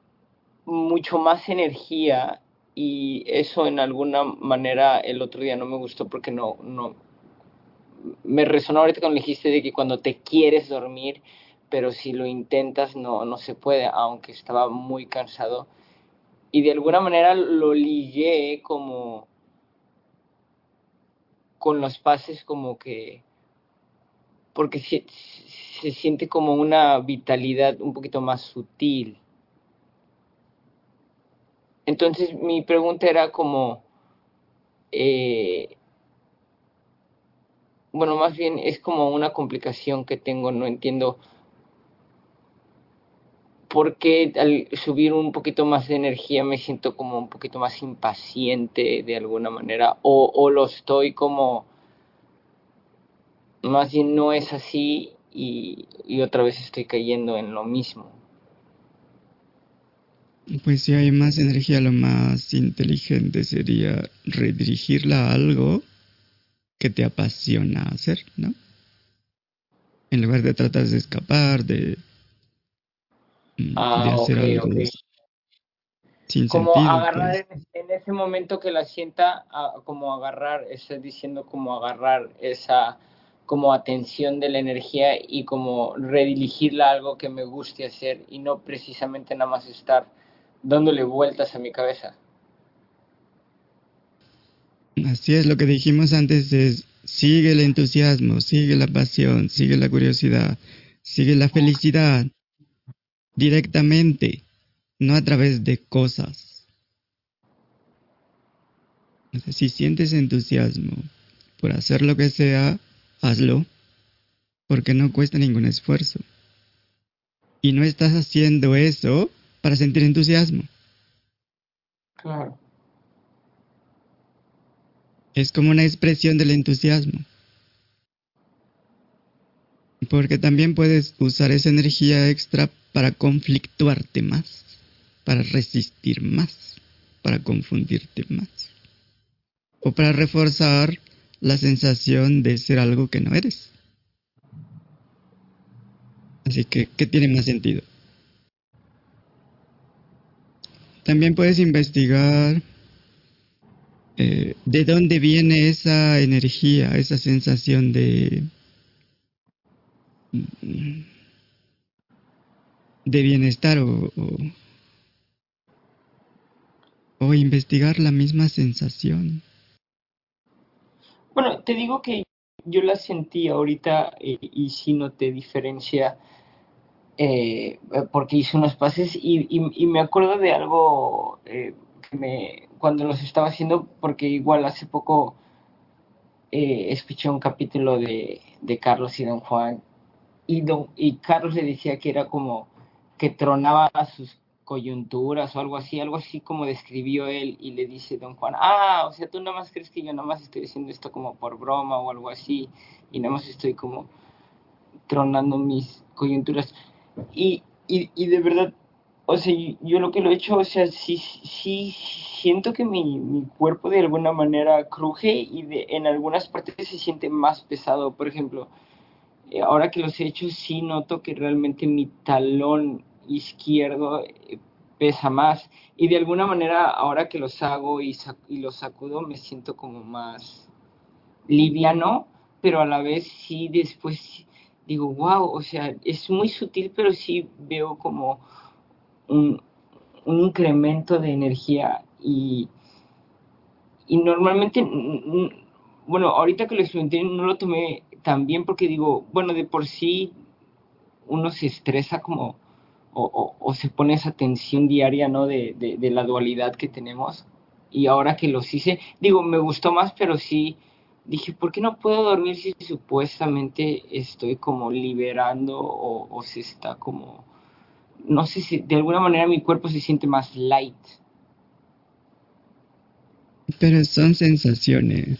mucho más energía y eso en alguna manera el otro día no me gustó porque no, no, me resonó ahorita cuando dijiste de que cuando te quieres dormir, pero si lo intentas no, no se puede, aunque estaba muy cansado. Y de alguna manera lo ligué como con los pases como que porque se, siente como una vitalidad un poquito más sutil. Entonces mi pregunta era como, eh, bueno, más bien es como una complicación que tengo, no entiendo por qué al subir un poquito más de energía me siento como un poquito más impaciente de alguna manera, o, o lo estoy como, más bien no es así y, y otra vez estoy cayendo en lo mismo. Pues si hay más energía, lo más inteligente sería redirigirla a algo que te apasiona hacer, ¿no? En lugar de tratar de escapar, de, mm, de Ah, hacer ok, algo ok. sin Como sentido, agarrar pues. en, en ese momento que la sienta, a- como agarrar, estás diciendo como agarrar esa como atención de la energía y como redirigirla a algo que me guste hacer y no precisamente nada más estar dándole vueltas a mi cabeza. Así es, lo que dijimos antes es, sigue el entusiasmo, sigue la pasión, sigue la curiosidad, sigue la felicidad directamente, no a través de cosas. Si sientes entusiasmo por hacer lo que sea, hazlo, porque no cuesta ningún esfuerzo. Y no estás haciendo eso para sentir entusiasmo. Claro. Es como una expresión del entusiasmo. Porque también puedes usar esa energía extra para conflictuarte más, para resistir más, para confundirte más. O para reforzar la sensación de ser algo que no eres. Así que, ¿qué tiene más sentido? También puedes investigar eh, de dónde viene esa energía, esa sensación de de bienestar o, o, o investigar la misma sensación. Bueno, te digo que yo la sentí ahorita eh, y sí noté diferencia eh, porque hice unos pases y, y, me acuerdo de algo eh, que me, cuando los estaba haciendo, porque igual hace poco eh, escuché un capítulo de, de Carlos y Don Juan y, don, y Carlos le decía que era como que tronaba sus coyunturas o algo así, algo así como describió él y le dice Don Juan, ah, o sea, tú nada más crees que yo nada más estoy diciendo esto como por broma o algo así y nada más estoy como tronando mis coyunturas. Y, y, y de verdad, o sea, yo lo que lo he hecho, o sea, sí, sí siento que mi, mi cuerpo de alguna manera cruje y en algunas partes se siente más pesado. Por ejemplo, eh, ahora que los he hecho, sí noto que realmente mi talón izquierdo eh, pesa más. Y de alguna manera, ahora que los hago y, sac los sacudo, me siento como más liviano, pero a la vez sí después digo, wow, o sea, es muy sutil, pero sí veo como un, un incremento de energía y, y normalmente, bueno, ahorita que lo experimenté no lo tomé tan bien porque digo, bueno, de por sí uno se estresa como o, se pone esa tensión diaria, ¿no? De, de, de, la dualidad que tenemos. Y ahora que los hice, digo, me gustó más, pero sí dije, ¿por qué no puedo dormir si supuestamente estoy como liberando o, o se está como, no sé si de alguna manera mi cuerpo se siente más light? Pero son sensaciones.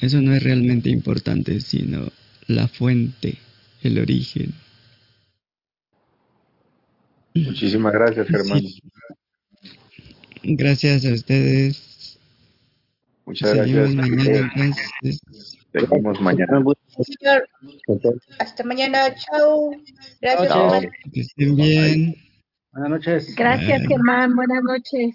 Eso no es realmente importante, sino la fuente, el origen. Muchísimas gracias, Germán. Sí. Gracias a ustedes. Muchas Seguimos gracias. mañana, entonces. Seguimos mañana. Señor, hasta mañana. Chao. Gracias, Chao. Germán. Que estén bien. Buenas noches. Gracias. Germán. Buenas noches.